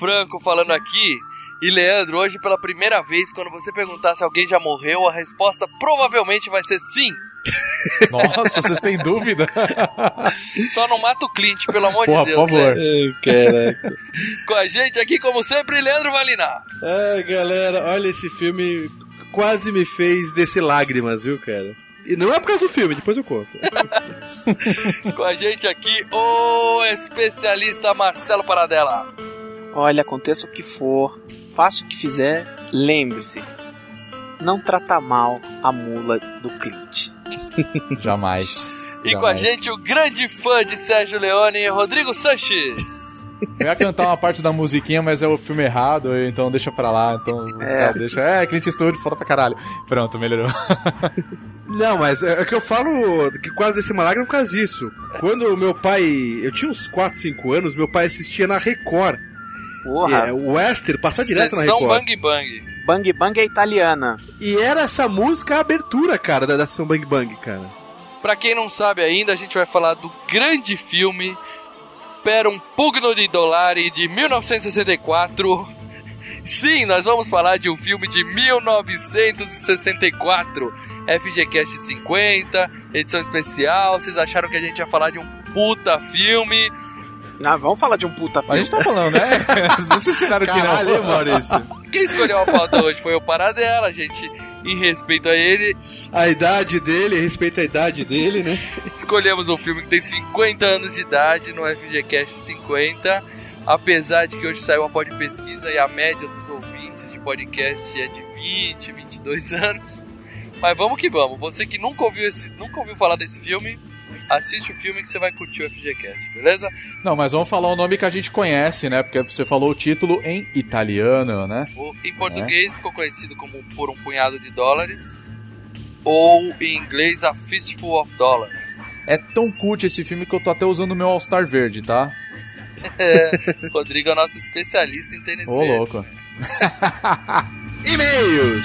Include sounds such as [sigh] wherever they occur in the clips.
Franco falando aqui. E Leandro, hoje pela primeira vez, quando você perguntar se alguém já morreu, a resposta provavelmente vai ser sim. [laughs] Nossa, vocês têm dúvida? [laughs] Só não mata o Clint, pelo amor Porra, de Deus. por favor. né? Caraca. [laughs] Com a gente aqui, como sempre, Leandro Valina. Ai, galera, olha esse filme quase me fez descer lágrimas, viu, cara? E não é por causa do filme, depois eu conto. Com a gente aqui, o especialista Marcelo Paradela. Olha, aconteça o que for, faça o que fizer, lembre-se. Não trata mal a mula do Clint. [laughs] Jamais. E com a Jamais. gente, o grande fã de Sérgio Leone, Rodrigo Sanches. Eu ia cantar uma parte da musiquinha, mas é o filme errado, então deixa pra lá. Então, É. tá, deixa. É, Clint Eastwood, foda pra caralho. Pronto, melhorou. [laughs] Não, mas é é que eu falo que quase desci uma lágrima por causa disso. Quando o meu pai. Eu tinha uns 4, 5 anos, meu pai assistia na Record. Porra, É, o Wester passa direto na Record. Bang Bang. Bang Bang é italiana. E era essa música a abertura, cara, da, da Sessão Bang Bang, cara. Pra quem não sabe ainda, a gente vai falar do grande filme Per un pugno di dollari de 1964. Sim, nós vamos falar de um filme de 1964. FGCast 50, edição especial. Vocês acharam que a gente ia falar de um puta filme? Não, vamos falar de um puta A filme. gente tá falando, né? [laughs] Vocês tiraram Caralho, hein, não. Maurício. Quem escolheu a pauta hoje foi o Paradela, a gente, em respeito a ele, A idade dele, respeita a idade dele, né? escolhemos um filme que tem 50 anos de idade no FGCast 50. Apesar de que hoje saiu uma pod pesquisa e a média dos ouvintes de podcast é de 20, 22 [laughs] anos. Mas vamos que vamos. Você que nunca ouviu, esse, nunca ouviu falar desse filme, assiste o filme que você vai curtir o FGCast, beleza? Não, mas vamos falar o nome que a gente conhece, né? Porque você falou o título em italiano, né? O- em português ficou conhecido como Por um Punhado de Dólares. Ou em inglês, A Fistful of Dollars. É tão cult esse filme que eu tô até usando o meu All-Star verde, tá? [laughs] É, Rodrigo é nosso especialista em tênis Ô, verde. louco. [laughs] E-mails!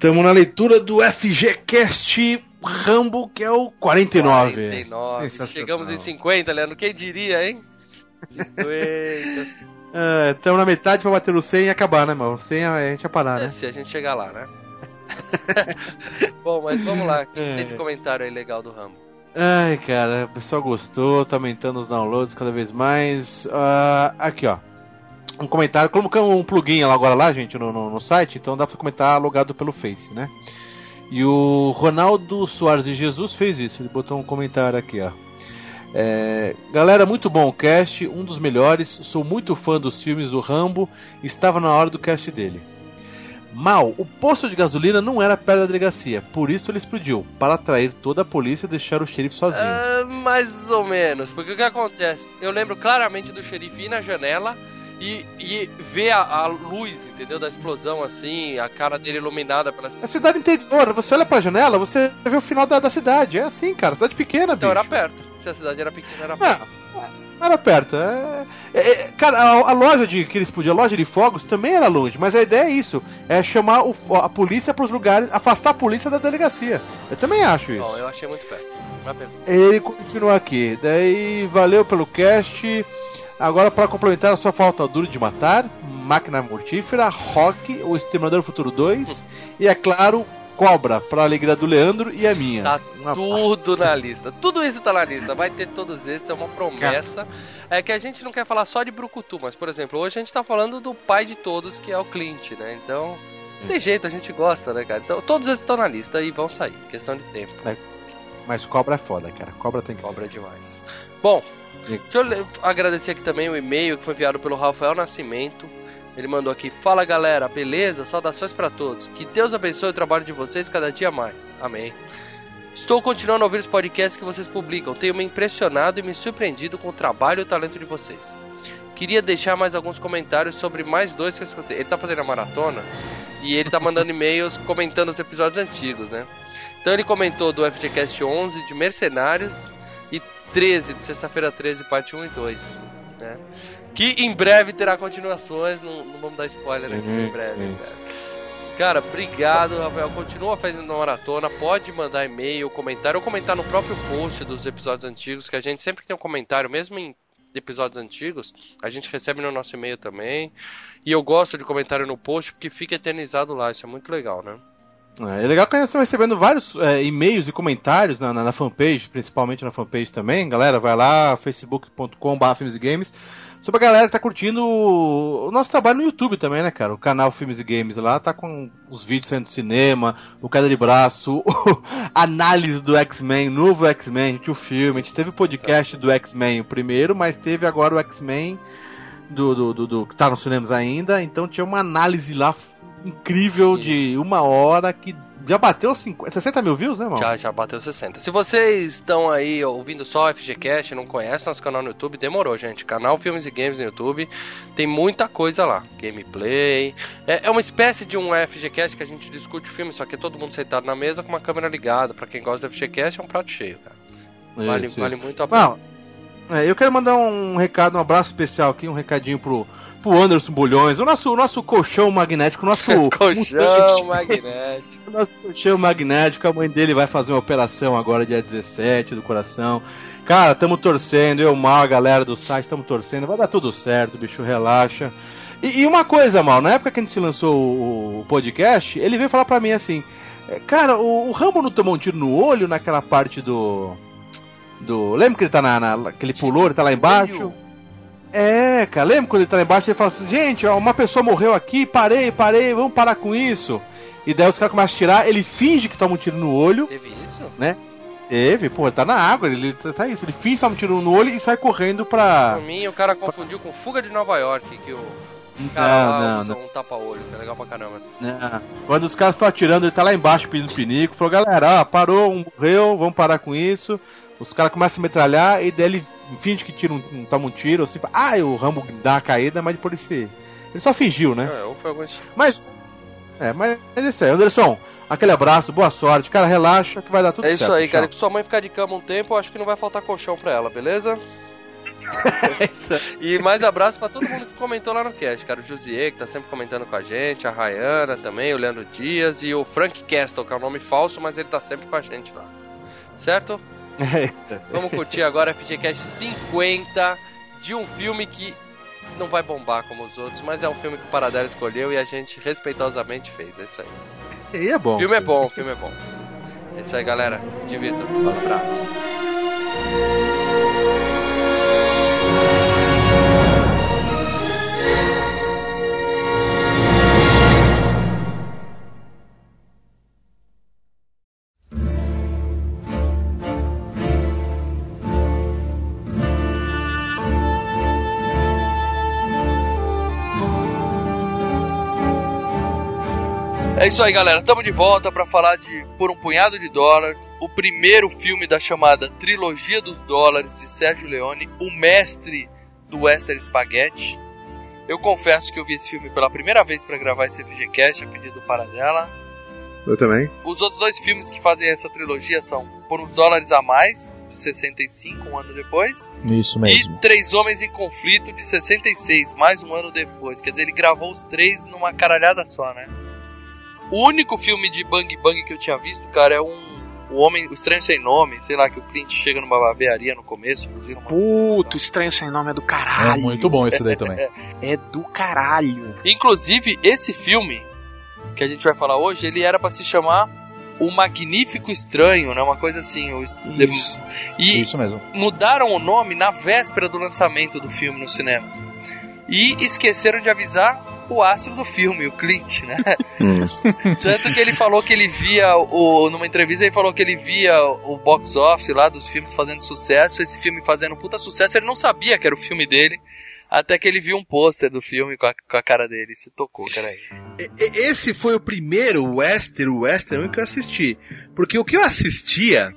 Estamos na leitura do FGCast Rambo, que é o 49. 49. Sensacional. Chegamos em 50, Leandro. Quem diria, hein? 50. Estamos [laughs] na metade pra bater no 100 e acabar, né, mano? 100 a gente ia parar, é, né? se a gente chegar lá, né? [laughs] Bom, mas vamos lá. O que É. tem de comentário aí legal do Rambo? Ai, cara, o pessoal gostou, tá aumentando os downloads cada vez mais. Ah, aqui, ó. Um comentário, colocamos um plugin lá agora lá, gente, no, no, no site, então dá pra comentar logado pelo Face, né? E o Ronaldo Soares de Jesus fez isso, ele botou um comentário aqui, ó. É, galera, muito bom o cast, um dos melhores. Sou muito fã dos filmes do Rambo. Estava na hora do cast dele. Mal, o posto de gasolina não era perto da delegacia, por isso ele explodiu, para atrair toda a polícia e deixar o xerife sozinho. Ah, mais ou menos, porque o que acontece? Eu lembro claramente do xerife ir na janela e, e ver a, a luz, entendeu? Da explosão assim, a cara dele iluminada pelas. É cidade interior, você olha pra janela, você vê o final da, da cidade. É assim, cara, cidade pequena, Então bicho. era perto. Se a cidade era pequena, era perto. Ah, era perto. É, é, é, cara, a, a, loja de que eles podiam, a loja de fogos também era longe, mas a ideia é isso: é chamar o, a polícia para os lugares, afastar a polícia da delegacia. Eu também acho isso. Bom, eu achei muito perto. Ele continua aqui. Daí, valeu pelo cast. Agora, para complementar, só falta Duro de Matar, Máquina Mortífera, Rock, O Exterminador Futuro 2 e, é claro, Cobra, pra alegria do Leandro e a minha. Tá uma tudo na lista. Tudo isso tá na lista. Vai ter todos esses, é uma promessa. É que a gente não quer falar só de Brucutu, mas, por exemplo, hoje a gente tá falando do pai de todos, que é o Clint, né? Então, tem jeito, a gente gosta, né, cara? Então, todos esses estão na lista e vão sair. Questão de tempo. É. Mas Cobra é foda, cara. Cobra tem que. Cobra é demais. Bom, deixa eu agradecer aqui também o e-mail que foi enviado pelo Rafael Nascimento. Ele mandou aqui: Fala galera, beleza? Saudações para todos. Que Deus abençoe o trabalho de vocês cada dia mais. Amém. Estou continuando a ouvir os podcasts que vocês publicam. Tenho me impressionado e me surpreendido com o trabalho e o talento de vocês. Queria deixar mais alguns comentários sobre mais dois que eu escutei. Ele tá fazendo a maratona e ele tá mandando [laughs] e-mails comentando os episódios antigos, né? Então ele comentou do FGCast 11 de Mercenários 13 de Sexta-feira 13, parte 1 e 2, né? Que em breve terá continuações, não, não vamos dar spoiler sim, aqui em breve. Sim, sim. Cara, obrigado, Rafael. Continua fazendo a maratona. Pode mandar e-mail, comentário ou comentar no próprio post dos episódios antigos, que a gente sempre tem um comentário, mesmo em episódios antigos, a gente recebe no nosso e-mail também. E eu gosto de comentário no post porque fica eternizado lá, isso é muito legal, né? É, é legal que nós estamos recebendo vários é, e-mails e comentários na, na, na, fanpage, principalmente na fanpage também. Galera, vai lá, facebook.com.br filmes e games sobre a galera que tá curtindo o nosso trabalho no YouTube também, né, cara? O canal Filmes e Games lá tá com os vídeos saindo do cinema, o queda de braço, [laughs] análise do X-Men, novo X-Men, o filme, a gente teve o podcast do X-Men o primeiro, mas teve agora o X-Men do, do, do, do, que tá nos cinemas ainda, então tinha uma análise lá incrível de uma hora que já bateu 50, 60 mil views, né, mano? Já, já bateu 60. Se vocês estão aí ouvindo só FGCast não conhecem nosso canal no YouTube, demorou, gente. Canal Filmes e Games no YouTube. Tem muita coisa lá. Gameplay. É, é uma espécie de um FGCast que a gente discute o filme, só que é todo mundo sentado na mesa com uma câmera ligada. Pra quem gosta do FGCast, é um prato cheio, cara. Vale, isso, vale muito a pena. É, eu quero mandar um recado, um abraço especial aqui, um recadinho pro pro Anderson Bulhões, o nosso, o nosso colchão magnético, o nosso. [laughs] colchão magnético. O nosso colchão magnético, a mãe dele vai fazer uma operação agora, dia 17 do coração. Cara, tamo torcendo, eu, Mal, a galera do site, tamo torcendo, vai dar tudo certo, bicho, relaxa. E, e, uma coisa, Mal, na época que a gente lançou o, o podcast, ele veio falar pra mim assim: é, Cara, o, o Rambo não tomou um tiro no olho naquela parte do. do lembra que ele tá na. na que ele pulou, ele tá lá embaixo? É, cara, lembra quando ele tá lá embaixo ele fala assim, gente, ó, uma pessoa morreu aqui, parei, parei, vamos parar com isso. E daí os caras começam a tirar, ele finge que toma um tiro no olho. Teve isso? Né? Teve, pô, ele tá na água, ele tá isso. Ele finge que toma um tiro no olho e sai correndo pra. Pra mim, o cara confundiu com Fuga de Nova York, que o. Cara não, não, usa não. um tapa-olho, que é legal pra caramba. Não. Quando os caras estão atirando, ele tá lá embaixo pedindo pinico. Falou, galera, ó, parou, um morreu, vamos parar com isso. Os caras começam a metralhar e daí ele finge que tira um, um, toma um tiro, assim, ah, o Rambo dá uma caída, mas depois ele se. Ele só fingiu, né? É, foi algum... Mas. É, mas é isso aí. Anderson, aquele abraço, boa sorte, cara, relaxa que vai dar tudo certo. É isso aí, cara. Se sua mãe ficar de cama um tempo, eu acho que não vai faltar colchão pra ela, beleza? [laughs] e mais abraço para todo mundo que comentou lá no cast, cara. O Josier, que tá sempre comentando com a gente, a Rayana também, o Leandro Dias e o Frank Castle, que é um nome falso, mas ele tá sempre com a gente lá. Certo? [laughs] Vamos curtir agora FGCast 50 de um filme que não vai bombar como os outros, mas é um filme que o Paradela escolheu e a gente respeitosamente fez. É isso aí. E é bom. O filme é bom, o filme é bom. É isso aí, galera. Divirtam. Um abraço. É isso aí, galera. Estamos de volta para falar de Por um Punhado de Dólar, o primeiro filme da chamada Trilogia dos Dólares de Sérgio Leone, o mestre do Western Spaghetti. Eu confesso que eu vi esse filme pela primeira vez para gravar esse FGCast a pedido do Paradela. Eu também. Os outros dois filmes que fazem essa trilogia são por uns dólares a mais, de 65, um ano depois. Isso mesmo. E Três Homens em Conflito, de 66, mais um ano depois. Quer dizer, ele gravou os três numa caralhada só, né? O único filme de Bang Bang que eu tinha visto, cara, é um. O Homem. O Estranho Sem Nome, sei lá, que o Clint chega numa barbearia no começo, inclusive. Uma... Puto, Estranho Sem Nome é do caralho. É muito bom esse daí também. [laughs] É do caralho. Inclusive, esse filme que a gente vai falar hoje, ele era pra se chamar O Magnífico Estranho, né? Uma coisa assim. O... Isso. E Isso mesmo. mudaram o nome na véspera do lançamento do filme nos cinemas. E esqueceram de avisar o astro do filme, o Clint, né? [laughs] Tanto que ele falou que ele via o numa entrevista ele falou que ele via o box office lá dos filmes fazendo sucesso, esse filme fazendo puta sucesso, ele não sabia que era o filme dele. Até que ele viu um pôster do filme com a, com a cara dele, se tocou, cara. E- e- Esse foi o primeiro western, western que eu assisti. Porque o que eu assistia,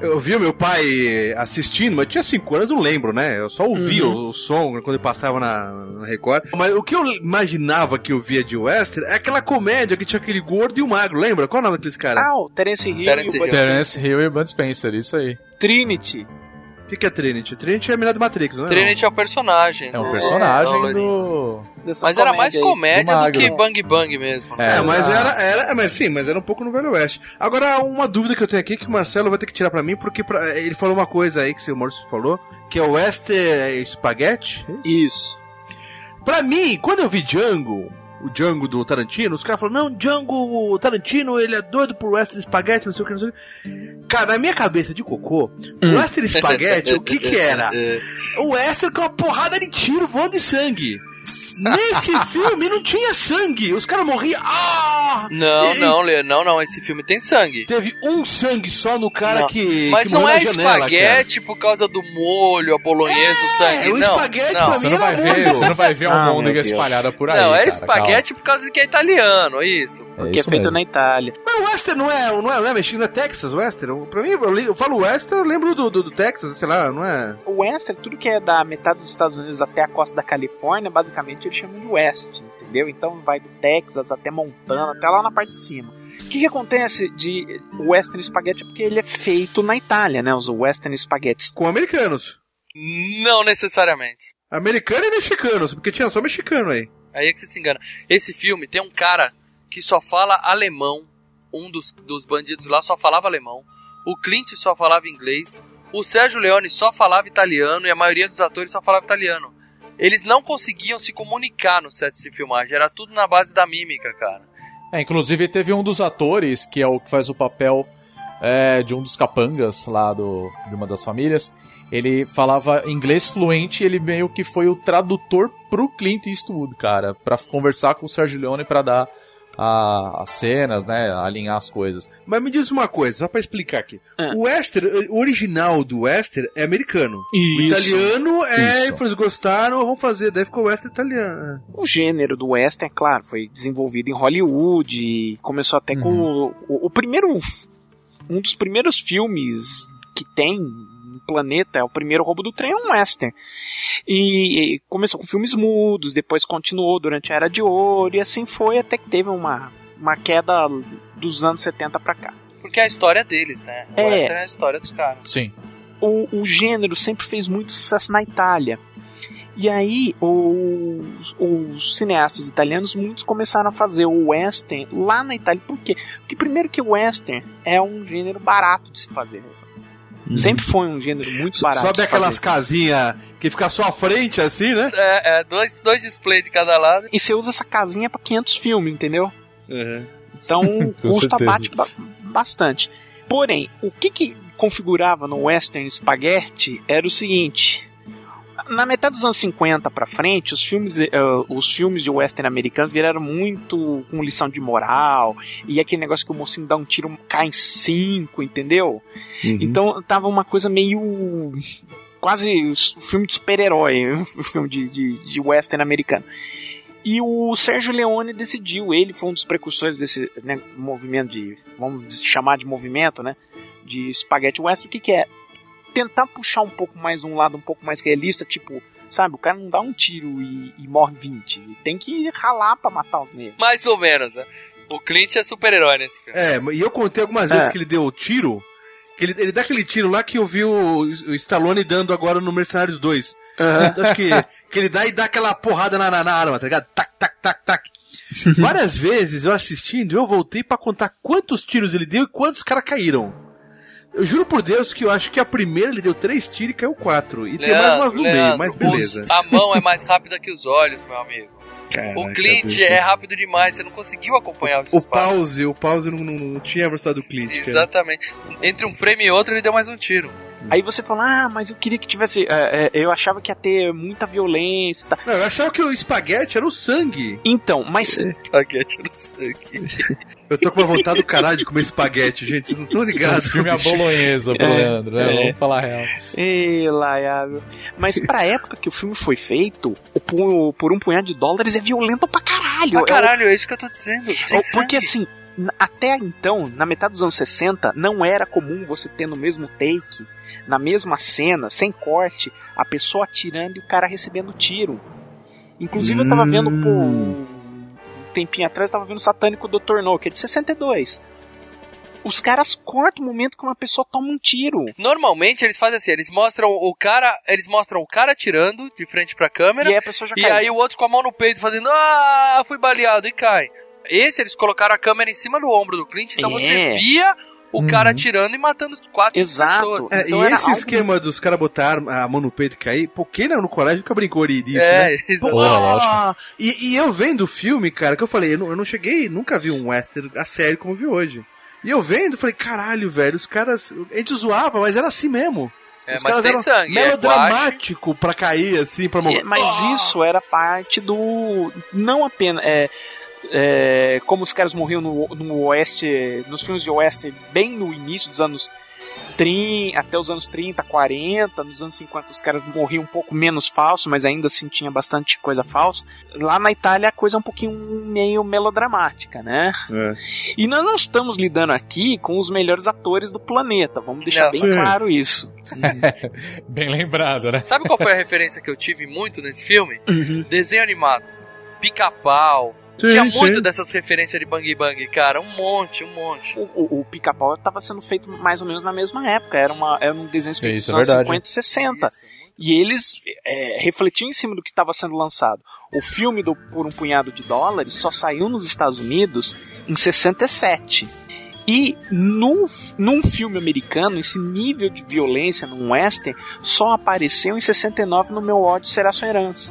eu vi o meu pai assistindo, mas eu tinha 5 anos, não lembro, né? Eu só ouvia o, o som quando ele passava na, na Record. Mas o que eu imaginava que eu via de western é aquela comédia que tinha aquele gordo e o magro, lembra? Qual é o nome daqueles caras? Ah, o Terence Hill Terence e o Bud Hill. Terence Hill e Bud Spencer, isso aí. Trinity. O que, que é Trinity? Trinity é a menina do Matrix, não é? Trinity é o personagem. É um do- personagem do- do. Mas era mais comédia do magro. que Bang Bang mesmo. né? É, É, mas era, era, é, mas sim, mas era um pouco no Velho Oeste. Agora, uma dúvida que eu tenho aqui que o Marcelo vai ter que tirar pra mim, porque pra- ele falou uma coisa aí que o Maurício falou, que é o Western Spaghetti. Isso. Pra mim, quando eu vi Django, o Django do Tarantino, os caras falaram, não, Django, o Tarantino, ele é doido por Western Spaghetti, não sei o que, não sei o que. Cara, na minha cabeça de cocô, o Western Spaghetti, o que que era? [laughs] O Western com uma porrada de tiro voando de sangue. Nesse filme não tinha sangue, os caras morriam, ah! Não, E- não, Lê, não, não, esse filme tem sangue. Teve um sangue só no cara Não. que. Mas que não é na janela, espaguete por causa do molho, a bolonhesa, o sangue. É, o não, espaguete não. pra Você mim não vai era ver, você não vai ver Ah, uma meu almôndega espalhada por aí. não, é cara, espaguete por causa de que é italiano, é isso. calma. Porque é, isso feito mesmo. na Itália. Mas o Western não é, não é, não é México, não é Texas, Western? Pra mim, eu, eu falo Western, eu lembro do, do, do Texas, sei lá, não é? O Western, tudo que é da metade dos Estados Unidos até a costa da Califórnia, basicamente eles chamam de West, entendeu? Então vai do Texas até Montana, até lá na parte de cima. O que, que acontece de Western Spaghetti? É porque ele é feito na Itália, né? Os Western Spaghettis. Com americanos. Não necessariamente. Americano e mexicanos, porque tinha só mexicano aí. Aí é que você se engana. Esse filme tem um cara que só fala alemão. Um dos, dos bandidos lá só falava alemão. O Clint só falava inglês. O Sérgio Leone só falava italiano. E a maioria dos atores só falava italiano. Eles não conseguiam se comunicar nos sets de filmagem. Era tudo na base da mímica, cara. É, inclusive teve um dos atores, que é o que faz o papel é, de um dos capangas lá do, de uma das famílias. Ele falava inglês fluente e ele meio que foi o tradutor pro Clint Eastwood, cara, pra conversar com o Sergio Leone pra dar a- as cenas, né, alinhar as coisas. Mas me diz uma coisa, só pra explicar aqui. É. O Western, o original do Western é americano. O Isso. italiano é, Isso. eles gostaram, vamos fazer, daí ficou o Western italiano. O gênero do western, é claro, foi desenvolvido em Hollywood e começou até com o, o- o primeiro um dos primeiros filmes que tem planeta é o primeiro roubo do trem é um western. E, e começou com filmes mudos, depois continuou durante a era de ouro e assim foi até que teve uma uma queda dos anos 70 pra cá. Porque é a história deles, né? O É. Western é a história dos caras. Sim. o, o gênero sempre fez muito sucesso na Itália. E aí, os, os cineastas italianos, muitos começaram a fazer o western lá na Itália. Por quê? Porque, primeiro, que o western é um gênero barato de se fazer. Sempre foi um gênero muito barato. Sobe aquelas casinhas que fica só à frente, assim, né? É, é dois, dois displays de cada lado. E você usa essa casinha pra 500 filmes, entendeu? Então, [laughs] Com custa certeza. bate ba- bastante. Porém, o que, que configurava no Western Spaghetti era o seguinte. Na metade dos anos 50 pra frente, os filmes, eh, os filmes de western americanos viraram muito com lição de moral, e aquele negócio que o mocinho dá um tiro, cai em cinco, entendeu? Então tava uma coisa meio. quase um filme de super-herói, um [laughs] filme de, de, de western americano. E o Sérgio Leone decidiu, ele foi um dos precursores desse né, movimento de, vamos chamar de movimento, né, de Spaghetti Western. O que que é? Tentar puxar um pouco mais um lado um pouco mais realista, tipo, sabe, o cara não dá um tiro e, e morre 20, ele tem que ralar pra matar os negros. Mais ou menos, né? O Clint é super-herói nesse filme. É, e eu contei algumas É. vezes que ele deu o tiro Que ele, ele dá aquele tiro lá que eu vi o, o Stallone dando agora no Mercenários 2. Então, acho que, que ele dá e dá aquela porrada na, na, na arma, tá ligado? Tac, tac, tac, tac. [laughs] Várias vezes eu assistindo, eu voltei pra contar quantos tiros ele deu e quantos caras caíram. Eu juro por Deus que eu acho que a primeira ele deu três tiros e caiu quatro. E tem mais umas no Leandro, meio, mas beleza. os- a mão é mais rápida que os olhos, meu amigo. Caraca, o Clint é rápido demais, você não conseguiu acompanhar os O disparos. pause, o pause não, não, não tinha a velocidade do Clint. cara. Exatamente. Entre um frame e outro, ele deu mais um tiro. Aí você fala, ah, mas eu queria que tivesse. é, é, eu achava que ia ter muita violência e tal. Não, eu achava que o espaguete era o sangue. Então, mas [laughs] Espaguete no sangue. [laughs] Eu tô com uma vontade do caralho de comer espaguete, gente. Vocês não estão O ligados. filme é a bolonhesa pro É, Leandro, né? é. Vamos falar a real. Ei, laiável. Mas pra época que o filme foi feito, o por um punhado de dólares é violento pra caralho. Pra É o- caralho, é isso que eu tô dizendo. Tem Porque sangue. assim, até então, na metade dos anos 60, não era comum você ter no mesmo take, na mesma cena, sem corte, a pessoa atirando e o cara recebendo tiro. Inclusive eu tava vendo pô, um tempinho atrás, eu tava vendo o Satânico Dr. No, que é de 62. Os caras cortam o momento que uma pessoa toma um tiro. Normalmente eles fazem assim, eles mostram o cara, eles mostram o cara atirando de frente pra câmera E aí a pessoa já e aí o outro com a mão no peito fazendo ah, fui baleado e cai. Esse eles colocaram a câmera em cima do ombro do Clint, então É. você via o Uhum. cara atirando e matando quatro Exato. pessoas. É, Então e esse algo- esquema dos caras botar a mão no peito e cair, pô, quem não no colégio nunca brincou disso, né? É, [laughs] Pô, ah, e, e eu vendo o filme, cara, que eu falei, eu não, eu não cheguei, nunca vi um western a sério como vi hoje. E eu vendo, falei, caralho, velho, os caras. A gente zoava, mas era assim mesmo. É, os mas tem sangue. é melodramático pra cair, assim, pra morrer. É, mas isso era parte do. Não apenas. É, é, como os caras morriam no, no oeste, nos filmes de oeste, bem no início dos anos 30, até os anos 30, 40, nos anos 50 os caras morriam um pouco menos falso, mas ainda assim tinha bastante coisa falsa. Lá na Itália a coisa é um pouquinho meio melodramática, né? É. E nós não estamos lidando aqui com os melhores atores do planeta, vamos deixar Não. bem Sim. claro isso. [laughs] Bem lembrado, né? Sabe qual foi a referência que eu tive muito nesse filme? Desenho animado. Pica-pau. Sim, Tinha sim. muito dessas referências de Bang Bang, cara. Um monte, um monte. O, o, o Pica-Pau estava sendo feito mais ou menos na mesma época. Era, uma, era um desenho feito Isso, nos é anos verdade. 50 e 60. E eles é, refletiam em cima do que estava sendo lançado. O filme do Por um Punhado de Dólares só saiu nos Estados Unidos em 67. E no, num filme americano, esse nível de violência num western só apareceu em 69 no Meu Ódio Será Sua Herança.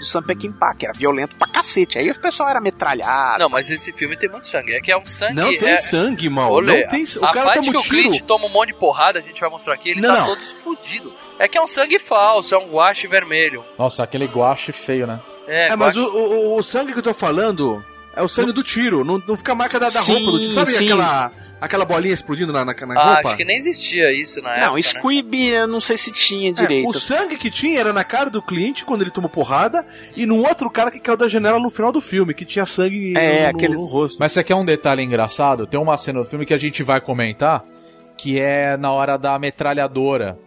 Do Sam Peckinpah, que era violento pra cacete. Aí o pessoal era metralhado. Não, mas esse filme tem muito sangue. É que é um sangue. Não tem é... sangue, mal. Olê, não tem O a cara parte toma que um o. Clint toma um monte de porrada, a gente vai mostrar aqui, ele Não, tá não. todo fudido. É que é um sangue falso, é um guache vermelho. Nossa, aquele guache feio, né? É, É, mas o, o, o sangue que eu tô falando é o sangue do tiro. Não, não fica a marca da, da Sim, roupa do tiro. Sabe sim. aquela, aquela bolinha explodindo na, na, na Ah, roupa? acho que nem existia isso na época. Não, né? Squib eu não sei se tinha É, direito. o sangue que tinha era na cara do Clint quando ele tomou porrada e num outro cara que caiu da janela no final do filme, que tinha sangue É, no, no- aqueles- no rosto. Mas você quer um detalhe engraçado? Tem uma cena do filme que a gente vai comentar, que é na hora da metralhadora.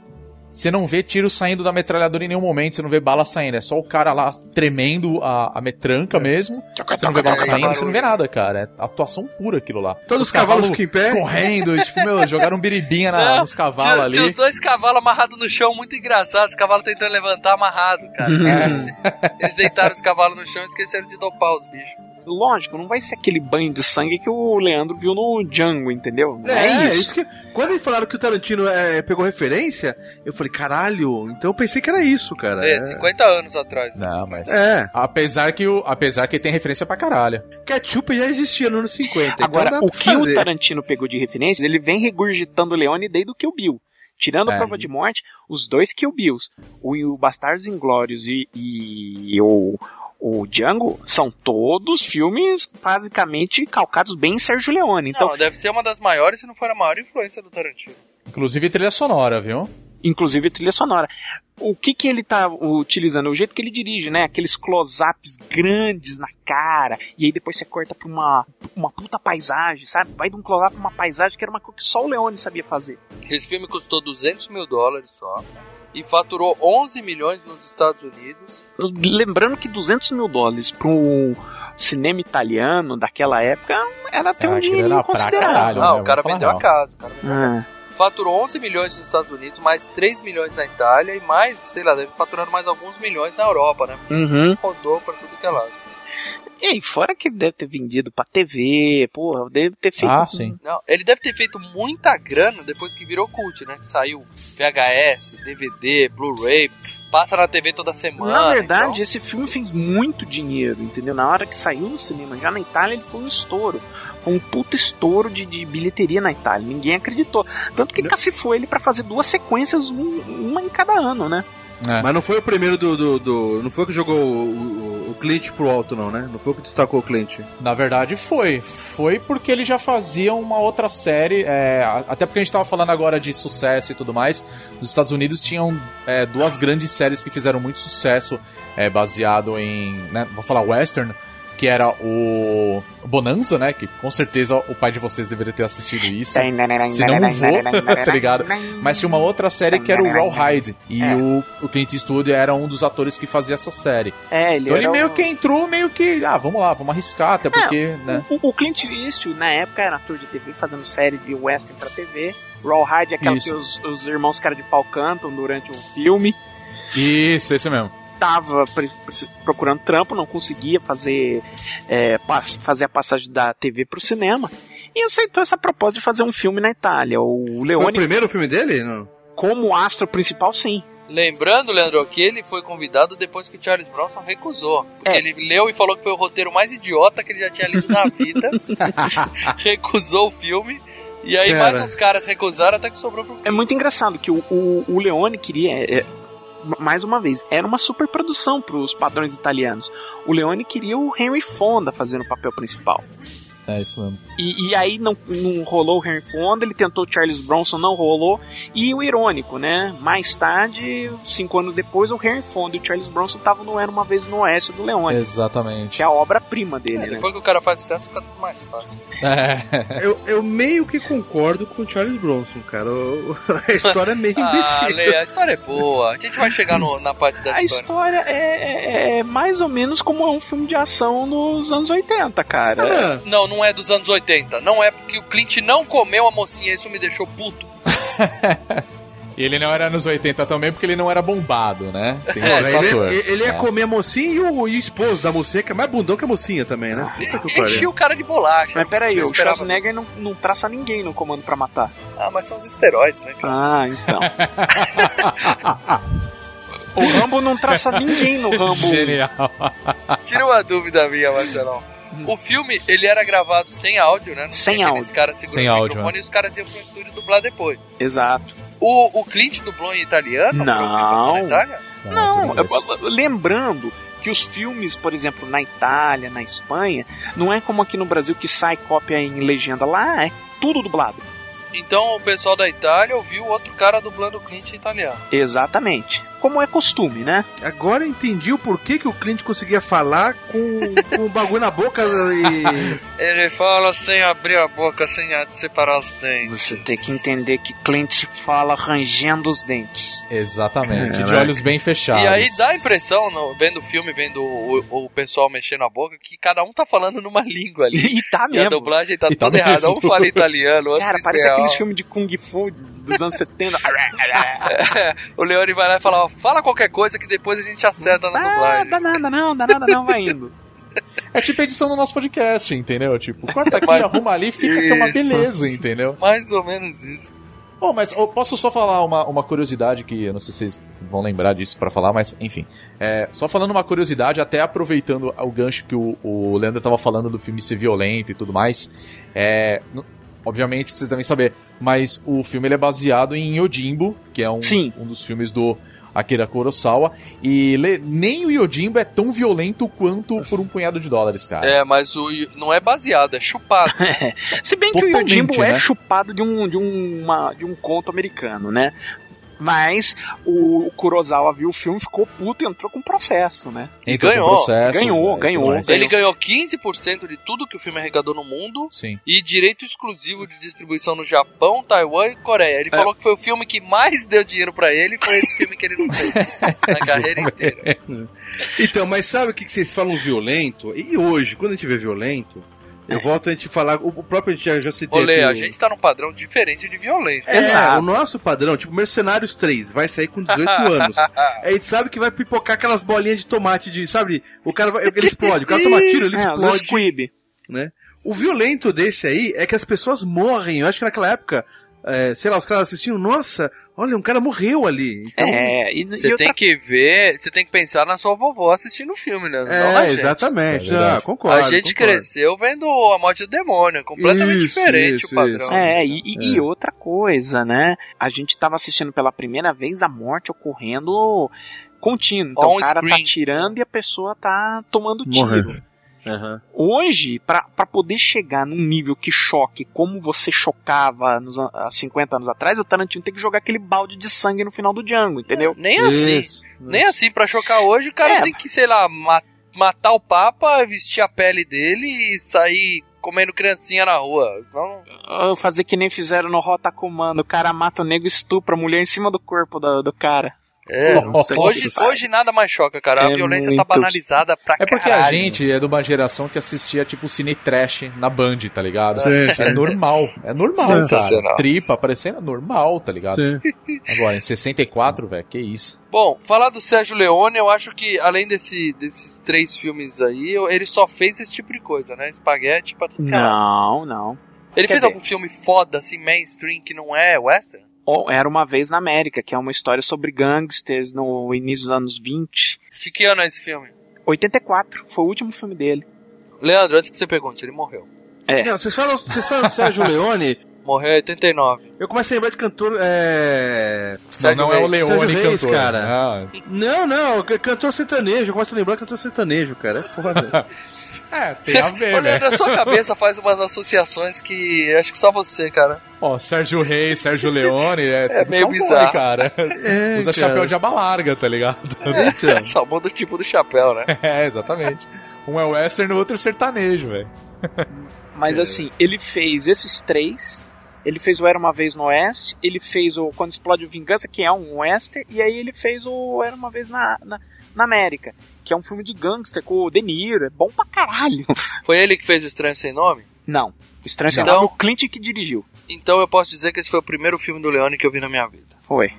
Você não vê tiro saindo da metralhadora em nenhum momento, você não vê bala saindo, é só o cara lá tremendo a, a metranca mesmo. Você não vê bala É, saindo, barulho. você não vê nada, cara. É atuação pura aquilo lá. Todos os cavalos ficam em pé. correndo, tipo, meu, jogaram um biribinha na- Não, nos cavalos Tinha, ali. tinha os dois cavalos amarrados no chão, muito engraçados. Os cavalos tentando levantar amarrado, cara. [laughs] Eles deitaram os cavalos no chão e esqueceram de dopar os bichos. Lógico, não vai ser aquele banho de sangue que o Leandro viu no Django, entendeu? Não É, é, isso. isso que. Quando eles falaram que o Tarantino é, pegou referência, eu falei, caralho, então eu pensei que era isso, cara. É, 50 anos atrás. Não, mas. É, Apesar que, o, apesar que tem referência pra caralho. ketchup já existia no ano 50. então Agora, dá o que o fazer. Tarantino pegou de referência, ele vem regurgitando o Leone desde o Kill Bill. Tirando a É. prova de morte, os dois Kill Bills, o, o Bastardos Inglórios e, e o, o Django, são todos filmes basicamente calcados bem em Sérgio Leone. Então, Não, deve ser uma das maiores, se não for a maior influência do Tarantino. Inclusive trilha sonora, viu? inclusive trilha sonora. O que que ele tá utilizando? O jeito que ele dirige, né? Aqueles close-ups grandes na cara, e aí depois você corta pra uma, uma puta paisagem, sabe? Vai de um close-up pra uma paisagem que era uma coisa que só o Leone sabia fazer. Esse filme custou 200 mil dólares só. E faturou 11 milhões nos Estados Unidos. Lembrando que 200 mil dólares para um cinema italiano daquela época era até um dinheiro considerável. caralho. Ah, né? o cara vendeu a casa. Ah, faturou 11 milhões nos Estados Unidos, mais 3 milhões na Itália e mais, sei lá, deve faturando mais alguns milhões na Europa, né? Uhum. Rodou pra tudo que é lado. E aí, fora que ele deve ter vendido pra TV, porra, deve ter feito. Ah, sim. Não, ele deve ter feito muita grana depois que virou cult, né? Que saiu VHS, DVD, Blu-ray, passa na TV toda semana. Na verdade, então- esse filme fez muito dinheiro, entendeu? Na hora que saiu no cinema, já na Itália, ele foi um estouro. Foi um puta estouro de, de bilheteria na Itália. Ninguém acreditou. Tanto que cacifou ele pra fazer duas sequências, um- uma em cada ano, né? Mas não foi o primeiro do. do, do- não foi o que jogou o, o, o Clint pro alto, não, né? Não foi o que destacou o Clint. Na verdade, foi. Foi porque ele já fazia uma outra série. é, até porque a gente tava falando agora de sucesso e tudo mais. Nos Estados Unidos tinham é, duas grandes séries que fizeram muito sucesso, é, baseado em. Né, vou falar western. Que era o Bonanza, né? Que com certeza o pai de vocês deveria ter assistido isso. Se não, vou, [laughs] tá ligado? Mas tinha uma outra série que era o Rawhide. E É. o, o Clint Eastwood era um dos atores que fazia essa série. É, ele Então ele meio o- que entrou, meio que. Ah, vamos lá, vamos arriscar, até porque, né? O, o Clint Eastwood, na época, era ator de TV, fazendo série de western pra TV. Rawhide, aquela Isso. que os, os irmãos cara de pau cantam durante um filme. Isso, esse mesmo. Tava procurando trampo, não conseguia fazer, é, fazer a passagem da TV pro cinema. E aceitou essa proposta de fazer um filme na Itália. O Foi o Leone, primeiro filme dele? Não. como astro principal, sim. Lembrando, Leandro, que ele foi convidado depois que o Charles Bronson recusou. Porque É. ele leu e falou que foi o roteiro mais idiota que ele já tinha lido na vida. [laughs] recusou o filme. E aí Cara. mais uns caras recusaram até que sobrou pro É muito engraçado que o, o, o Leone queria. é, é, mais uma vez, era uma superprodução para os padrões italianos. O Leone queria o Henry Fonda fazendo o papel principal. É isso mesmo. E, e aí não, não rolou o Henry Fonda, ele tentou o Charles Bronson, não rolou. E o irônico, né? Mais tarde, cinco anos depois, o Henry Fonda e o Charles Bronson estavam no Era Uma Vez no Oeste do Leone. Exatamente. Que é a obra-prima dele, É, né? depois que o cara faz sucesso, fica tudo mais fácil. É. Eu, eu meio que concordo com o Charles Bronson, cara. A história é meio Ah, imbecil. Lê, a história é boa. A gente vai chegar no- na parte da A história. história é, é- é mais ou menos como é um filme de ação nos anos 80, cara. Ah, Não, não é dos anos 80. Não é porque o Clint não comeu a mocinha, isso me deixou puto. [laughs] E ele não era nos 80 também porque ele não era bombado, né? Tem É, esse ele, fator. ele- ele ia É. comer a mocinha e o, e o esposo da mocinha, que é mais bundão que a mocinha também, né? Puta que Enchia o cara de bolacha. Mas peraí, o Schwarzenegger não, não traça ninguém no comando pra matar. Ah, mas são os esteroides, né, cara? Ah, então. [laughs] o Rambo não traça ninguém no Rambo. Genial. Tira uma dúvida minha, Marcelão. O filme, ele era gravado sem áudio, né? Não Sem áudio. caras segurando Sem o áudio, microfone e os caras iam pro estúdio dublar depois. Exato. O, o Clint dublou em italiano? Não. Não, eu- lembrando que os filmes, por exemplo, na Itália, na Espanha, não é como aqui no Brasil que sai cópia em legenda. Lá é tudo dublado. Então o pessoal da Itália ouviu outro cara dublando o Clint em italiano. Exatamente. Como é costume, né? Agora eu entendi o porquê que o cliente conseguia falar com, com o bagulho na boca e. [laughs] Ele fala sem abrir a boca, sem separar os dentes. Você tem que entender que Clint fala rangendo os dentes. Exatamente. De Caraca. olhos bem fechados. E aí dá a impressão, no- vendo o filme, vendo o, o pessoal mexendo a boca, que cada um tá falando numa língua ali. [laughs] E tá E a mesmo. dublagem tá E tá toda errada. mesmo. Um fala italiano, outro Cara, parece aqueles filmes de Kung Fu dos anos 70. [laughs] [laughs] o Leone vai lá e fala, ó, fala qualquer coisa que depois a gente acerta na ah, dublagem. dá nada não, dá nada não, vai indo. É tipo a edição do nosso podcast, entendeu? Tipo, corta aqui, [laughs] Mas- arruma ali, fica que é uma Isso. beleza, entendeu? Mais ou menos isso. Bom, mas eu posso só falar uma, uma curiosidade que eu não sei se vocês vão lembrar disso pra falar, mas enfim. É, só falando uma curiosidade, até aproveitando o gancho que o, o Leandro tava falando do filme ser violento e tudo mais. É, obviamente vocês devem saber, mas o filme ele é baseado em Yojimbo, que é um, Sim. um dos filmes do Akira Kurosawa. E le- nem o Yojimbo é tão violento quanto por um punhado de dólares, cara. É, mas o, não é baseado, é chupado. [laughs] Se bem que o Totalmente, Yojimbo é né? chupado de um, de, uma, de um conto americano, né? Mas o, Kurosawa viu o filme, ficou puto e entrou com processo, né? Entrou com ganhou, processo, ganhou, é, tudo ganhou. mais. Ele ganhou 15% de tudo que o filme arrecadou no mundo Sim. e direito exclusivo de distribuição no Japão, Taiwan e Coreia. Ele falou que foi o filme que mais deu dinheiro pra ele foi esse filme que ele não fez [laughs] na carreira inteira. Então, mas sabe o que, que vocês falam violento? E hoje, quando a gente vê violento, Eu volto a gente falar, o próprio a gente já, já citei. Olê, aqui a gente tá num padrão diferente de violência. É, Exato. o nosso padrão, tipo, Mercenários 3, vai sair com 18 [laughs] anos. A gente sabe que vai pipocar aquelas bolinhas de tomate de, sabe? O cara vai, ele [laughs] explode, o cara toma tiro, ele É, os explode. squib. né? O violento desse aí é que as pessoas morrem. Eu acho que naquela época, é, sei lá, os caras assistiam, nossa, olha, um cara morreu ali. Então, É, e, Você e outra tem que ver, você tem que pensar na sua vovó assistindo o filme, né? Não na é, gente. exatamente. É ah, concordo. a gente concordo. cresceu vendo a morte do demônio, é completamente Isso, diferente isso, o padrão. isso. É, e, e- e É. outra coisa, né? A gente tava assistindo pela primeira vez a morte ocorrendo contínuo. Então On o cara tá screen. tirando e a pessoa tá tomando tiro. Morrendo. Aham. Hoje, pra pra poder chegar num nível que choque como você chocava nos, há 50 anos atrás, o Tarantino tem que jogar aquele balde de sangue no final do Django, entendeu? Nem assim. Isso. Nem assim, pra chocar hoje, o cara É. tem que, sei lá, ma- matar o Papa, vestir a pele dele e sair comendo criancinha na rua. Não, Ah, Fazer que nem fizeram no Rota Comando, o cara mata o nego e estupra a mulher em cima do corpo do, do cara. É. Nossa. Hoje, hoje nada mais choca, cara. A É violência muito. tá banalizada pra É porque caralho. a gente é de uma geração que assistia tipo cine trash na Band, tá ligado? Sim, sim. É normal, é normal, Sensacional. cara. Tripa aparecendo é normal, tá ligado? Sim. Agora, em 64, velho, que isso. Bom, falar do Sérgio Leone, eu acho que além desse, desses três filmes aí, ele só fez esse tipo de coisa, né? Espaguete pra tudo é. Não, não. Ele Quer fez dizer- algum filme foda, assim, mainstream, que não é western? Ou Era uma vez na América, que é uma história sobre gangsters no início dos anos 20. De que ano é esse filme? 84, foi o último filme dele. Leandro, antes que você pergunte, ele morreu. É. Não, vocês falam, vocês falam do Sérgio Leone, [laughs] Morreu em 89. eu começo a lembrar de cantor. É... Não, Sérgio não é o. Leone Sérgio Reis, cantor. cara. Ah, Não, não, c- cantor sertanejo. Eu começo a lembrar cantor sertanejo, cara. É foda. [laughs] É, tem Você, a ver, né? Sua [laughs] cabeça faz umas associações que acho que só você, cara. Ó, Sérgio Reis, Sérgio Leone, é, [laughs] É meio bizarro. cara. [laughs] É, Usa cara. chapéu de aba larga, tá ligado? Então. Só muda o tipo do chapéu, né? É, exatamente. Um é western, o outro é sertanejo, velho. Mas assim, ele fez esses três. Ele fez o Era Uma Vez no Oeste, ele fez o Quando Explode o Vingança, que é um western, e aí ele fez o Era Uma Vez na, na, na América, que é um filme de gangster com o De Niro, é bom pra caralho. Foi ele que fez o Estranho Sem Nome? Não, o Estranho Sem Não. Nome, o Clint que dirigiu. Então eu posso dizer que esse foi o primeiro filme do Leone que eu vi na minha vida. Foi.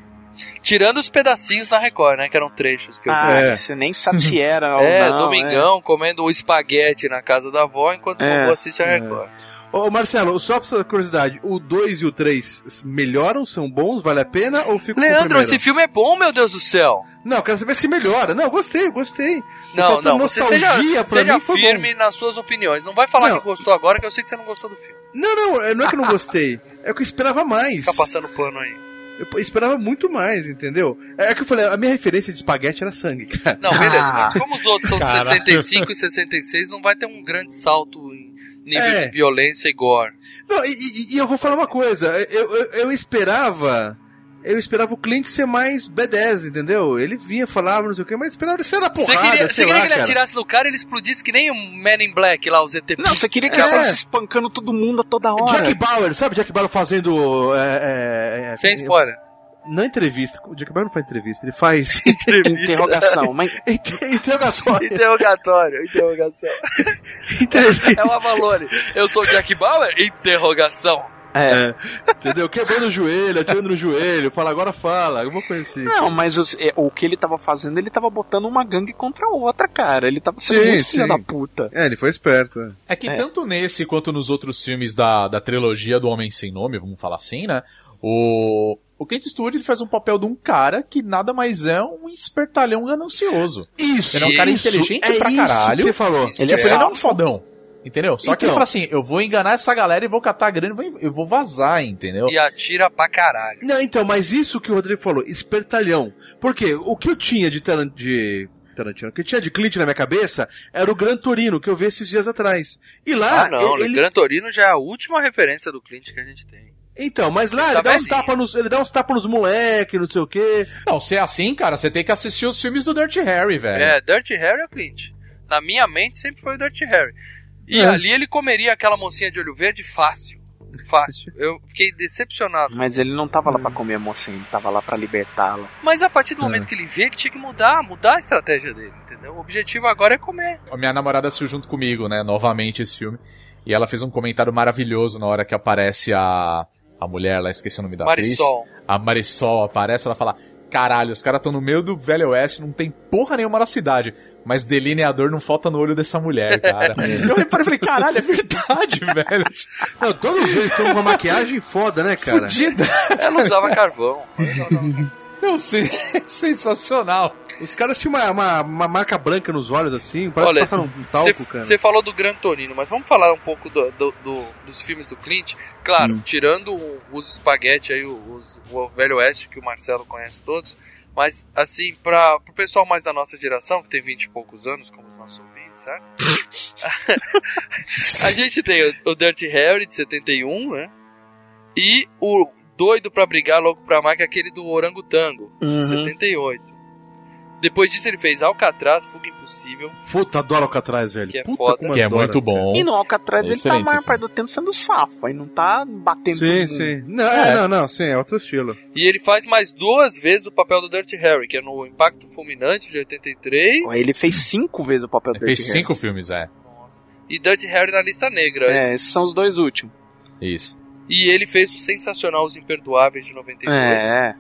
Tirando os pedacinhos na Record, né? Que eram trechos que eu vi. Ah, É. você nem sabe se era [laughs] ou É, não. domingão, comendo o espaguete na casa da avó enquanto o É. vovô assiste a Record. Ô, Marcelo, só pra curiosidade, o 2 e o 3 melhoram, são bons, vale a pena ou fica com o Leandro, esse filme é bom, meu Deus do céu! Não, quero saber se melhora. Não, gostei, gostei. Não, não, você seja, seja firme nas suas opiniões. Não vai falar Não. que gostou agora, que eu sei que você não gostou do filme. Não, não, é- não é que eu não [laughs] gostei. É que eu esperava mais. Fica passando pano aí. Eu esperava muito mais, entendeu? É que eu falei, a minha referência de espaguete era sangue, cara. Não, beleza, Ah. mas [laughs] como os outros são de Caralho. 65 e 66, não vai ter um grande salto em nível É. de violência e gore. Não, e, e- eu vou falar uma coisa, eu, eu, eu esperava. Eu esperava o Clint ser mais B10, entendeu? Ele vinha, falava, não sei o que, mas esperava ele ser na Você porrada, queria, sei você queria lá, que ele cara. atirasse no cara e ele explodisse que nem um Man in Black lá, o ZT. Não, você queria que É. ele fosse espancando todo mundo a toda hora. Jack Bauer, sabe Jack Bauer fazendo. É, é, é, Sem spoiler. Não entrevista. O Jack Bauer não faz entrevista, ele faz [laughs] Interrogação. Mas [laughs] inter- interrogatório. Interrogatório, interrogação. [laughs] Entrevista. É o Avalone. Eu sou o Jack Bauer? Interrogação. é. É, entendeu? Quebrando o joelho, atirando no joelho, fala, agora fala, alguma coisa assim. Não, mas os- é, o que ele tava fazendo, ele tava botando uma gangue contra a outra, cara. Ele tava sendo Sim, muito filho da puta. É, ele foi esperto. é. É que É. tanto nesse quanto nos outros filmes da, da trilogia do Homem Sem Nome, vamos falar assim, né? O, o Clint Eastwood ele faz um papel de um cara que nada mais é um espertalhão ganancioso. Isso, Ele é um cara isso, inteligente é pra isso caralho. que você falou. Ele, É. tipo, ele não é um fodão. Entendeu? Só que ele Então. fala assim, eu vou enganar essa galera e vou catar a grana e vou, eu vou vazar, entendeu? E atira pra caralho. Não, então, mas isso que o Rodrigo falou, espertalhão. Por quê? O que eu tinha de, Taran- de Tarantino, o que eu tinha de Clint na minha cabeça era o Gran Torino, que eu vi esses dias atrás. E lá, Ah, não. ele, Gran Torino já é a última referência do Clint que a gente tem. Então, mas lá Ele ele, tá dá uns tapas nos, ele dá uns tapas nos moleques, não sei o quê. Não, se é assim, cara, você tem que assistir os filmes do Dirty Harry, velho. É, Dirty Harry é o Clint. Na minha mente sempre foi o Dirty Harry. E É. ali ele comeria aquela mocinha de olho verde fácil. Fácil. Eu fiquei decepcionado. Mas ele não tava lá pra comer a mocinha, ele tava lá pra libertá-la. Mas a partir do É. momento que ele vê, ele tinha que mudar, mudar a estratégia dele, entendeu? O objetivo agora é comer. A minha namorada assistiu junto comigo, né, novamente esse filme. E ela fez um comentário maravilhoso na hora que aparece a, a mulher lá, esqueci o nome da Marisol. atriz. A Marisol aparece, ela fala: Caralho, os caras estão no meio do Velho Oeste, não tem porra nenhuma na cidade. Mas delineador não falta no olho dessa mulher, cara. [laughs] eu reparei e falei, caralho, é verdade, [laughs] velho. Não, todos eles estão com uma maquiagem foda, né, cara? Fudida. Ela usava carvão. Não [laughs] sei, [laughs] sensacional. Os caras tinham uma, uma, uma marca branca nos olhos, assim, parece Olha, que passaram um talco, cara. Você falou do Gran Torino, mas vamos falar um pouco do- do- do- dos filmes do Clint. Claro, Hum. tirando o- os espaguete aí, os, o Velho Oeste, que o Marcelo conhece todos. Mas, assim, para o pessoal mais da nossa geração, que tem 20 e poucos anos, como os nossos ouvintes, certo? [laughs] a gente tem o, o Dirty Harry, de 71, né? E o Doido pra Brigar, Louco pra que é aquele do Orangotango, de Uhum. 78. Depois disso ele fez Alcatraz, Fuga Impossível, Puta, adoro Alcatraz, velho. Que é Puta, foda. Que é adoro, muito cara. bom. E no Alcatraz ele tá a maior parte do tempo sendo safo, aí não tá batendo Sim, sim. Não, É. é, não, não, sim, é outro estilo. E ele faz mais duas vezes o papel do Dirty Harry, que é no Impacto Fulminante de 83 Aí Ele fez cinco vezes o papel do Fez Dirty cinco filmes, é. e Dirty Harry na lista negra. Harry. É, esses são os dois últimos. Isso. E ele fez o sensacional Os Imperdoáveis de 92. É,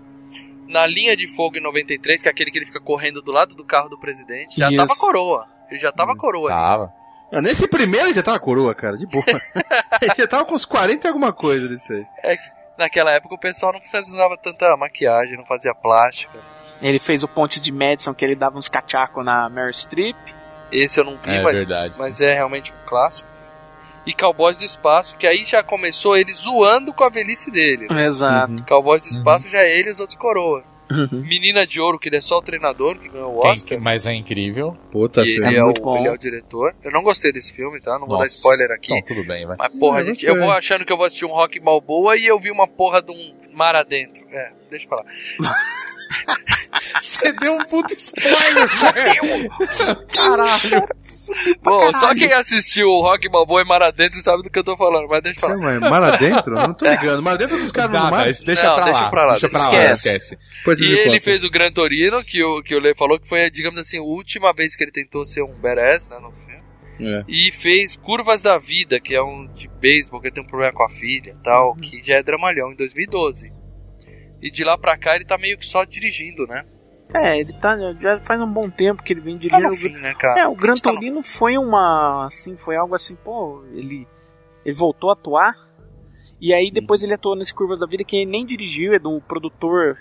Na Linha de Fogo em 93, que é aquele que ele fica correndo do lado do carro do presidente, já Isso. tava coroa. Ele já tava coroa. Tava. Nesse primeiro ele já tava coroa, cara, de boa. [laughs] ele já tava com uns 40 e alguma coisa disso aí. Naquela época o pessoal não fazia tanta maquiagem, não fazia plástica. Ele fez o Ponte de Madison, que ele dava uns cachacos na Mary Streep. Esse eu não vi, É mas, verdade. mas é realmente um clássico. E Cowboys do Espaço, que aí já começou ele zoando com a velhice dele. né? Exato. Cowboys do Espaço já é ele e os outros coroas. Uhum. Menina de Ouro, que ele é só o treinador, que ganhou o Quem- Oscar. mas é incrível. Puta, E ele É é, muito o, bom. ele é o diretor. Eu não gostei desse filme, tá? Não vou dar Nossa. spoiler aqui. Não, tudo bem, vai. Mas porra, Não, gente, não eu vou achando que eu vou assistir um Rock Balboa e eu vi uma porra de um mar adentro. É, deixa pra lá. [laughs] Você deu um puto spoiler, [laughs] velho. Caralho. Bom, só quem assistiu o Rock Balboa e mar adentro sabe do que eu tô falando, mas deixa pra lá. É, mas Mar adentro? Eu não tô ligando. Mar adentro dos caras Tá, no mar? mas deixa, Não, pra deixa lá, pra lá, Deixa pra lá, esquece. esquece. Depois E ele conta. fez o Gran Torino, que o, que o Lê falou que foi, digamos assim, a última vez que ele tentou ser um badass, né, no filme. É. E fez Curvas da Vida, que é um de beisebol, que ele tem um problema com a filha e tal, que já é dramalhão, em 2012. E de lá pra cá ele tá meio que só dirigindo, né? É, ele tá. Já faz um bom tempo que ele vem Tá no dirigindo. fim, né, cara? É, o Gran Tá no- Torino foi uma. Assim, foi algo assim, pô, ele. Ele voltou a atuar. E aí depois ele atuou nesse Curvas da Vida que ele nem dirigiu, é do produtor.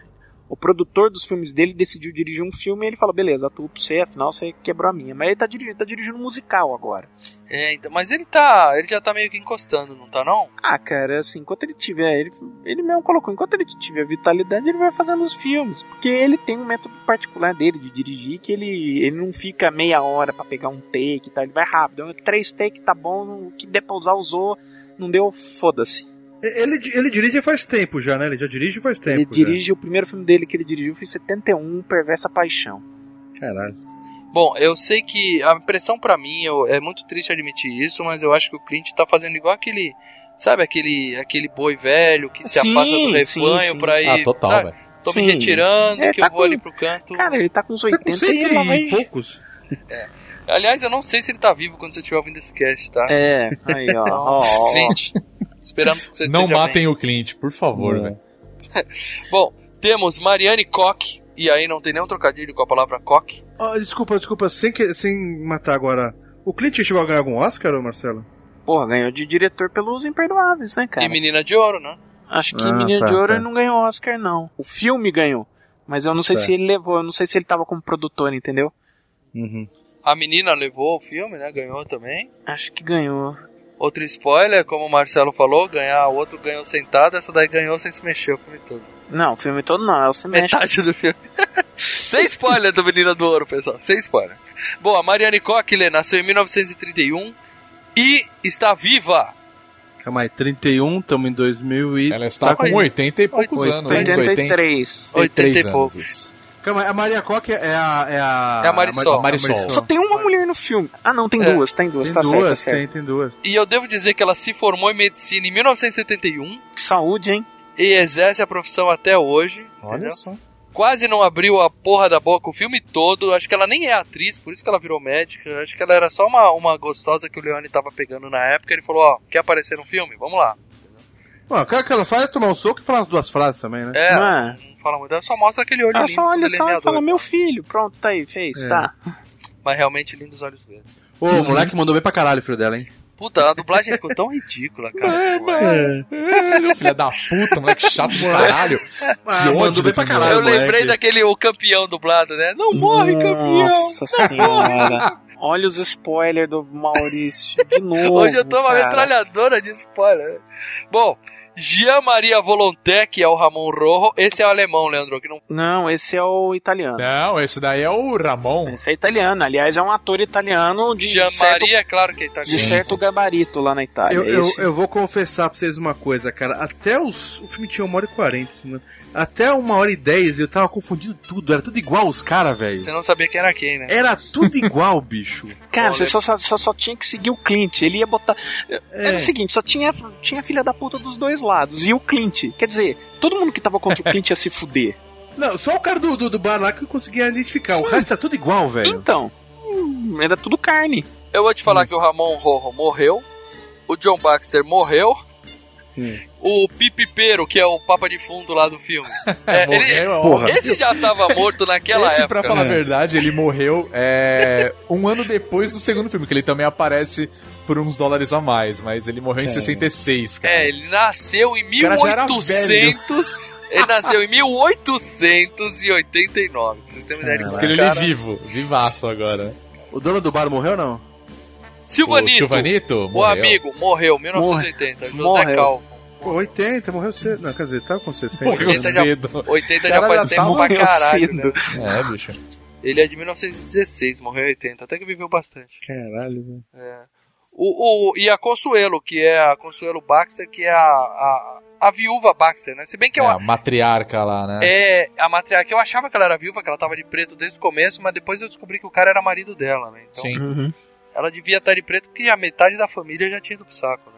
O produtor dos filmes dele decidiu dirigir um filme e ele falou, beleza, atuo pra você, afinal você quebrou a minha. Mas ele tá dirigindo, tá dirigindo um musical agora. É, então, mas ele tá. Ele já tá meio que encostando, não tá não? Ah, cara, assim, enquanto ele tiver. Ele, ele mesmo colocou, enquanto ele tiver vitalidade, ele vai fazendo os filmes. Porque ele tem um método particular dele de dirigir que ele, ele não fica meia hora pra pegar um take e tal. Ele vai rápido. Três take tá bom, o que der pra usar, usou. Não deu, foda-se. Ele, ele dirige faz tempo já, né? Ele já dirige faz tempo. Ele dirige, o primeiro filme dele que ele dirigiu foi em 71, Perversa Paixão. Já. Caralho. Bom, eu sei que a impressão pra mim, eu, é muito triste admitir isso, mas eu acho que o Clint tá fazendo igual aquele. Sabe aquele, aquele boi velho que se Sim, afasta do rebanho sim. ir. Ah, total, sabe? velho. Tô Sim. me retirando, É, que tá eu vou com- ali pro canto. Cara, ele tá com uns Tá com 80 e poucos. Aliás, eu não sei se ele tá vivo quando você estiver ouvindo esse cast, tá? É, aí ó. ó, ó. Clint, esperamos que você Não matem o Clint, por favor, velho. bem. [laughs] Bom, temos Mariane Koch, e aí não tem nenhum trocadilho com a palavra Koch. Ah, desculpa, desculpa, sem, que- sem matar agora. O Clint chegou a ganhar algum Oscar, Marcelo? Porra, ganhou de diretor pelos Imperdoáveis, né, cara? E Menina de Ouro, né? Acho que Ah, Menino tá, de Ouro tá. ele não ganhou Oscar, não. O filme ganhou. Mas eu não sei Tá. se ele levou, eu não sei se ele tava como produtor, entendeu? Uhum. A menina levou o filme, né? Ganhou também. Acho que ganhou. Outro spoiler, como o Marcelo falou, ganhar, o outro ganhou sentado, essa daí ganhou sem se mexer o filme todo. Não, o filme todo não, é o semestre. Metade do filme. [laughs] sem spoiler do Menina do Ouro, pessoal. Sem spoiler. Bom, a Mariane Coquille nasceu em 1931 e está viva. Calma aí, 31, estamos em 2000 e... Ela está com Aí. 80 e poucos 80. anos, né? 83. 80 e. Calma a Maria Coque é a... É a, É a Marisol. a Marisol. Só tem uma mulher no filme. Ah, não, tem É. duas, tem duas, Tem tá certo, tá duas, certo. tem, tem duas. E eu devo dizer que ela se formou em medicina em 1971 Que saúde, hein? e exerce a profissão até hoje. Olha entendeu? só. quase não abriu a porra da boca o filme todo. Acho que ela nem é atriz, por isso que ela virou médica. Acho que ela era só uma, uma gostosa que o Leone tava pegando na época. Ele falou: Ó, quer aparecer no filme? Vamos lá. Bom, o cara que ela faz é tomar um soco e falar as duas frases também, né? É, fala muito. Ela só mostra aquele olho Ela lindo. só olha só e fala, meu filho, pronto, tá aí, fez, É. tá. Mas realmente lindos olhos verdes. Ô, o moleque mandou bem pra caralho o filho dela, hein? Puta, a dublagem ficou tão ridícula, cara. Filha da puta, moleque chato do caralho. Ah, Que mandou ódio bem pra caralho. Eu moleque. lembrei daquele o campeão dublado, né? Não morre, campeão! Nossa [laughs] senhora. Olha os spoilers do Maurício. De novo. Hoje eu tô uma cara. metralhadora de spoiler. Bom, Jean Maria Volonté, que é o Ramon Rojo, esse é o alemão, Leandro, que não Não, esse é o italiano. Não, esse daí é o Ramon. Esse é italiano. Aliás, é um ator italiano de, certo, Maria, é claro que é de italiano. certo gabarito lá na Itália. Eu, eu, Esse- eu vou confessar pra vocês uma coisa, cara. Até os, o filme tinha uma hora e quarenta, né? Até uma hora e dez eu tava confundindo tudo. Era tudo igual os caras, velho. Você não sabia quem era quem, né? Era tudo igual, bicho. [laughs] Cara, Olha- você só, só, só, só tinha que seguir o Clint. Ele ia botar. É. Era o seguinte, só tinha, tinha filha da puta dos dois lados. E o Clint. Quer dizer, todo mundo que tava contra o [laughs] Clint ia se fuder. Não, só o cara do, do, do bar lá que eu conseguia identificar. O resto tá tudo igual, velho. Então, hum, era tudo carne. Eu vou te falar que o Ramon Rojo morreu, o John Baxter morreu, Hum. o Pipipeiro, que é o papa de fundo lá do filme. [laughs] É, ele- Morreu, Porra. esse já tava morto naquela Esse, época. pra falar a É. verdade, ele morreu é, um ano depois do segundo filme, que ele também aparece por uns dólares a mais, mas ele morreu em 66, cara. É, ele nasceu em cara já era 1800. [laughs] Ele nasceu em 1889. Pra vocês terem uma ideia Diz desse que ele é vivo, vivaço agora. O dono do bar morreu ou não? Silvanito, O Silvanito o morreu. amigo, morreu, 1980. José Morreu. Calvo. Pô, 80, morreu cedo. Não, quer dizer, tava com 60. Morreu 80 já- cedo. 80 já faz já tempo pra morreu caralho, né? É, bicho. Ele é de 1916, morreu em 80. Até que viveu bastante. Caralho, velho. É. O, o, e a Consuelo, que é a Consuelo Baxter, que é a, a, a viúva Baxter, né? Se bem que É, é, a matriarca lá, né? é a matriarca. Eu achava que ela era viúva, que ela tava de preto desde o começo, mas depois eu descobri que o cara era marido dela, né? Então, Sim. ela devia estar de preto porque a metade da família já tinha ido pro saco, né?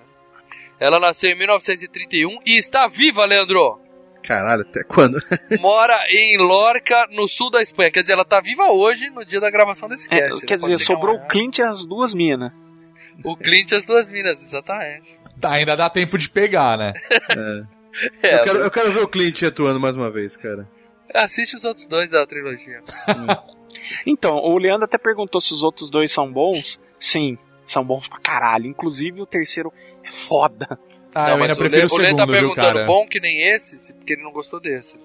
Ela nasceu em 1931 e está viva, Leandro! Caralho, até quando? [laughs] Mora em Lorca, no sul da Espanha. Quer dizer, ela tá viva hoje, no dia da gravação desse É, cast. quer Pode dizer, ser que sobrou o Clint e as duas minas. O Clint e as duas minas, exatamente. Tá, ainda dá tempo de pegar, né? É, [laughs] eu, quero, eu quero ver o Clint atuando mais uma vez, cara. Assiste os outros dois da trilogia. [laughs] Então, o Leandro até perguntou se os outros dois são bons. Sim, são bons pra caralho. Inclusive o terceiro é foda. Ah, Não, eu ainda mas prefiro o, o o Lê segundo, tá viu, perguntando cara? bom que nem esse, se- porque ele não gostou desse.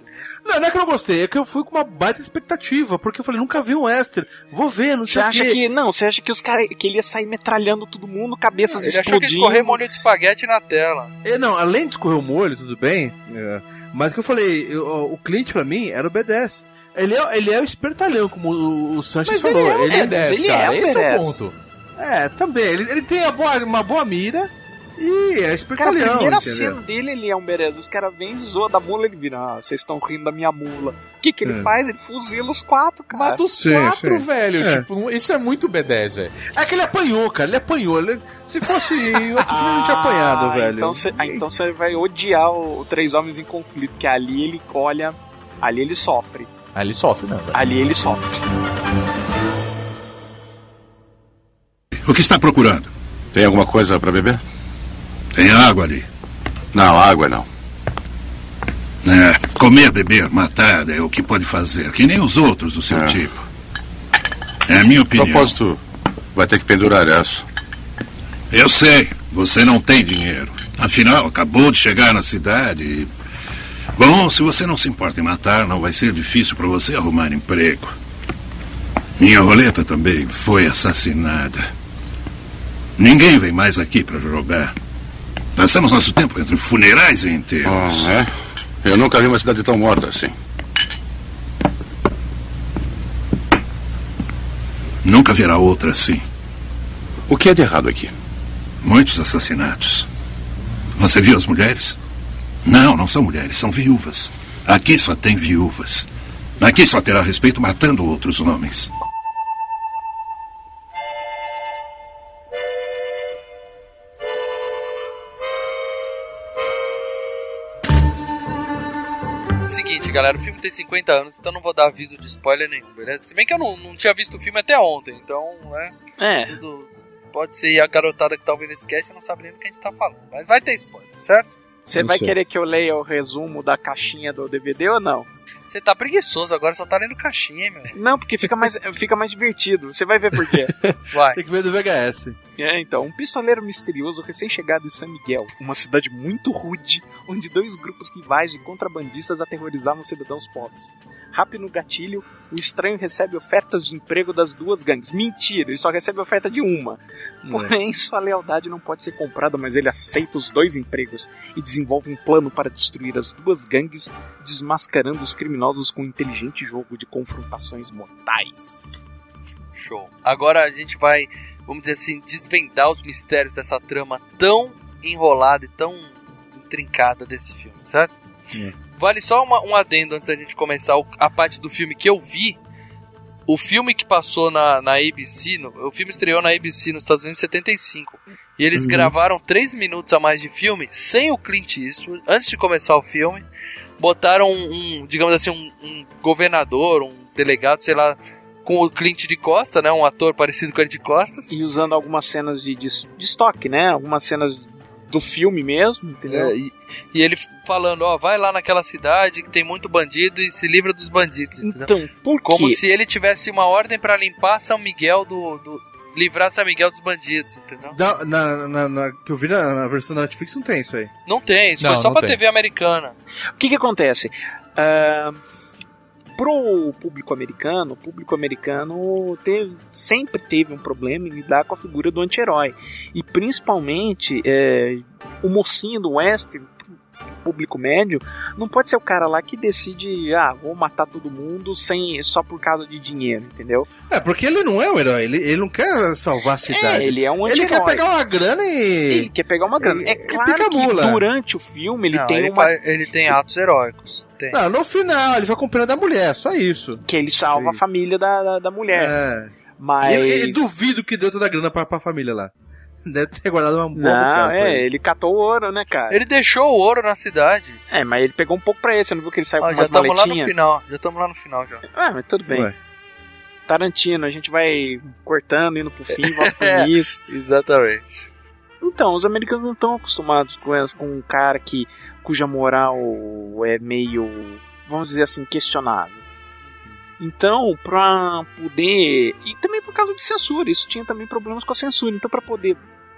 Não, não é que eu não gostei, é que eu fui com uma baita expectativa, porque eu falei, nunca vi um Western, vou ver, não Você sei o acha que. Não, você acha que os caras. que ele ia sair metralhando todo mundo, cabeças Ele achou que ia explodindo. escorrer molho de espaguete na tela. É, não, além de escorrer o molho, tudo bem, é, mas o que eu falei, eu- o Clint pra mim era o B10. Ele é, ele é o espertalhão, como o, o Sanchez Mas ele falou. é um ele, é, B10, mas ele cara. é um Esse é o B10. ponto. é, também, ele, ele tem a boa- uma boa mira e é Cara, a espertalhão, primeira entendeu? cena dele, ele é um berez. Os caras vêm, zoa da mula, ele vira. Ah, vocês estão rindo da minha mula. O que que ele É. faz? Ele fuzila os quatro, cara. Mata os Sim, quatro, sim. velho. É. Tipo, isso é muito B10, velho. É que ele apanhou, cara, ele apanhou. ele- se fosse [laughs] outro filme, ele não tinha apanhado, velho. Então você, ah, então você vai odiar o, Três Homens em Conflito, que ali ele colha. Ali ele sofre. Ah, ele sofre, não, velho. Ali ele sofre. O que está procurando? Tem alguma coisa para beber? Tem água ali. Não, água não. É, comer, beber, matar é o que pode fazer, que nem os outros do seu É. tipo. É a minha opinião. Propósito, vai ter que pendurar essa. Eu sei, você não tem dinheiro. Afinal, acabou de chegar na cidade e... Bom, se você não se importa em matar, não vai ser difícil para você arrumar emprego. Minha roleta também foi assassinada. Ninguém vem mais aqui para jogar. Passamos nosso tempo entre funerais e enterros. Ah, é? Eu nunca vi uma cidade tão morta assim. Nunca haverá outra assim. O que é de errado aqui? Muitos assassinatos. Você viu as mulheres? Não, não são mulheres, são viúvas. Aqui só tem viúvas. Aqui só terá respeito matando outros homens. Galera, o filme tem 50 anos, então não vou dar aviso de spoiler nenhum, beleza? Se bem que eu não, não tinha visto o filme até ontem, então, né, É, tudo... Pode ser a garotada que tá ouvindo esse cast não sabe nem do que a gente tá falando. Mas vai ter spoiler, certo? Você vai sei. querer que eu leia o resumo da caixinha do DVD ou não? Você tá preguiçoso agora, só tá lendo caixinha, hein, meu? Não, porque fica mais, [laughs] fica mais divertido. Você vai ver por quê. [laughs] Vai. Tem que ver do VHS. É, então, um pistoleiro misterioso recém-chegado em San Miguel, uma cidade muito rude, onde dois grupos rivais de contrabandistas aterrorizavam cidadãos pobres. Rápido no gatilho, o estranho recebe ofertas de emprego das duas gangues. Mentira, ele só recebe oferta de uma. Porém, sua lealdade não pode ser comprada, mas ele aceita os dois empregos e desenvolve um plano para destruir as duas gangues, desmascarando os criminosos com um inteligente jogo de confrontações mortais. Show. Agora a gente vai, vamos dizer assim, desvendar os mistérios dessa trama tão enrolada e tão intrincada desse filme, certo? Vale só uma, um adendo antes da gente começar o- a parte do filme que eu vi. O filme que passou na, na ABC, no- o filme estreou na ABC nos Estados Unidos em 75. E eles gravaram 3 minutos a mais de filme sem o Clint Eastwood, antes de começar o filme. Botaram um, um, digamos assim, um, um governador, um delegado, sei lá, com o Clint de Costa, né? Um ator parecido com ele de Costas. E usando algumas cenas de, de, de estoque, né? Algumas cenas do filme mesmo, entendeu? É, e, e ele falando, ó, vai lá naquela cidade que tem muito bandido e se livra dos bandidos, entendeu? Então, por Como quê? se ele tivesse uma ordem pra limpar São Miguel do, do livrar São Miguel dos bandidos, entendeu? Na, na, na- que eu vi na, na versão da Netflix não tem isso aí. Não tem, isso Não, foi só pra tem. TV americana. O que que acontece? Ah, pro público americano, o público americano teve- sempre teve um problema em lidar com a figura do anti-herói. E principalmente é, o mocinho do western, público médio, não pode ser o cara lá que decide, ah, vou matar todo mundo sem só por causa de dinheiro, entendeu? É, porque ele não é um herói, ele, ele não quer salvar a cidade. É, ele é um Ele quer pegar uma grana e. Ele quer pegar uma grana. É claro que durante o filme ele Não, tem ele, uma faz- ele tem atos heróicos. Tem. Não, no final, ele vai com pena da mulher, só isso. que ele salva a Sim. família da, da, da mulher. É. Mas Ele, ele duvido que deu toda a grana pra, pra família lá. [laughs] Deve ter guardado uma boa Não, é, ele. ele catou o ouro, né, cara? Ele deixou o ouro na cidade. É, mas ele pegou um pouco pra ele, você não viu que ele saiu Ó, com já umas estamos lá no final. Já estamos lá no final já. Ah, mas tudo bem. Ué. Tarantino, a gente vai cortando, indo pro fim, volta pro É. [laughs] início. Exatamente. Então, os americanos não estão acostumados com, com um cara que, cuja moral é meio, vamos dizer assim, questionável. Então, pra poder. E também por causa de censura, isso tinha também problemas com a censura. Então, pra poder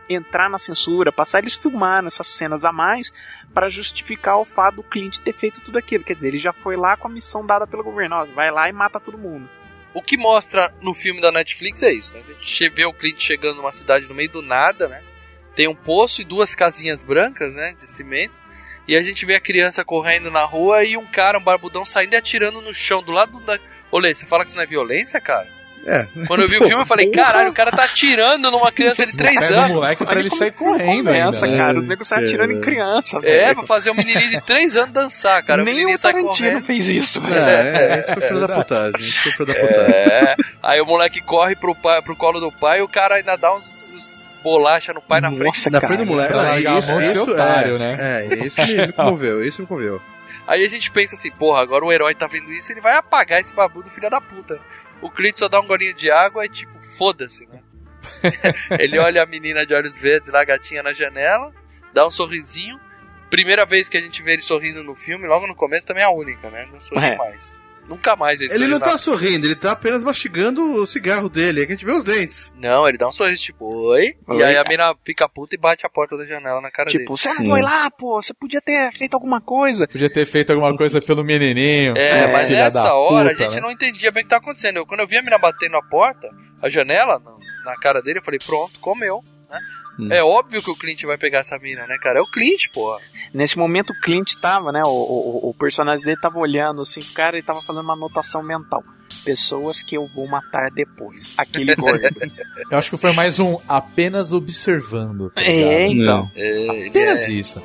entrar na censura, passar, eles filmaram essas cenas a mais para justificar o fato do Clint ter feito tudo aquilo. Quer dizer, ele já foi lá com a missão dada pelo governo: ó, vai lá e mata todo mundo. O que mostra no filme da Netflix é isso. Né? A gente vê o Clint chegando numa cidade no meio do nada, né? Tem um poço e duas casinhas brancas, né? De cimento. E a gente vê a criança correndo na rua e um cara, um barbudão, saindo e atirando no chão, do lado da. Olê, você fala que isso não é violência, cara? É. Quando eu vi o filme, eu falei, [laughs] caralho, o cara tá atirando numa criança de 3 Pega o anos. moleque pra Olha ele como- sair correndo começa, ainda. né? cara. Os negros saem atirando em criança, É, velho. pra fazer um menininho de 3 anos dançar, cara. o Nem menininho o sai Tarantino correndo. fez isso, velho. É, é, isso foi filho da putagem. Isso foi filho da putagem. É. Aí o moleque corre pro, pai, pro colo do pai e o cara ainda dá uns, uns bolacha no pai na frente. Nossa, Na cara. frente do moleque. Pra largar a isso- mão de ser isso otário, é, né? É, isso me, me [laughs] comoveu, isso me comoveu. Aí a gente pensa assim, porra, agora o herói tá vendo isso, ele vai apagar esse babu do filho da puta. O Clint só dá um golinho de água e tipo, foda-se, né? [laughs] ele olha a menina de olhos verdes lá, a gatinha na janela, dá um sorrisinho. Primeira vez que a gente vê ele sorrindo no filme, logo no começo também é a única, né? Não sorri É. mais. Nunca mais ele, Ele não tá sorrindo, ele tá apenas mastigando o cigarro dele. É que a gente vê os dentes. Não, ele dá um sorriso tipo, oi. Oi. E aí a mina fica puta e bate a porta da janela na cara Tipo, você não foi lá, pô, você podia ter feito alguma coisa. Podia ter feito alguma coisa pelo menininho. É, seu mas nessa da hora puta, a gente né? não entendia bem o que tá acontecendo. Eu, quando eu vi a mina batendo a porta, a janela, na, na cara dele, eu falei, pronto, comeu. Né? Hum. É óbvio que o Clint vai pegar essa mina, né, cara? É o Clint, porra. Nesse momento o Clint tava, né? O, o, o personagem dele tava olhando assim, o cara ele tava fazendo uma anotação mental. Pessoas que eu vou matar depois. Aquele gordo. [laughs] Eu acho que foi mais um apenas observando. tá é, então. É, ele Apenas é- isso.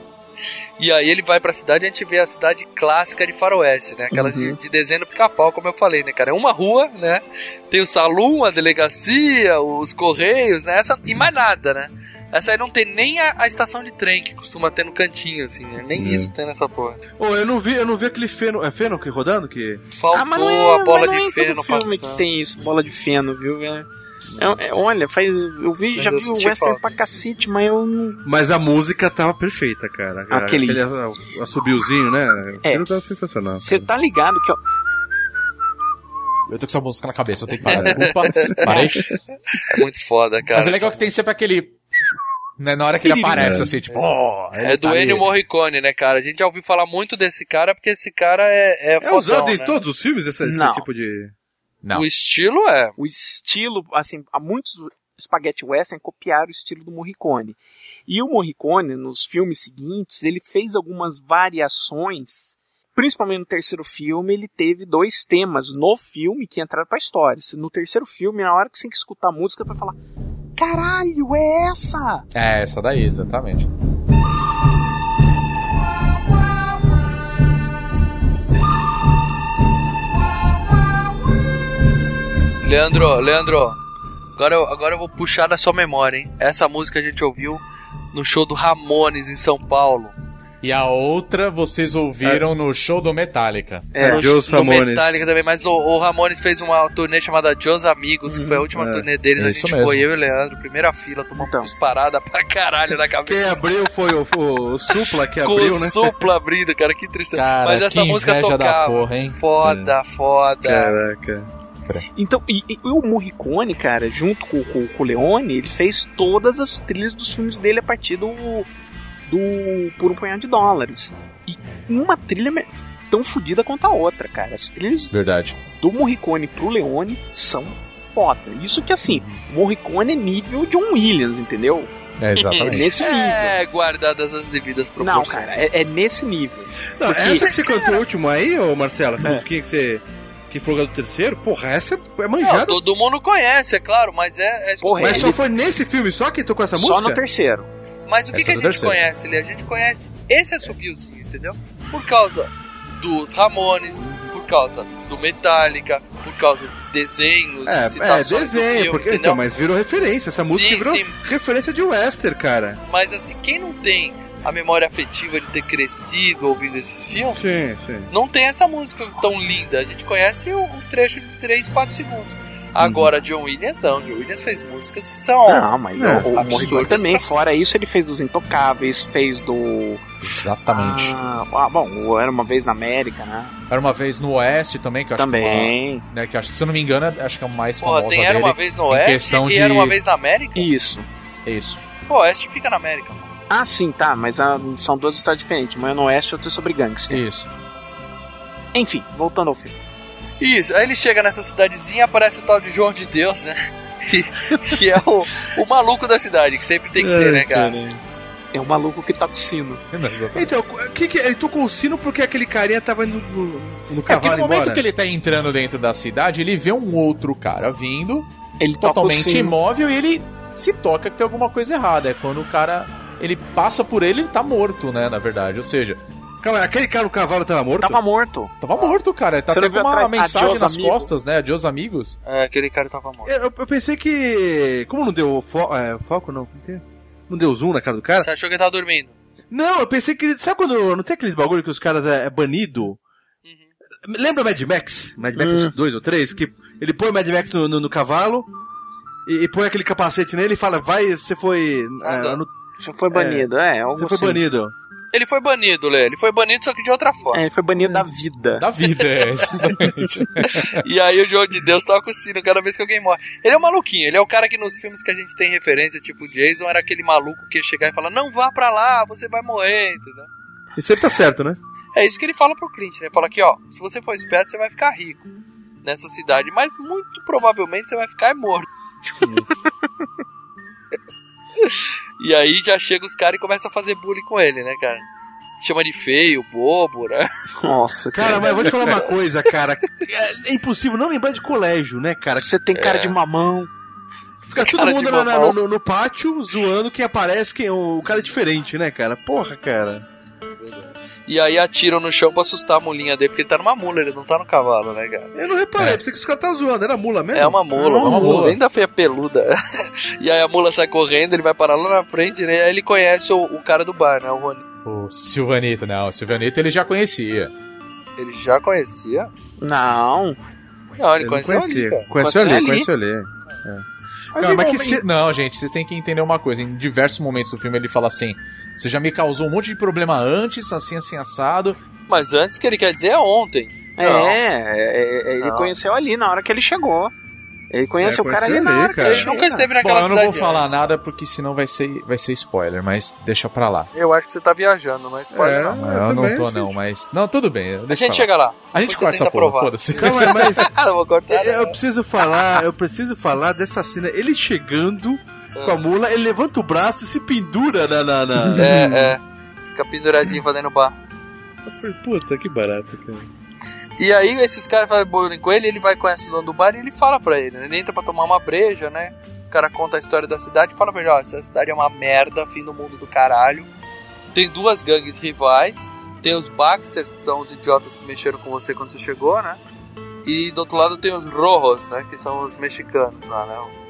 E aí ele vai pra cidade e a gente vê a cidade clássica de faroeste, né? Aquelas de, de desenho pica-pau, como eu falei, né, cara? É uma rua, né? Tem o salão, a delegacia, os correios, né? Essa, e mais nada, né? Essa aí não tem nem a, a estação de trem que costuma ter no cantinho, assim, né? Nem Hum. isso tem nessa porra. Ô, eu não vi, eu não vi aquele feno. É feno que rodando? Que... Faltou Ah, mas não é, a bola mas não é de em feno todo filme passando. que tem isso, bola de feno, viu, velho? É- é- olha, faz, eu vi, Mas já eu vi o western falta. pra cacete, mas eu não. Mas a música tava perfeita, cara. Aquele- Aquele assobiozinho, né? É. Aquilo tava sensacional. Você tá ligado que, ó, Eu tô com essa música na cabeça, eu tenho que parar, desculpa. [laughs] Parei. É muito foda, cara. Mas é legal que tem sempre aquele. Né, na hora que ele aparece, assim, tipo, oh, ele É do tá. Ennio Morricone, né, cara? A gente já ouviu falar muito desse cara, porque esse cara é, é, É fodão, usado em né? todos os filmes esse, esse Não. tipo de. Não. O estilo é. o estilo, assim, há muitos spaghetti western copiaram o estilo do Morricone. E o Morricone, nos filmes seguintes, ele fez algumas variações, principalmente no terceiro filme, ele teve dois temas no filme que entraram pra história. No terceiro filme, na hora que você tem que escutar a música, vai falar, caralho, é essa! É, essa daí, exatamente. Leandro, Leandro, agora eu, agora eu vou puxar da sua memória, hein? Essa música a gente ouviu no show do Ramones em São Paulo. E a outra vocês ouviram no show do Metallica. É, no, Joe's no Ramones. Metallica também, mas no- o Ramones fez uma turnê chamada Joe's Amigos, que foi a última é. turnê deles. É a gente foi, eu e o Leandro, primeira fila, tomamos Então. uns parada pra caralho na Quem cabeça. abriu foi o, foi o Supla que [laughs] Com abriu, o né? supla abrindo, cara, que tristeza. Cara, mas essa que música tocava. porra, hein? Foda, foda. Caraca. Então, e, e o Morricone, cara, junto com, com- com o Leone, ele fez todas as trilhas dos filmes dele a partir do, do Por um Punhado de Dólares. E uma trilha tão fodida quanto a outra, cara. As trilhas Verdade. do Morricone pro Leone são foda. Isso que, assim, Morricone é nível John Williams, entendeu? É, É exatamente. nesse nível. É, guardadas as devidas Não, proporções. cara, é, é nesse nível. Não, Porque- essa que você cantou último aí, ô Marcelo, essa É. musiquinha que você. Que foi do terceiro, porra, essa é Não, manjada. todo mundo conhece, é claro, mas é. é Porra, Mas ele- só foi nesse filme só que tocou essa música? Só no terceiro. Mas o que, Essa que a é gente terceiro. conhece, Lê? A gente conhece esse assobiozinho, entendeu? Por causa dos Ramones, por causa do Metallica, por causa de desenhos, É, de é desenho, filme, porque, entendeu? então, mas virou referência. Essa música Sim, virou sim. referência de western, cara. Mas assim, quem não tem a memória afetiva de ter crescido ouvindo esses filmes, Sim, sim. não tem essa música tão linda. A gente conhece o, o trecho de 3, 4 segundos. Agora, John Williams não. John Williams fez músicas que são. Não, mas É, o, o Morricone também, pra fora isso, ele fez dos Intocáveis, fez do. Exatamente. Ah, ah, bom, o Era uma vez na América, né? Era uma vez no Oeste também, que eu acho que, Também. uma- né, que acho que, se eu não me engano, acho que é a mais Porra, famosa tem Era uma vez no Oeste e de- Era uma vez na América. Isso. É isso. O Oeste fica na América. Ah, sim, tá, mas ah, são duas histórias diferentes. Uma é no Oeste e outra é sobre gangster. Isso. Enfim, voltando ao filme. Isso, aí ele chega nessa cidadezinha aparece o tal de João de Deus, né? [laughs] Que, que é o, o maluco da cidade, que sempre tem que ter, né, cara? É o maluco que tá com sino. Exatamente. Então, o que que. Ele tocou o sino porque aquele carinha tava indo no, no É porque cavalo no momento embora. que ele tá entrando dentro da cidade, ele vê um outro cara vindo, Ele totalmente imóvel, e ele se toca que tem alguma coisa errada. É quando o cara. Ele passa por ele e tá morto, né? Na verdade. Ou seja, Calma, aquele cara no cavalo tava morto? Tava morto. tava morto, cara. Tá Você até com uma atrás? mensagem Adiós, nas amigo. costas, né? Adiós, amigos. É, aquele cara tava morto. Eu, eu pensei que. Como não deu fo é, foco, não? É? Não deu zoom na cara do cara? Você achou que ele tava dormindo? Não, eu pensei que. ele- Sabe quando. Não tem aqueles bagulho que os caras é, é banido? Lembra Mad Max? Mad Max 2 ou 3? Que ele põe o Mad Max no, no- no cavalo e, e põe aquele capacete nele e fala: Vai, você foi. É, no- Você foi banido, é. algo você foi assim. banido. Ele foi banido, Lê. Ele foi banido, só que de outra forma. É, ele foi banido da vida. Da vida, é, exatamente. [laughs] E aí o João de Deus toca o sino cada vez que alguém morre. Ele é um maluquinho, ele é o cara que nos filmes que a gente tem referência, tipo o Jason, era aquele maluco que ia chegar e falar, não vá pra lá, você vai morrer, entendeu? E sempre tá certo, né? É isso que ele fala pro Clint, né? Fala aqui, ó, se você for esperto, você vai ficar rico nessa cidade, mas muito provavelmente você vai ficar morto. [laughs] e aí já chega os caras e começam a fazer bullying com ele, né, cara? Chama de feio, bobo, né? Nossa, Cara, mas eu vou te falar uma coisa, cara. É, é impossível não lembrar de colégio, né, cara? Você tem cara É. de mamão. Fica todo Cara mundo na- no, no pátio zoando quem aparece, quem, o cara é diferente, né, cara? Porra, cara. E aí atiram no chão pra assustar a mulinha dele, porque ele tá numa mula, ele não tá no cavalo, né, cara? Eu não reparei, É. pensei que os caras estavam zoando, era mula mesmo? É uma mula, É uma uma mula, mula. ainda feia peluda. [laughs] e aí a mula sai correndo, ele vai parar lá na frente, né? E aí ele conhece o, o cara do bar, né? O Rony. O Silvanito, não. O Silvanito ele já conhecia. Ele já conhecia? Não. Não, ele Eu não conheceu ali, conhecia. cara. Conheceu ali, ali. conheceu ali. Mas, em mas que se- Não, gente, vocês têm que entender uma coisa. Em diversos momentos do filme ele fala assim: Você já me causou um monte de problema antes, assim, assim, assado. Mas antes que ele quer dizer é ontem. É, é, é, ele Não. conheceu ali na hora que ele chegou. Ele conhece É, o cara ali na ali, hora cara. ele nunca esteve Bom, naquela eu não vou falar antes. nada porque senão vai ser, vai ser spoiler, mas deixa pra lá. Eu acho que você tá viajando, não é spoiler, É. não. eu, eu não tô, gente. não, mas. Não, tudo bem. A gente chega lá. A gente corta essa porra, foda-se. Calma, mas [laughs] Ah, não vou cortar. eu não. preciso falar, eu preciso falar dessa cena. Ele chegando com a mula, ele levanta o braço e se pendura na. na, na... É, é. Fica penduradinho fazendo bar. Eu falei, puta, que barato, cara. E aí esses caras fazem bullying com ele, ele vai conhece o dono do bar e ele fala pra ele, né? Ele entra pra tomar uma breja, né? O cara conta a história da cidade e fala pra ele, ó, essa cidade é uma merda, fim do mundo do caralho. Tem duas gangues rivais, tem os Baxters, que são os idiotas que mexeram com você quando você chegou, né? E do outro lado tem os Rojos, né? Que são os mexicanos lá, né?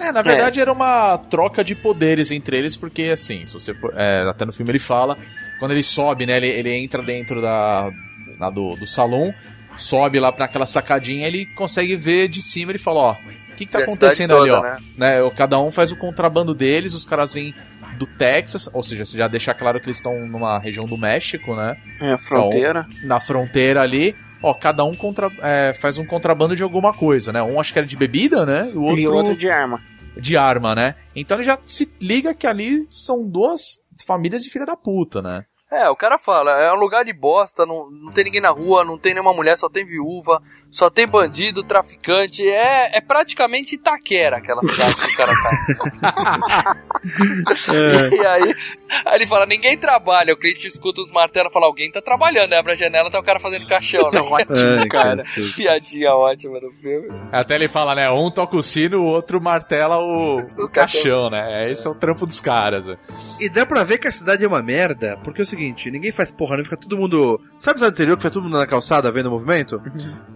É, na verdade era uma troca de poderes entre eles, porque assim, se você for. é, até no filme ele fala, quando ele sobe, né? Ele, ele entra dentro da, lá do, do salão, sobe lá pra aquela sacadinha, ele consegue ver de cima ele fala, ó, o que, que tá a acontecendo cidade ali, ó? toda, né? Né, cada um faz o contrabando deles, os caras vêm do Texas, ou seja, você já deixa claro que eles estão numa região do México, né? É, fronteira. Na fronteira ali. Ó, cada um contra, é, faz um contrabando de alguma coisa, né? Um acho que era de bebida, né? E o outro, E outro de arma. de arma, né? Então ele já se liga que ali são duas famílias de filha da puta, né? É, o cara fala, é um lugar de bosta, não, não tem ninguém na rua, não tem nenhuma mulher, só tem viúva, só tem bandido, traficante, é, é praticamente Itaquera aquela cidade que o cara tá. [laughs] E aí, aí ele fala, ninguém trabalha, o cliente escuta os martelos e fala, alguém tá trabalhando, aí abre a janela tá o cara fazendo caixão, né? [laughs] Ótimo, [laughs] cara. Piadinha ótima do filme. Até ele fala, né? Um toca o sino, o outro martela o, o caixão, né? Esse é o trampo dos caras, velho. E dá pra ver que a cidade é uma merda, porque é o seguinte, ninguém faz porra, não fica todo mundo. Sabe a cidade anterior que fica todo mundo na calçada vendo o movimento?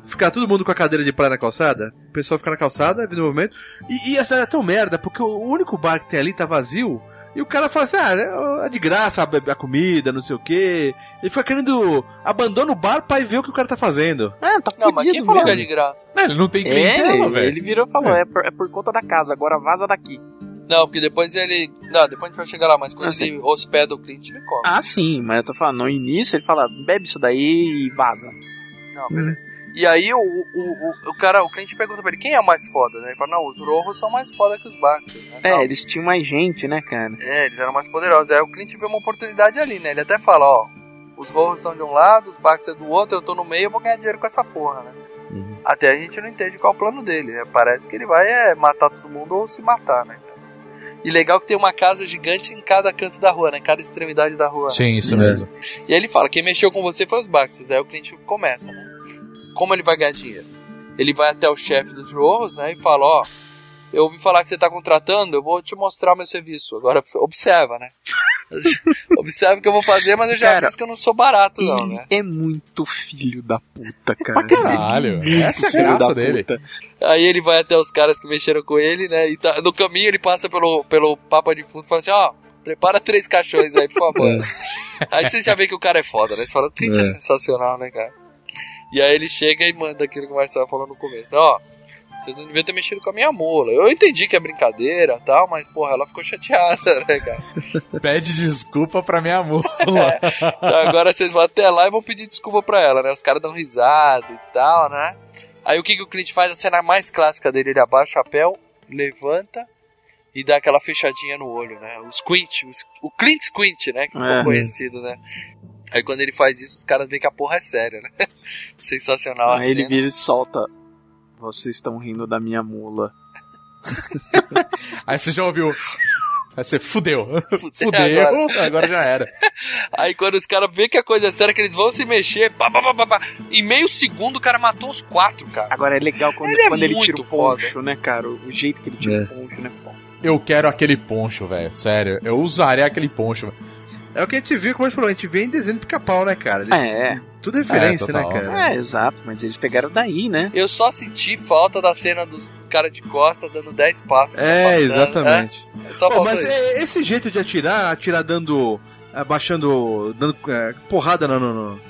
Fica todo mundo com a cadeira de praia na calçada, o pessoal fica na calçada vendo o movimento. E, e a cidade é tão merda, porque o único bar que tem ali tá vazio. E o cara fala assim, ah, é de graça a, a comida, não sei o quê. Ele fica querendo. Abandona o bar pra ir ver o que o cara tá fazendo. É, tá Não, mas quem falou que é de graça? É, ele não tem É, clientela, velho. ele virou e falou, é. por, é por conta da casa, agora vaza daqui. Não, porque depois ele... Não, depois a gente vai chegar lá, mas quando Ah, ele hospeda o cliente, ele come. Ah, sim, mas eu tô falando, no início ele fala, bebe isso daí e vaza. Não, beleza. E aí o, o, o, o cara, o cliente pergunta pra ele, quem é o mais foda, né? Ele fala, não, os Rojos são mais foda que os Baxters, né? É, Não. eles tinham mais gente, né, cara? É, eles eram mais poderosos. Aí o cliente vê uma oportunidade ali, né? Ele até fala, ó, os Rojos estão de um lado, os Baxters do outro, eu tô no meio, eu vou ganhar dinheiro com essa porra, né? Uhum. Até a gente não entende qual é o plano dele. né? Parece que ele vai é, matar todo mundo ou se matar, né? E legal que tem uma casa gigante em cada canto da rua, né? Em cada extremidade da rua. né? Sim, isso É. mesmo. E aí ele fala, quem mexeu com você foi os Baxters. Aí o cliente começa, né? Como ele vai ganhar dinheiro? Ele vai até o chefe dos Rojos, né? E fala, ó, eu ouvi falar que você tá contratando, eu vou te mostrar meu serviço. Agora observa, né? [laughs] observa o que eu vou fazer, mas eu já Cara, disse que eu não sou barato, não, Ele né? é muito filho da puta, cara. Pra caralho. É Essa é a graça dele. puta. Aí ele vai até os caras que mexeram com ele, né? E tá, no caminho ele passa pelo, pelo Papa de Fundo e fala assim, ó, prepara três caixões aí, por favor. aí você já vê que o cara é foda, né? Você fala, o cliente é. É. sensacional, né, cara? E aí ele chega e manda aquilo que o Marcelo falou no começo, né? Ó, vocês não deviam ter mexido com a minha mula. Eu entendi que é brincadeira e tal, mas, porra, ela ficou chateada, [laughs] né, cara? Pede desculpa pra minha mula. [laughs] Então agora vocês vão até lá e vão pedir desculpa pra ela, né? Os caras dão risada e tal, né? Aí o que, que o cliente faz? A cena mais clássica dele, ele abaixa o chapéu, levanta e dá aquela fechadinha no olho, né? O squint, o, o Clint Squint, né? Que ficou É. conhecido, né? Aí quando ele faz isso, os caras veem que a porra é séria, né? [laughs] Sensacional a Aí ele cena. vira e solta. Vocês estão rindo da minha mula. [laughs] Aí você já ouviu. Aí você fudeu. [laughs] Fudeu, Agora. agora. já era. Aí quando os caras veem que a coisa é séria, que eles vão se mexer, pá, pá, pá, pá, pá. em meio segundo o cara matou os quatro, cara. Agora é legal quando Ele é quando ele, tira o poncho, né, cara? O jeito que ele tira É. o poncho, né, foda. Eu quero aquele poncho, velho. Sério. Eu usaria aquele poncho. É o que a gente viu, como a gente falou, a gente vê em desenho do pica-pau, né, cara? Eles- É, Tudo referência, É, né, cara? é, exato, mas eles pegaram daí, né? Eu só senti falta da cena dos cara de costa dando 10 passos. É, afastando, exatamente. É, só Pô, mas isso. é- esse jeito de atirar, atirar dando. abaixando. dando é, porrada no, no,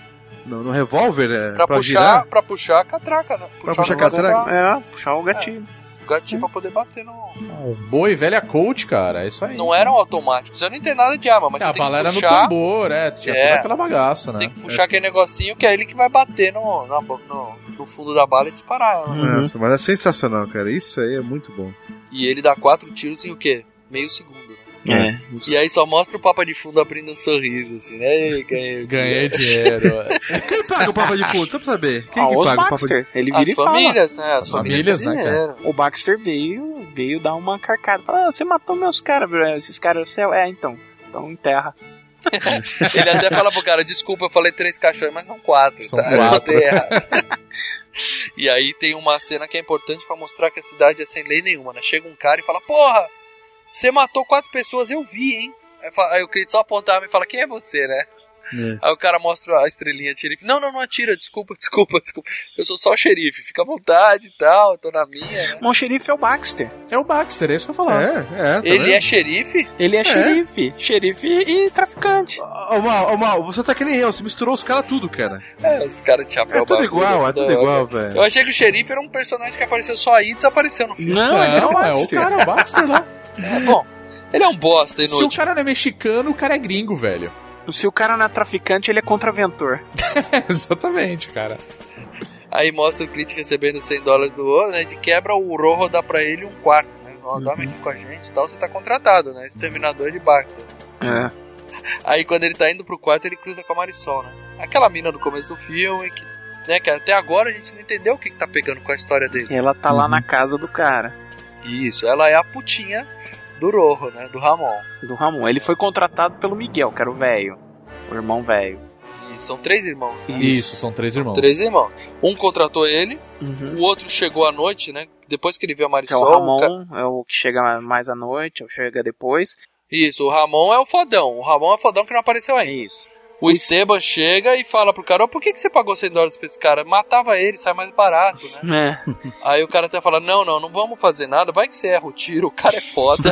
no, no revólver é, Pra, pra, puxar, girar. pra puxar a catraca, né? Pra puxar a catraca? pra- É, puxar o gatilho. O gatinho pra poder bater no. Um boa e velha coach, cara. É isso aí. Não eram automáticos, eu não entendo nada de arma, mas É, você a bala que era no tambor, é. Tinha É. toda aquela bagaça, né? Tem que puxar aquele negocinho que é ele que vai bater no, na- no, no fundo da bala e disparar ela. né? Nossa, mas é sensacional, cara. Isso aí é muito bom. E ele dá quatro tiros em o quê? Meio segundo. É. E aí só mostra o Papa de Fundo abrindo um sorriso, assim, né? Ei, ganhei, Ganhei dinheiro. [laughs] é. Quem paga o Papa de Fundo? Só pra saber. Quem Ah, que paga o Papa de Baxter. Ele As vira e fala. famílias, né? As, As famílias, famílias, né, cara? O Baxter veio, veio dar uma carcada. Ah, você matou meus caras, bro. esses caras do céu. É, então. Então enterra. [laughs] Ele até fala pro cara, desculpa, eu falei três caixões, mas são quatro. São tá? Quatro. [laughs] e aí tem uma cena que é importante pra mostrar que a cidade é sem lei nenhuma, né? Chega um cara e fala, porra, você matou quatro pessoas, eu vi, hein? Aí, o Creed só apontava e fala, quem é você, né? É. Aí o cara mostra a estrelinha de xerife. Não, não, não atira, desculpa, [laughs] desculpa, desculpa. Eu sou só o xerife, fica à vontade e tal, tô na minha, né? Mas o xerife é o Baxter. É o Baxter, é isso que eu falar. É, é. Tá Ele vendo? é xerife? Ele é, xerife. Xerife e traficante. Ô, Mal, ô, Mal, você tá que nem eu, você misturou os caras tudo, cara. É, os caras de chapéu É tudo igual, é tudo igual, Eu velho. achei que o xerife era um personagem que apareceu só aí e desapareceu no filme. Não, ele é o Não, é o Baxter. cara, o Baxter lá. É, bom, ele é um bosta Se o inútil. cara não é mexicano, o cara é gringo, velho. Se o cara não é traficante, ele é contraventor. [laughs] Exatamente, cara. Aí mostra o Clint recebendo 100 dólares do outro, né? De quebra, o Rojo dá pra ele um quarto, né? Ó, dorme aqui com a gente e tal, você tá contratado, né? Exterminador de Baxter. É. Aí quando ele tá indo pro quarto, ele cruza com a Marisol, né? Aquela mina do começo do filme, que, né, que até agora a gente não entendeu o que, que tá pegando com a história dele. Ela tá lá na casa do cara, Isso, ela é a putinha do Rojo, né? Do Ramon. do Ramon. Ele foi contratado pelo Miguel, que era o velho. O irmão velho. E são três irmãos, né? Isso, são três irmãos. Três irmãos. Um contratou ele, Uhum. o outro chegou à noite, né? Depois que ele viu a Que é o Marisol. o ca- Ramon, é o que chega mais à noite, o que chega depois. Isso, o Ramon é o fodão. O Ramon é o fodão que não apareceu ainda. isso. O Esteban chega e fala pro cara: "Ô, por que, que você pagou 100 dólares pra esse cara? Matava ele, sai mais barato, né? É. Aí o cara até fala: não, não, não vamos fazer nada, vai que você erra o tiro, o cara é foda.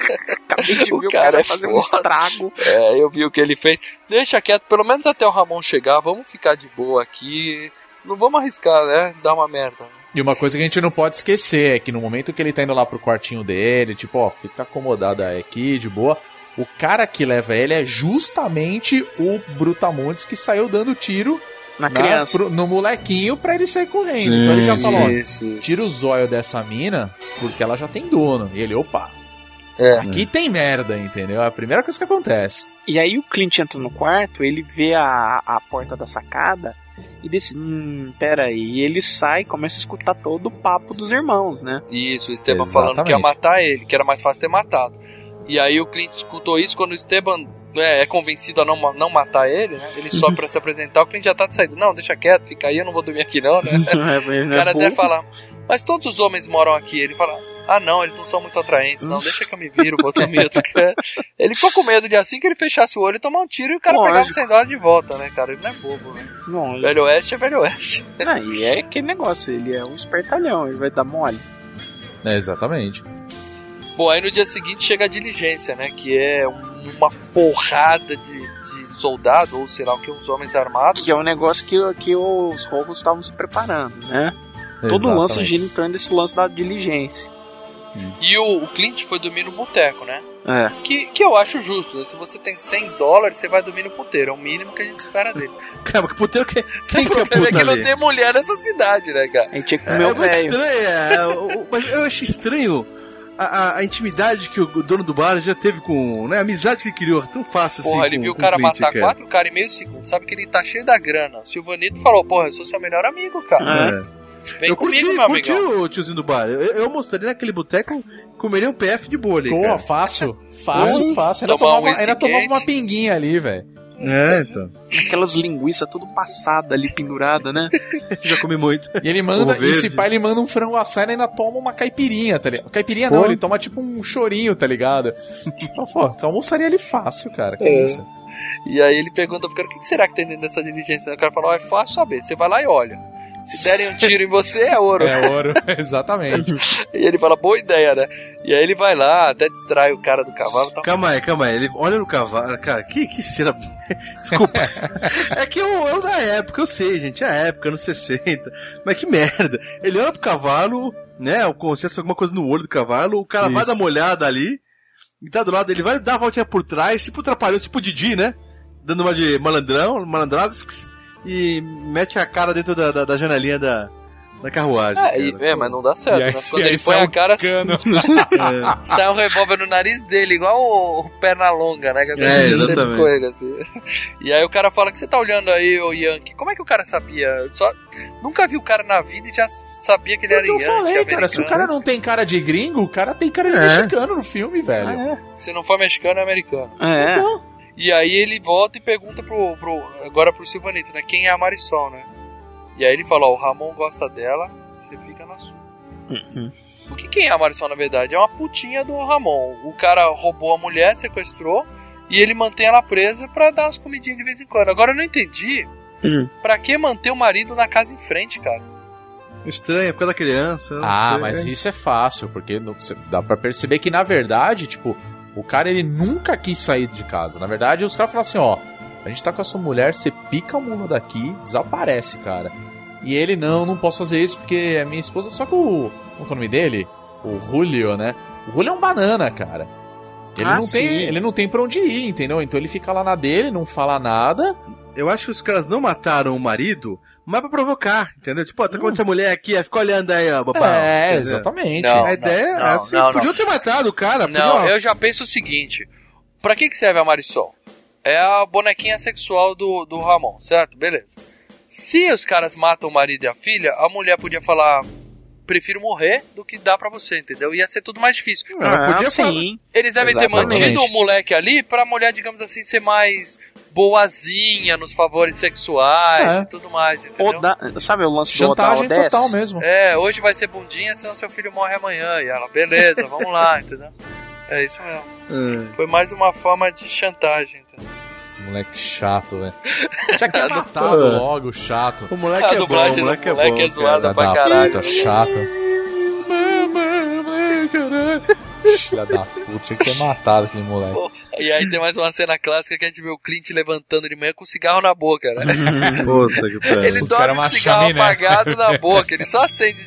[laughs] Acabei de O ver o cara cara é fazer um foda. estrago. é, eu vi o que ele fez. Deixa quieto, pelo menos até o Ramon chegar, vamos ficar de boa aqui. Não vamos arriscar, né? Dar uma merda. E uma coisa que a gente não pode esquecer é que no momento que ele tá indo lá pro quartinho dele, tipo, ó, fica acomodado aqui, de boa. O cara que leva ele é justamente o Brutamontes que saiu dando tiro Na na- criança. pro- no molequinho pra ele sair correndo. então ele já falou, ó, isso. tira o zóio dessa mina, porque ela já tem dono. E ele, opa, É. aqui tem merda, entendeu? É a primeira coisa que acontece. E aí o Clint entra no quarto, ele vê a, a porta da sacada e decide, hum, peraí. E ele sai e começa a escutar todo o papo dos irmãos, né? Isso, o Esteban Exatamente. falando que ia matar ele, que era mais fácil ter matado. E aí o Clint escutou isso quando o Esteban né, é convencido a não, não matar ele, né? Ele sobe pra se apresentar, o Clint já tá de saída. Não, deixa quieto, fica aí, eu não vou dormir aqui não, né? [laughs] O cara até fala, mas todos os homens moram aqui. Ele fala, ah não, eles não são muito atraentes, não, deixa que eu me viro, ter medo. [laughs] ele ficou com medo de assim que ele fechasse o olho e tomar um tiro e o cara Lógico. pegava o 100 dólares de volta, né, cara? Ele não é bobo, né? Não. Velho Oeste é Velho Oeste. [laughs] não, e é aquele negócio, ele é um espertalhão, ele vai dar mole. É, exatamente. Bom, aí no dia seguinte chega a diligência, né? Que é um- uma porrada de, de soldado, ou sei lá o que, uns homens armados. Que é um negócio que, que os roubos estavam se preparando, né? Todo Exatamente. lance gira em torno desse lance da diligência. E o, o Clint foi dormir no boteco, né? É. Que, que eu acho justo, né? Se você tem 100 dólares, você vai dormir no puteiro. É o mínimo que a gente espera dele. [laughs] Cara, que puteiro que. Quem [laughs] o que é problema é puta que não ali? tem mulher nessa cidade, né, cara? A gente tinha que É, comer o muito velho. estranho, é, o- o- mas eu acho estranho a, a- intimidade que o dono do bar já teve com. Né, a amizade que ele criou, tão fácil assim. Porra, ele com- viu o com cara Clint, matar cara. quatro caras em meio segundo. Sabe que ele tá cheio da grana. Silvanito falou, porra, eu sou seu melhor amigo, cara. É. Vem eu comigo, curti, meu curti amigão. o tiozinho do bar. Eu, eu mostraria naquele boteco, comeria um PF de boa ali, Pô, cara. fácil. Fácil, fácil. Ainda Tomar um tomava, whisky ainda tomava uma pinguinha ali, velho. É, então. Aquelas linguiças tudo passada ali, pendurada, né? [laughs] Já comi muito. E ele manda, e pai ele manda um frango assado e ainda toma uma caipirinha, tá ligado? Caipirinha não, Pô. ele toma tipo um chorinho, tá ligado? Pô, tu almoçaria ali fácil, cara. Que É. isso? E aí ele pergunta pro cara, o que será que tem dentro dessa diligência? O cara fala, ó, é fácil saber, você vai lá e olha. Se derem um tiro em você, é ouro. É ouro, [laughs] exatamente. [laughs] E ele fala, boa ideia, né? E aí ele vai lá, até distrai o cara do cavalo. Tá... Calma aí, calma aí. Ele olha no cavalo. Cara, que, que cena. [laughs] Desculpa. é que eu, eu da época, eu sei, gente. É a época, anos 60. Mas que merda. Ele olha pro cavalo, né? O consenso alguma coisa no olho do cavalo. O cara vai Isso. dar uma olhada ali. E tá do lado, ele vai dar a voltinha por trás, tipo trapalhão, tipo Didi, né? Dando uma de malandrão, malandrovskis. E mete a cara dentro da, da, da janelinha da, da carruagem. É, e- cara. é, mas não dá certo, E aí- né? Quando [laughs] e aí ele põe a cara, cano. [laughs] sai um revólver no nariz dele, igual o, o perna longa, né? Que É, exatamente. ele, assim. [laughs] E aí o cara fala que você tá olhando aí, o Yankee. Como é que o cara sabia? Só nunca vi o cara na vida e já sabia que ele era Porque eu Yankee. falei, cara, se o cara não tem cara de gringo, o cara tem cara de É. mexicano no filme, velho. Ah, Se não for mexicano, é americano. é. É. Então, E aí ele volta e pergunta pro, pro agora pro Silvanito, né? Quem é a Marisol, né? E aí ele fala, ó, o Ramon gosta dela, você fica na sua. Uhum. O que quem é a Marisol, na verdade? É uma putinha do Ramon. O cara roubou a mulher, sequestrou, e ele mantém ela presa pra dar umas comidinhas de vez em quando. Agora eu não entendi Hum. pra que manter o marido na casa em frente, cara. Estranho, é por causa da criança. Ah, sei. mas isso é fácil, porque não- dá pra perceber que, na verdade, tipo, o cara ele nunca quis sair de casa. Na verdade, os caras falam assim, ó, a gente tá com a sua mulher, você pica a mula daqui, desaparece, cara. E ele, não, não posso fazer isso porque é minha esposa, só que o. Qual que é o nome dele? O Julio, né? O Julio é um banana, cara. Ele, Ah, não tem, sim. ele não tem pra onde ir, entendeu? Então ele fica lá na dele, não fala nada. Eu acho que os caras não mataram o marido, mas pra provocar, entendeu? Tipo, ó, tá com essa mulher aqui, fica olhando aí, ó, babá. é, exatamente. Não, A ideia é não, assim, não, não. podiam ter matado o cara. Não, podiam- eu já penso o seguinte: pra que, que serve a Marisol? É a bonequinha sexual do, do Ramon, certo? Beleza. Se os caras matam o marido e a filha, a mulher podia falar: prefiro morrer do que dar pra você, entendeu? Ia ser tudo mais difícil. Ela Ah, podia falar. sim. Eles devem Exatamente. ter mantido o moleque ali pra mulher, digamos assim, ser mais boazinha nos favores sexuais É. e tudo mais, entendeu? Oda, sabe o lance Chantagem do total mesmo. É, hoje vai ser bundinha, senão seu filho morre amanhã. E ela, beleza, vamos lá, [laughs] entendeu? É isso mesmo. Ah. Foi mais uma forma de chantagem? Moleque chato, velho. [laughs] Já quer Pô. matado logo, chato. O moleque A é bom, o moleque é moleque bom. é zoada cara. pra da caralho. puta, chato. Filha da puta, tinha que ter matado aquele moleque. E aí tem mais uma cena clássica que a gente vê o Clint levantando de manhã com cigarro na boca, né? [laughs] Puta que pariu. Ele O é dorme com o cigarro chaminé. apagado na [laughs] boca, ele só acende,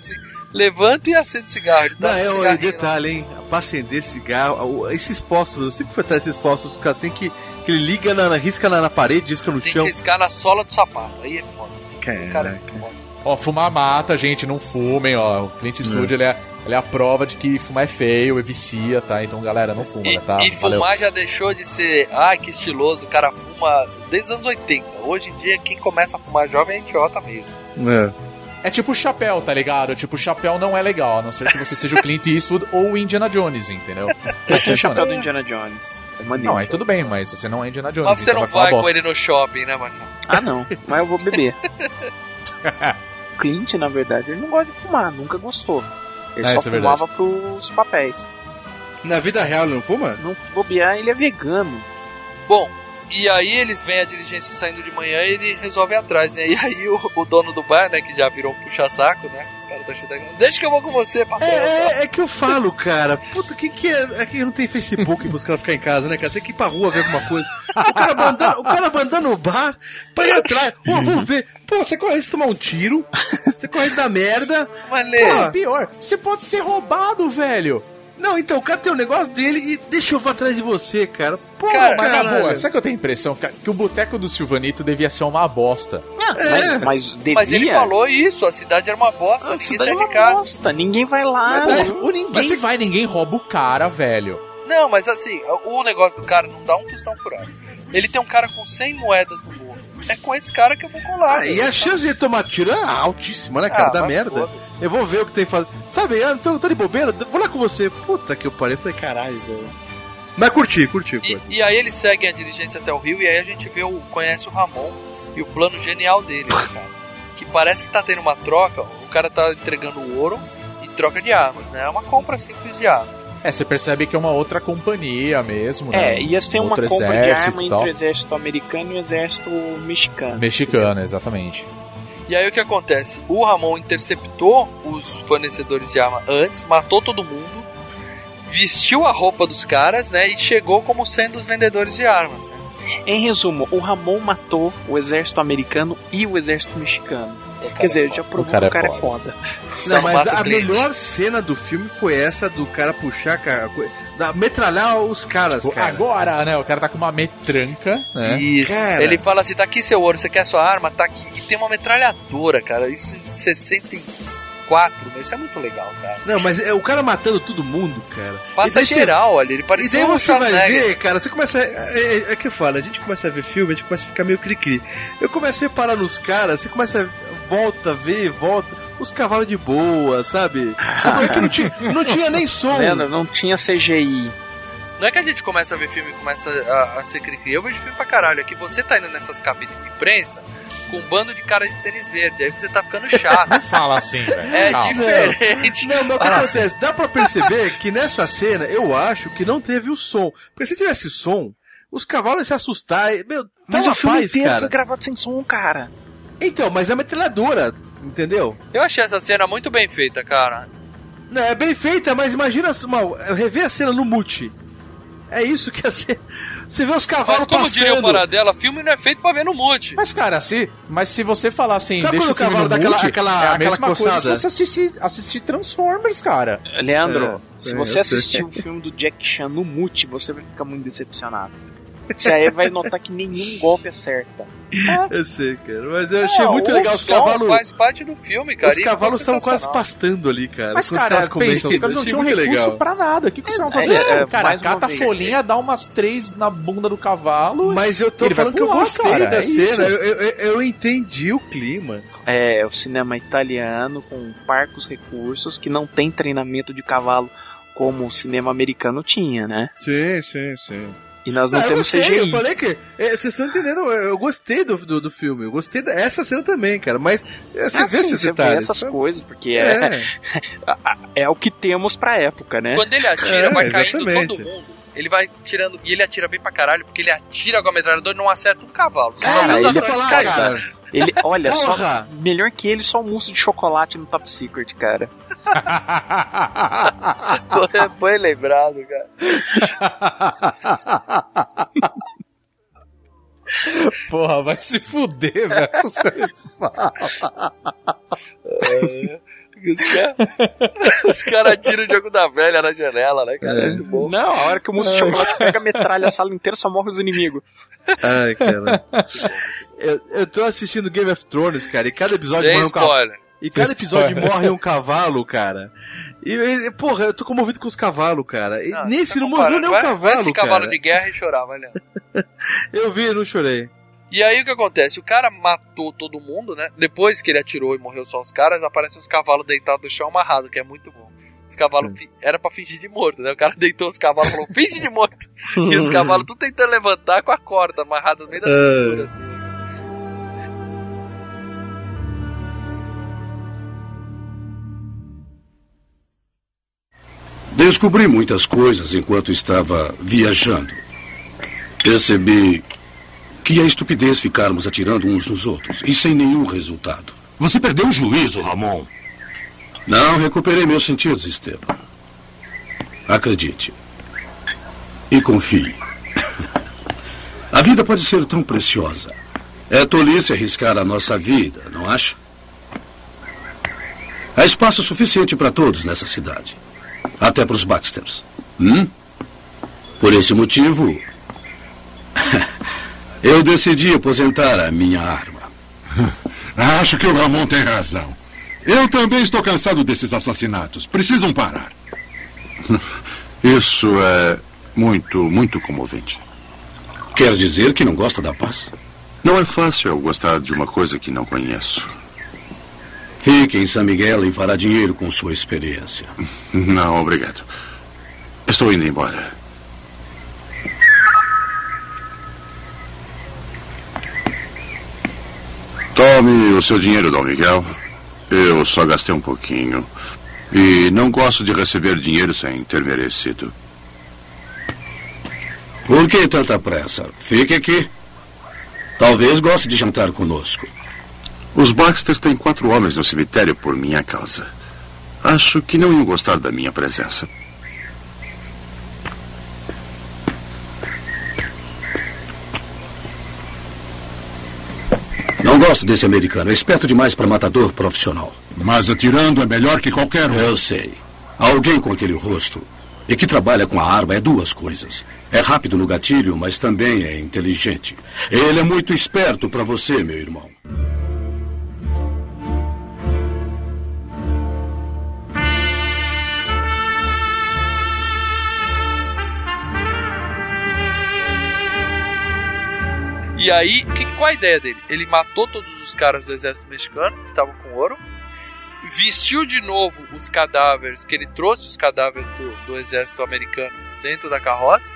levanta e acende cigarro. Não, tá com é, um o detalhe, hein? Pra acender cigarro, o- esses postos, eu sempre fui atrás desses postos, os caras tem que. que ele liga na, na- risca na, na parede, risca no Tem chão. que riscar na sola do sapato, aí é foda. Cara, é Caraca. foda. Ó, fumar mata, gente, não fumem, ó. O Clint Eastwood, ele, é, ele é a prova de que fumar é feio, é vicia, tá? Então, galera, não fuma, E, né, tá? e Valeu. fumar já deixou de ser, ai que estiloso, o cara fuma desde os anos 80. Hoje em dia, quem começa a fumar jovem é idiota mesmo. É. É tipo o chapéu, tá ligado? Tipo, o chapéu não é legal, a não ser que você seja o Clint Eastwood ou o Indiana Jones, entendeu? Eu tenho o chapéu do Indiana Jones. É maneiro. Não, aí tudo bem, mas você não é Indiana Jones, Mas você então não vai vai com ele no shopping, né, Marcelo? Ah, não. Mas eu vou beber. [laughs] Clint, na verdade, ele não gosta de fumar. Nunca gostou. Ele É, só é fumava pros papéis. Na vida real ele não fuma? Não bobear, ele é vegano. Bom, e aí eles veem a diligência saindo de manhã e ele resolve ir atrás, né? E aí o, o dono do bar, né, que já virou um puxa-saco, né? O cara tá chutando. Deixa que eu vou com você, patrão. É, é, é que eu falo, cara. Puta, que que é? É que não tem Facebook pros caras ficarem em casa, né, cara? Tem que ir pra rua ver alguma coisa. O cara abandona, o cara abandona o bar pra ir atrás. Pô, vamos ver. Pô, você corre de tomar um tiro. Você corre da merda. Maneiro. Porra, pior, você pode ser roubado, velho. Não, então, o cara tem o negócio dele e deixa eu vou atrás de você, cara. Pô, Cara, Mas na boa, sabe que eu tenho a impressão cara, que o boteco do Silvanito devia ser uma bosta? Mas, mas devia. Mas ele falou isso, a cidade era uma bosta, Ah, ninguém cidade sai é uma de casa. bosta, ninguém vai lá. Mas, o ninguém vai, ninguém rouba o cara, velho. Não, mas assim, o negócio do cara não dá um tostão furado. Ele tem um cara com 100 moedas no bolso. É com esse cara que eu vou colar. Ah, e a chance de ele tomar tiro é altíssima, né, cara? Ah, da merda. foda. Eu vou ver o que tem que fazer. Sabe, eu tô, tô de bobeira, vou lá com você. Puta que eu parei. Eu falei, caralho, velho. Mas curti, curti, curti. E, e aí eles seguem a diligência até o rio e aí a gente vê o, conhece o Ramon e o plano genial dele, né, cara? Que parece que tá tendo uma troca, o cara tá entregando o ouro em troca de armas, né? É uma compra simples de armas. É, você percebe que é uma outra companhia mesmo, né? É, ia ser Um uma compra de arma e entre o exército americano e o exército mexicano. Mexicano, exatamente. E aí o que acontece? O Ramon interceptou os fornecedores de arma antes, matou todo mundo, vestiu a roupa dos caras, né? E chegou como sendo os vendedores de armas. Né? Em resumo, o Ramon matou o exército americano e o exército mexicano. Quer dizer, já provou cara que o cara é é foda. Não, mas a melhor cena do filme foi essa do cara puxar, cara, da, metralhar os caras, Tipo, cara. Agora, né? O cara tá com uma metranca, né? Isso. Cara. Ele fala assim: tá aqui seu ouro, você quer sua arma? Tá aqui. E tem uma metralhadora, cara. Isso em 64, meu. Isso é muito legal, cara. Não, mas é o cara matando todo mundo, cara. E Passa geral, olha. Ele E daí um você vai ver, cara, você começa. a- É, é, é que fala, a gente começa a ver filme, a gente começa a ficar meio cri-cri. Eu comecei a parar nos caras, você começa a volta, ver, volta. Os cavalos de boa, sabe? É que não tinha, [laughs] não tinha nem som. Lembra? Não tinha CGI. Não é que a gente começa a ver filme e começa a, a ser cri-cri. Eu vejo filme pra caralho. Aqui você tá indo nessas cabines de imprensa com um bando de cara de tênis verde. Aí você tá ficando chato. [laughs] Não fala assim, velho. É Calma. diferente. Não, mas o que Ah, acontece? Dá pra perceber que nessa cena eu acho que não teve o som. Porque se tivesse som, os cavalos iam se assustar. Meu, tá Mas uma o filme paz, inteiro cara. foi gravado sem som, cara. Então, mas é metralhadora, entendeu? Eu achei essa cena muito bem feita, cara. Não, é bem feita, mas imagina mal, rever a cena no mute. É isso que a cena. Você vê os cavalos Mas como diria o pastando. Paradela, filme não é feito pra ver no mute. Mas, cara, se, mas se você falar assim, Sabe deixa o filme o cavalo no dá aquela- é a aquela mesma coisa se você assistir, assistir Transformers, cara. Leandro, É, se você assistir o filme do Jack Chan no mute, você vai ficar muito decepcionado. Você aí vai notar que nenhum golpe acerta. Eu sei, cara. Mas eu achei Não, muito o legal. Os cavalos. faz parte do filme, cara. Os cavalos estavam quase pastando ali, cara. Mas, cara, pensa, os caras não tinham recurso legal. pra nada. O que, que caras vão É, fazer? é, cara cata a folhinha, dá umas três na bunda do cavalo. Mas eu tô falando que eu gostei cara, da é cena. Eu, eu, eu entendi o clima. É, o cinema italiano com parcos recursos que não tem treinamento de cavalo como o cinema americano tinha, né? Sim, sim, sim. E nós não, eu temos gostei, CGI. eu falei que. é, vocês estão entendendo, eu, eu gostei do, do, do filme, eu gostei dessa cena também, cara. Mas é, você Ah, vê sim, esses você vê detalhes. essas sabe? coisas, porque é, É, [laughs] é o que temos pra época, né? Quando ele atira, É, vai caindo exatamente. todo mundo. Ele vai tirando. E ele atira bem pra caralho, porque ele atira com a metralhadora e não acerta um cavalo. Cara, os ele atores falar, caindo. cara. Ele, olha, só melhor que ele, só um mousse de chocolate no Top Secret, cara. Foi- Foi lembrado, cara. Porra, vai se fuder, velho. Os caras os cara atiram o jogo da velha na janela, né, cara? É. Muito bom. Não, a hora que o mousse de chocolate pega a metralha, a sala inteira só morre os inimigos. Ai, cara. eu, eu tô assistindo Game of Thrones, cara, e cada episódio Sem morre um cavalo. E cada episódio spoiler. morre um cavalo, cara. E, e, porra, eu tô comovido com os cavalos, cara. E Não, nesse não morreu nem um cavalo, Vai esse cavalo cara. de guerra e chorar, vai lendo. [laughs] Eu vi e não chorei. E aí o que acontece? O cara matou todo mundo, né? Depois que ele atirou e morreu só os caras, aparecem os cavalos deitados no chão amarrado, que é muito bom. Os cavalos fi- era pra fingir de morto, né? O cara deitou os cavalos e falou, finge de morto. [laughs] E os cavalos tudo tentando levantar com a corda amarrada no meio da cintura, assim. Descobri muitas coisas enquanto estava viajando. Percebi que é estupidez ficarmos atirando uns nos outros e sem nenhum resultado. Você perdeu o juízo, Ramon. Não recuperei meus sentidos, Esteban. Acredite. E confie. [laughs] A vida pode ser tão preciosa. É tolice arriscar a nossa vida, não acha? Há espaço suficiente para todos nessa cidade. Até para os Baxters. Hum? Por esse motivo, [laughs] eu decidi aposentar a minha arma. [laughs] Acho que o Ramon tem razão. Eu também estou cansado desses assassinatos. Precisam parar. [laughs] Isso é muito, muito comovente. Quer dizer que não gosta da paz? Não é fácil gostar de uma coisa que não conheço. Fique em San Miguel e fará dinheiro com sua experiência. Não, obrigado. Estou indo embora. Tome o seu dinheiro, Dom Miguel. Eu só gastei um pouquinho. E não gosto de receber dinheiro sem ter merecido. Por que tanta pressa? Fique aqui. Talvez goste de jantar conosco. Os Baxter têm quatro homens no cemitério por minha causa. Acho que não iam gostar da minha presença. Não gosto desse americano. É esperto demais para matador profissional. Mas atirando é melhor que qualquer um. Eu sei. Alguém com aquele rosto e que trabalha com a arma é duas coisas. É rápido no gatilho, mas também é inteligente. Ele é muito esperto para você, meu irmão. Aí, que, qual a ideia dele? Ele matou todos os caras do exército mexicano que estavam com ouro, vestiu de novo os cadáveres, que ele trouxe os cadáveres do, do exército americano dentro da carroça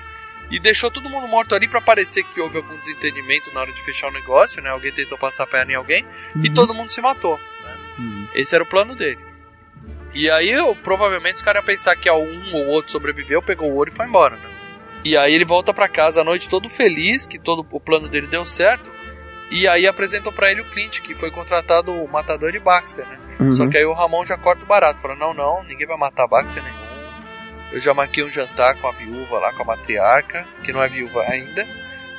e deixou todo mundo morto ali para parecer que houve algum desentendimento na hora de fechar o negócio, né? Alguém tentou passar a perna em alguém e todo mundo se matou. né? Esse era o plano dele. E aí, eu, provavelmente, os caras iam pensar que um ou outro sobreviveu, pegou o ouro e foi embora, né? E aí ele volta pra casa à noite todo feliz que todo o plano dele deu certo. E aí apresentam pra ele o Clint, que foi contratado o matador de Baxter, né? Uhum. Só que aí o Ramon já corta o barato, fala: "Não, não, ninguém vai matar Baxter nenhum. Eu já marquei um jantar com a viúva lá, com a matriarca, que não é viúva ainda.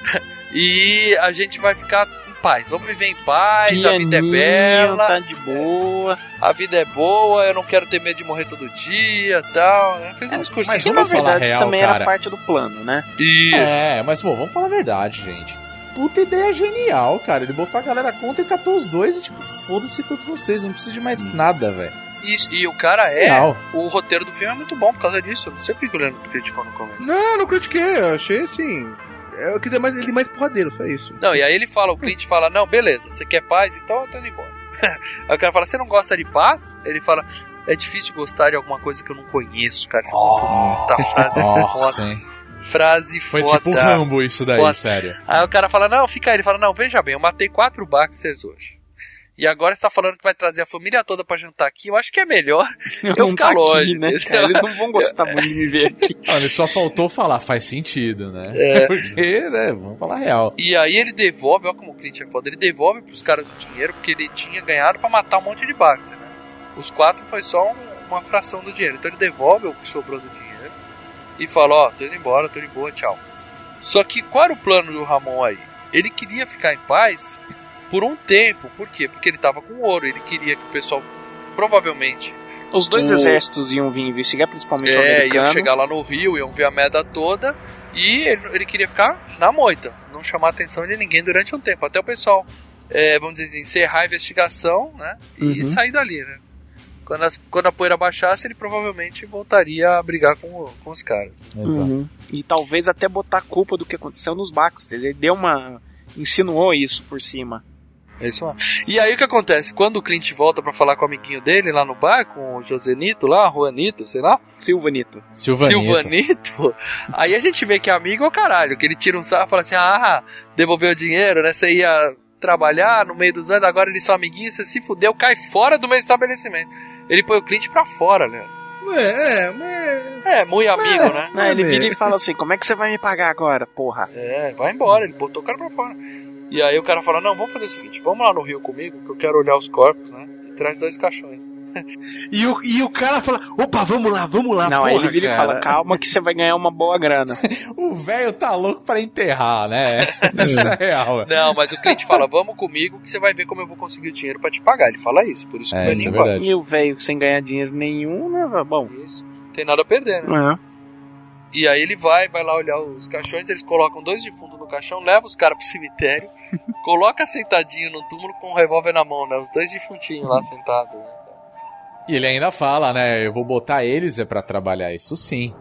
[laughs] e a gente vai ficar paz. Vamos viver em paz, a vida é Pianinho, bela. Tá de boa. A vida é boa, eu não quero ter medo de morrer todo dia tal. Né? Fez um discurso mas Que na vamos falar verdade real, também cara. era parte do plano, né? Isso. É, mas bom, vamos falar a verdade, gente. Puta ideia genial, cara. Ele botou a galera contra e catou os dois e, tipo, foda-se todos vocês, não precisa de mais nada, velho. Isso, e o cara é. Real. O roteiro do filme é muito bom por causa disso. Eu não sei por que o Leandro criticou no começo. Não, não critiquei. Eu achei assim. Eu queria mais, ele mais porradeiro, só isso. Não, e aí ele fala, o Clint fala, não, beleza, você quer paz, então eu tô indo embora. [laughs] aí o cara fala, você não gosta de paz? Ele fala, é difícil gostar de alguma coisa que eu não conheço, cara. Isso é muito muita frase foda. Frase Foi foda. tipo Rambo isso daí, Foda. sério. Aí o cara fala, não, fica aí. Ele fala, não, veja bem, eu matei quatro Baxters hoje. E agora você tá falando que vai trazer a família toda pra jantar aqui. Eu acho que é melhor [laughs] eu Não ficar tá longe. aqui, né? Eles não vão gostar [laughs] muito de me ver aqui. Olha, só faltou falar, faz sentido, né? É. [laughs] Porque, né, vamos falar real. E aí ele devolve, olha como o Clint é foda, ele devolve pros caras o dinheiro porque ele tinha ganhado pra matar um monte de Baxter, né? Os quatro foi só um- uma fração do dinheiro. Então ele devolve o que sobrou do dinheiro e fala, ó, tô indo embora, tô de boa, tchau. Só que qual era o plano do Ramon aí? Ele queria ficar em paz por um tempo. Por quê? Porque ele tava com ouro. Ele queria que o pessoal, provavelmente, Os dois O- exércitos iam vir investigar, principalmente o é, americano. iam chegar lá no Rio, iam ver a merda toda. E ele, ele queria ficar na moita, não chamar a atenção de ninguém durante um tempo. Até o pessoal, é, vamos dizer assim, encerrar a investigação, né? E Uhum. sair dali, né? Quando, as- quando a poeira baixasse, ele provavelmente voltaria a brigar com, o- com os caras. Exato. Uhum. E talvez até botar a culpa do que aconteceu nos Baxter. Ele deu uma. insinuou isso por cima. É isso mesmo. E aí o que acontece? Quando o Clint volta pra falar com o amiguinho dele lá no bar, com o Josenito lá, Juanito, sei lá, Silvanito. Silvanito. Silvanito, [laughs] aí a gente vê que amigo é o caralho, que ele tira um sarro e fala assim: ah, devolveu o dinheiro, né? Você ia trabalhar no meio dos anos, agora eles são amiguinhos, você se fudeu, cai fora do meu estabelecimento. Ele põe o Clint pra fora, né? É, é, mas. É, muito amigo, né? Não, ele vira e fala assim: como é que você vai me pagar agora, porra? É, vai embora, ele botou o cara pra fora. E aí o cara fala: não, vamos fazer o seguinte, vamos lá no Rio comigo, que eu quero olhar os corpos, né? E traz dois caixões. [laughs] E o, e o cara fala: opa, vamos lá, vamos lá. não, aí porra, ele vira e fala: calma que você vai ganhar uma boa grana. [laughs] O velho tá louco pra enterrar, né? [laughs] Isso é real. Não, mas o cliente fala, vamos comigo que você vai ver como eu vou conseguir o dinheiro pra te pagar. Ele fala isso, por isso que É, vai é verdade. e o velho sem ganhar dinheiro nenhum, né? Bom. Isso. Não tem nada a perder, né? É. E aí ele vai, vai lá olhar os caixões, eles colocam dois defuntos no caixão, leva os caras pro cemitério, [laughs] coloca sentadinho no túmulo com um revólver na mão, né? Os dois defuntinhos lá sentados. Né? E ele ainda fala, né? Eu vou botar eles é pra trabalhar isso sim.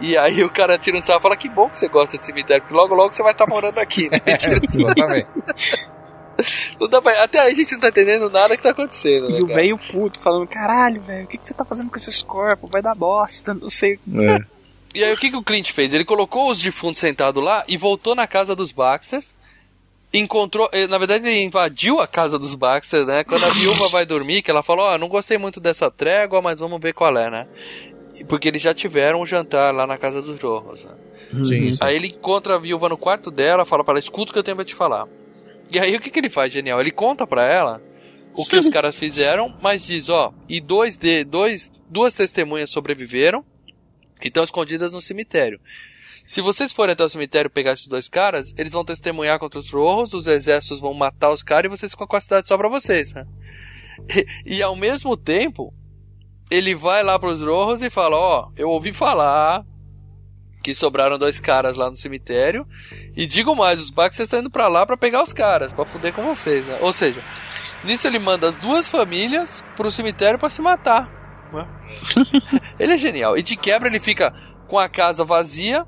E aí o cara tira um sarro e fala, que bom que você gosta de cemitério, porque logo logo você vai estar morando aqui, né? Tira [laughs] sarro. Exatamente. [laughs] Não dá pra- Até aí a gente não tá entendendo nada que tá acontecendo, né, E o velho puto falando: caralho, velho, o que, que você tá fazendo com esses corpos? Vai dar bosta, não sei. E aí o que, que o Clint fez? Ele colocou os defuntos sentados lá e voltou na casa dos Baxter. encontrou. eh, Na verdade, ele invadiu a casa dos Baxter, né? Quando a viúva vai dormir, que ela falou: Ó, não gostei muito dessa trégua, mas vamos ver qual é, né? E- Porque eles já tiveram um jantar lá na casa dos Rojos, né? Sim, sim. Aí ele encontra a viúva no quarto dela, fala pra ela: escuta o que eu tenho pra te falar. E aí o que, que ele faz, genial? Ele conta pra ela o que os [laughs] caras fizeram, mas diz: ó, e dois de, dois, duas testemunhas sobreviveram estão escondidas no cemitério. Se vocês forem até o cemitério pegar esses dois caras, eles vão testemunhar contra os rojos, os exércitos vão matar os caras e vocês ficam com a cidade só pra vocês, né? E, e ao mesmo tempo, ele vai lá pros rojos e fala: Ó, eu ouvi falar que sobraram dois caras lá no cemitério. E digo mais, os Baxter estão indo pra lá pra pegar os caras, pra fuder com vocês, né? Ou seja, nisso ele manda as duas famílias pro cemitério pra se matar. Né? [laughs] ele é genial. E de quebra ele fica com a casa vazia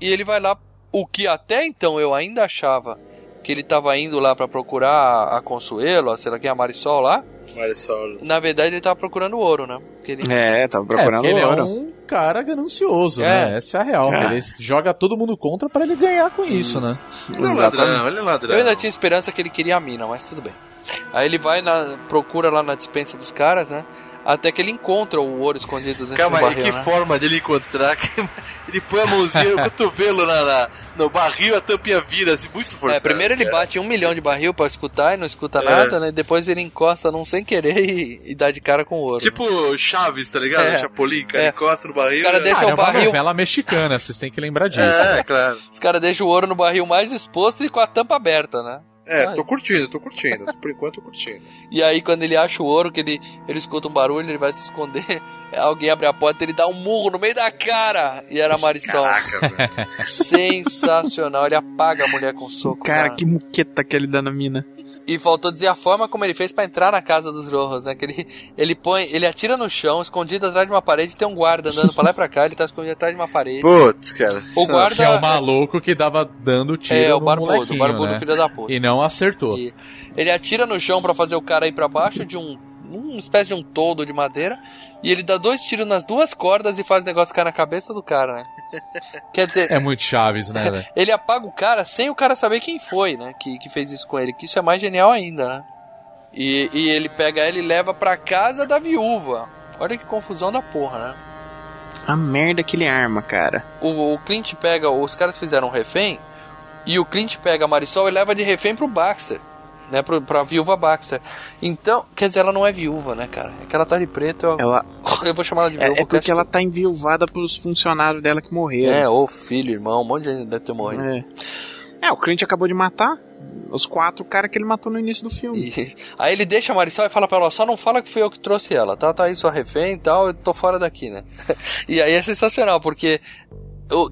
e ele vai lá. O que até então eu ainda achava que ele tava indo lá pra procurar a, Consuelo, a, sei lá quem, a Marisol lá. Só. Na verdade ele tava procurando ouro, né? Porque ele... É, tava É, procurando porque ele é ouro. um cara ganancioso, É. né? Essa é a real. É. Ele joga todo mundo contra pra ele ganhar com isso, né? Ele é ladrão, ele é ladrão. Eu ainda tinha esperança que ele queria a mina, mas tudo bem. Aí ele vai na. procura lá na dispensa dos caras, né? Até que ele encontra o ouro escondido dentro Calma do aí, barril, que né? forma dele encontrar. [laughs] ele põe a mãozinha, o cotovelo na, na- no barril, a tampinha vira, assim, muito É, forçado. primeiro ele cara. bate um milhão de barril pra escutar e não escuta É. nada, né? Depois ele encosta num sem querer e, e dá de cara com o ouro. Tipo Chaves, tá ligado? É. Chapolin, cara, É. encosta no barril. Os caras e- deixam Ah, é o uma barril. novela mexicana, vocês têm que lembrar disso. É, claro. Os caras deixam o ouro no barril mais exposto e com a tampa aberta, né? É, tô curtindo, tô curtindo. [laughs] Por enquanto tô curtindo. E aí quando ele acha o ouro, que ele, ele escuta um barulho, ele vai se esconder. [laughs] Alguém abre a porta, ele dá um murro no meio da cara. E era a Marisol. Caraca, [laughs] velho. Sensacional. Ele apaga a mulher com soco. Cara, que muqueta que ele dá na mina. E faltou dizer a forma como ele fez pra entrar na casa dos Rojos, né? Que ele, ele põe, ele atira no chão, escondido atrás de uma parede, tem um guarda andando pra lá e pra cá, ele tá escondido atrás de uma parede. Putz, cara. O guarda Que é o maluco que dava dando tiro é o no barbudo, o barbudo né? filho da puta. E não acertou. E ele atira no chão pra fazer o cara ir pra baixo de um, uma espécie de um toldo de madeira. E ele dá dois tiros nas duas cordas e faz o negócio cair na cabeça do cara, né? [laughs] Quer dizer, É muito Chaves, né, [laughs] velho? ele apaga o cara sem o cara saber quem foi, né? Que, que fez isso com ele. Que isso é mais genial ainda, né? E, e ele pega ela e leva pra casa da viúva. Olha que confusão da porra, né? A merda que ele arma, cara. O, o Clint pega. Os caras fizeram um refém. E o Clint pega a Marisol e leva de refém pro Baxter. Né, pro, pra viúva Baxter. Então, quer dizer, ela não é viúva, né, cara? É que ela tá de preto. Eu, Ela, [laughs] eu vou chamar ela de é, viúva. é porque ela tá enviuvada pelos funcionários dela que morreram. É, ou filho, irmão, um monte de gente deve ter morrido. É. É, o Clint acabou de matar os quatro caras que ele matou no início do filme. E- [laughs] aí ele deixa a Marisol e fala pra ela, só não fala que fui eu que trouxe ela, tá? Tá aí sua refém e tal, eu tô fora daqui, né? [laughs] e aí é sensacional, porque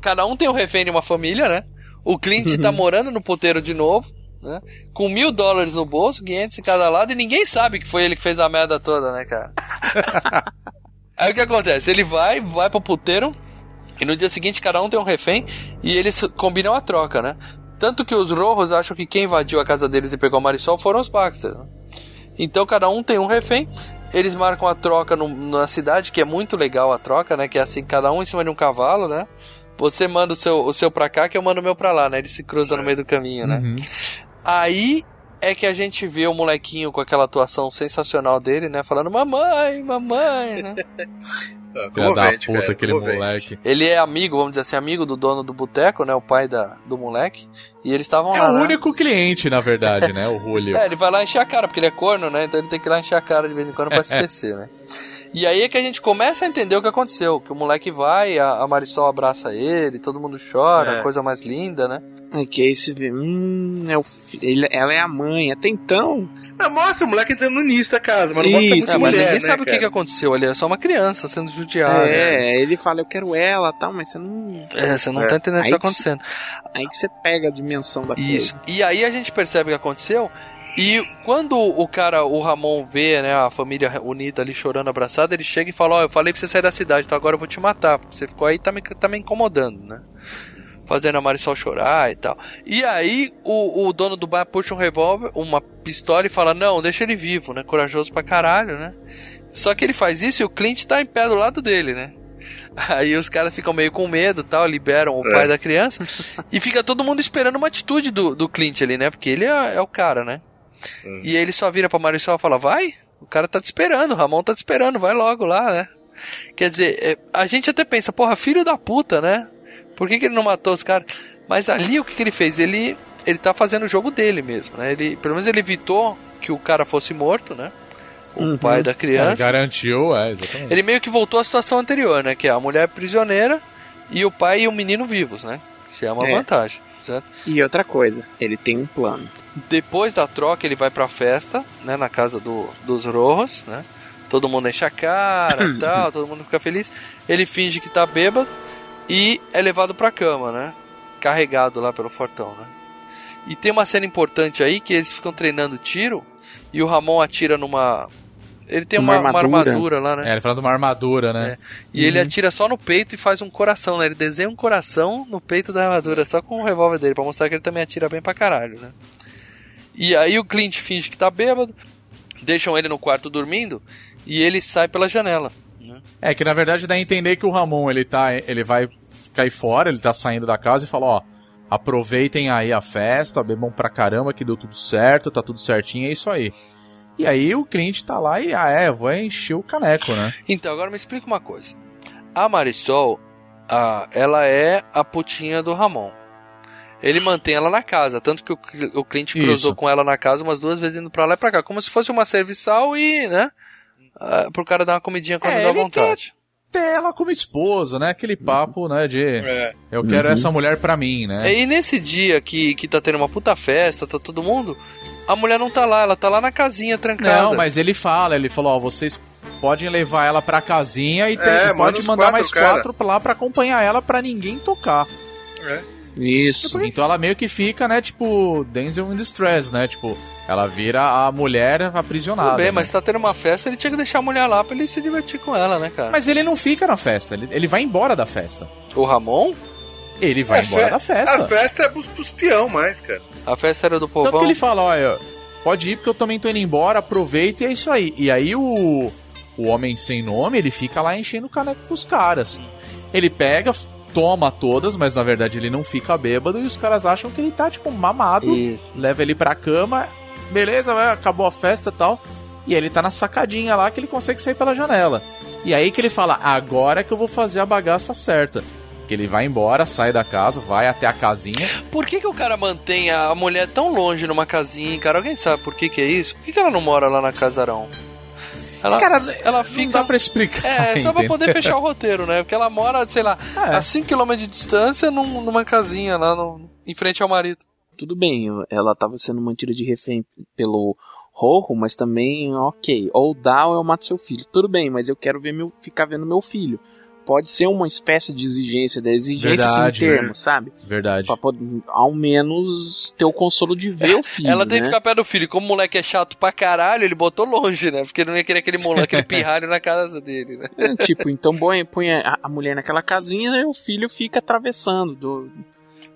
cada um tem um refém de uma família, né? O Clint tá morando no puteiro de novo, né? Com mil dólares no bolso, 500 em cada lado, e ninguém sabe que foi ele que fez a merda toda, né, cara? [laughs] aí o que acontece? Ele vai, vai pro puteiro, e no dia seguinte cada um tem um refém, e eles combinam a troca, né? Tanto que os Rojos acham que quem invadiu a casa deles e pegou a Marisol foram os Baxter. Né? Então cada um tem um refém. Eles marcam a troca no- na cidade, que é muito legal a troca, né? Que é assim, cada um em cima de um cavalo, né? Você manda o seu, o seu pra cá, que eu mando o meu pra lá, né? Eles se cruzam no meio do caminho, né? Uhum. Aí é que a gente vê o molequinho com aquela atuação sensacional dele, né? Falando, mamãe, mamãe, né? [laughs] Ah, Filha da puta, cara, aquele comovente. moleque. Ele é amigo, vamos dizer assim, amigo do dono do boteco, né? O pai da, do moleque. E eles estavam É lá. o né? único cliente, na verdade, né? O Julio. [laughs] É, ele vai lá encher a cara, porque ele é corno, né? Então ele tem que ir lá encher a cara de vez em quando pra [laughs] esquecer, né? E aí é que a gente começa a entender o que aconteceu. Que o moleque vai, a, a Marisol abraça ele, todo mundo chora, É. coisa mais linda, né? É que aí você vê, hum, é o ele- ela é a mãe. Até então, Ah, mostra o moleque entrando no início da casa, mas não mostra Isso, muita É, mas mulher, ninguém né, sabe o que, que aconteceu ali. É só uma criança sendo judiada. é, ele fala, eu quero ela tal, mas você não. É, você não É. tá entendendo o que tá que acontecendo. Aí que você pega a dimensão da Isso. coisa. E aí a gente percebe o que aconteceu. E quando o cara, o Ramon vê, né, a família unida ali chorando, abraçada, ele chega e fala, ó, eu falei pra você sair da cidade, então agora eu vou te matar, porque você ficou aí e tá me, tá me incomodando, né? Fazendo a Marisol chorar e tal. E aí o, o dono do bar puxa um revólver, uma pistola e fala, não, deixa ele vivo, né? Corajoso pra caralho, né? Só que ele faz isso e o Clint tá em pé do lado dele, né? [laughs] Aí os caras ficam meio com medo tal, liberam o É. pai da criança. [laughs] e fica todo mundo esperando uma atitude do, do Clint ali, né? Porque ele é, é o cara, né? Hum. E aí ele só vira pra Marisol e fala: Vai, o cara tá te esperando, o Ramon tá te esperando, vai logo lá, né? Quer dizer, é, a gente até pensa, porra, filho da puta, né? Por que, que ele não matou os caras? Mas ali o que, que ele fez? Ele, ele tá fazendo o jogo dele mesmo, né? Ele, pelo menos ele evitou que o cara fosse morto, né? O Uhum. pai da Ele criança. garantiu, é, exatamente. Ele meio que voltou à situação anterior, né? Que é a mulher prisioneira e o pai e o menino vivos, né? Que é uma É. vantagem, certo? E outra coisa, ele tem um plano. Depois da troca, ele vai pra festa, né? Na casa do, dos Rojos, né? Todo mundo enche a cara e [coughs] tal, todo mundo fica feliz. Ele finge que tá bêbado e é levado pra cama, né? Carregado lá pelo fortão, né? E tem uma cena importante aí que eles ficam treinando tiro e o Ramon atira numa. Ele tem Uma uma, uma armadura. armadura lá, né? É, ele fala de uma armadura, né? E ele atira só no peito e faz um coração, né? Ele desenha um coração no peito da armadura, só com o revólver dele, pra mostrar que ele também atira bem pra caralho, né? E aí o Clint finge que tá bêbado, deixam ele no quarto dormindo e ele sai pela janela. Né? É que na verdade dá a entender que o Ramon ele tá, ele vai cair fora, ele tá saindo da casa e fala, ó, aproveitem aí a festa, bebam pra caramba que deu tudo certo, tá tudo certinho, é isso aí. E aí o Clint tá lá e, ah é, vou encher o caneco, né? Então, agora me explica uma coisa. A Marisol, a, ela é a putinha do Ramon. Ele mantém ela na casa, tanto que o, o Clint cruzou Isso. com ela na casa umas duas vezes indo pra lá e pra cá, como se fosse uma serviçal e, né? Ah, pro cara dar uma comidinha quando É, dá ele vontade. Ter ela como esposa, né? Aquele papo, né, de eu quero essa mulher pra mim, né? E nesse dia que, que tá tendo uma puta festa, tá todo mundo, a mulher não tá lá, ela tá lá na casinha trancada. Não, mas ele fala, ele falou, ó, vocês podem levar ela pra casinha e tem- É, manda pode os mandar quatro, mais cara. quatro pra lá pra acompanhar ela pra ninguém tocar. Isso. Então ela meio que fica, né, tipo, Denzel in distress, né? Tipo, ela vira a mulher aprisionada. Tudo bem, né? mas tá tendo uma festa, ele tinha que deixar a mulher lá pra ele se divertir com ela, né, cara? Mas ele não fica na festa, ele, ele vai embora da festa. O Ramon, Ele vai É, embora fe- da festa. A festa é pros, pros peão mais, cara. a festa era do povão. Tanto que ele fala, olha, pode ir porque eu também tô indo embora, aproveita e é isso aí. E aí o, o homem sem nome, ele fica lá enchendo o caneco pros caras. Ele pega, toma todas, mas na verdade ele não fica bêbado e os caras acham que ele tá, tipo, mamado. Isso. leva ele pra cama, beleza, vai, acabou a festa e tal. E aí ele tá na sacadinha lá que ele consegue sair pela janela. E aí que ele fala, agora que eu vou fazer a bagaça certa. Que ele vai embora, sai da casa, vai até a casinha. Por que, que o cara mantém a mulher tão longe numa casinha, cara? Alguém sabe por que, que é isso? Por que, que ela não mora lá na casarão? Ela, Cara, ela Não fica. dá pra explicar. É, só pra entendeu? poder fechar o roteiro, né? Porque ela mora, sei lá, É. a 5km de distância num- numa casinha lá no- em frente ao marido. Tudo bem, ela tava sendo mantida de refém pelo Rojo, mas também, ok, ou dá ou eu mato seu filho. Tudo bem, mas eu quero ver meu, ficar vendo meu filho. Pode ser uma espécie de exigência, da exigência Verdade, sem termo, sabe? Verdade. Pra poder, ao menos, ter o consolo de ver o filho, Ela tem que né? ficar perto do filho. Como o moleque é chato pra caralho, ele botou longe, né? Porque ele não ia querer aquele moleque, aquele [laughs] pirralho na casa dele, né? É, tipo, então põe, põe a, a mulher naquela casinha e o filho fica atravessando do-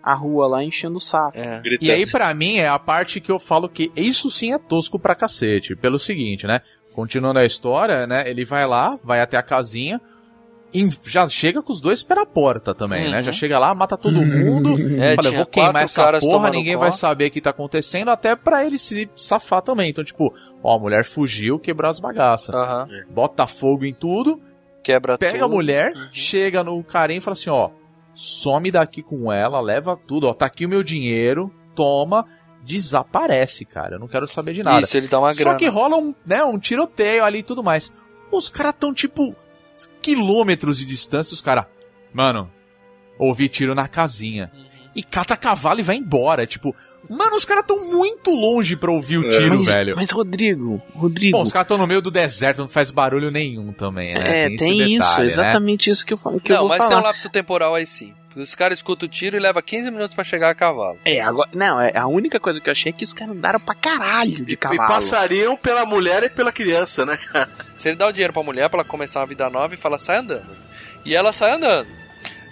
a rua lá, enchendo o saco. É. E aí, pra mim, é a parte que eu falo que isso sim é tosco pra cacete. Pelo seguinte, né? Continuando a história, né? Ele vai lá, vai até a casinha. e já chega com os dois pela porta também, Uhum. né? Já chega lá, mata todo mundo. [laughs] É, Fala, eu vou queimar essa porra, ninguém vai saber o que tá acontecendo, até pra ele se safar também. Então, tipo, ó, a mulher fugiu, quebrou as bagaças. Aham. Bota fogo em tudo, Quebra pega a tudo. mulher, Uhum. chega no carinha e fala assim, ó, some daqui com ela, leva tudo, ó, tá aqui o meu dinheiro, toma, desaparece, cara. Eu não quero saber de nada. Isso, ele dá uma Só grana. que rola um, né, um tiroteio ali e tudo mais. Os caras tão, tipo, quilômetros de distância, os caras. Mano, ouvi tiro na casinha. E cata cavalo e vai embora. Tipo, mano, os caras tão muito longe pra ouvir o tiro, mas, velho. mas, Rodrigo, Rodrigo. Bom, os caras tão no meio do deserto, não faz barulho nenhum também, né? é, tem, isso, detalhe, né? exatamente isso que eu, fa- que eu Não, vou mas falar. tem um lapso temporal aí sim. Porque Os caras escutam o tiro e leva 15 minutos pra chegar a cavalo. É, agora. Não, é, a única coisa que eu achei é que os caras andaram pra caralho de cavalo. e passariam pela mulher e pela criança, né, cara? Se ele dá o dinheiro pra mulher pra ela começar uma vida nova e fala, sai andando. E ela sai andando.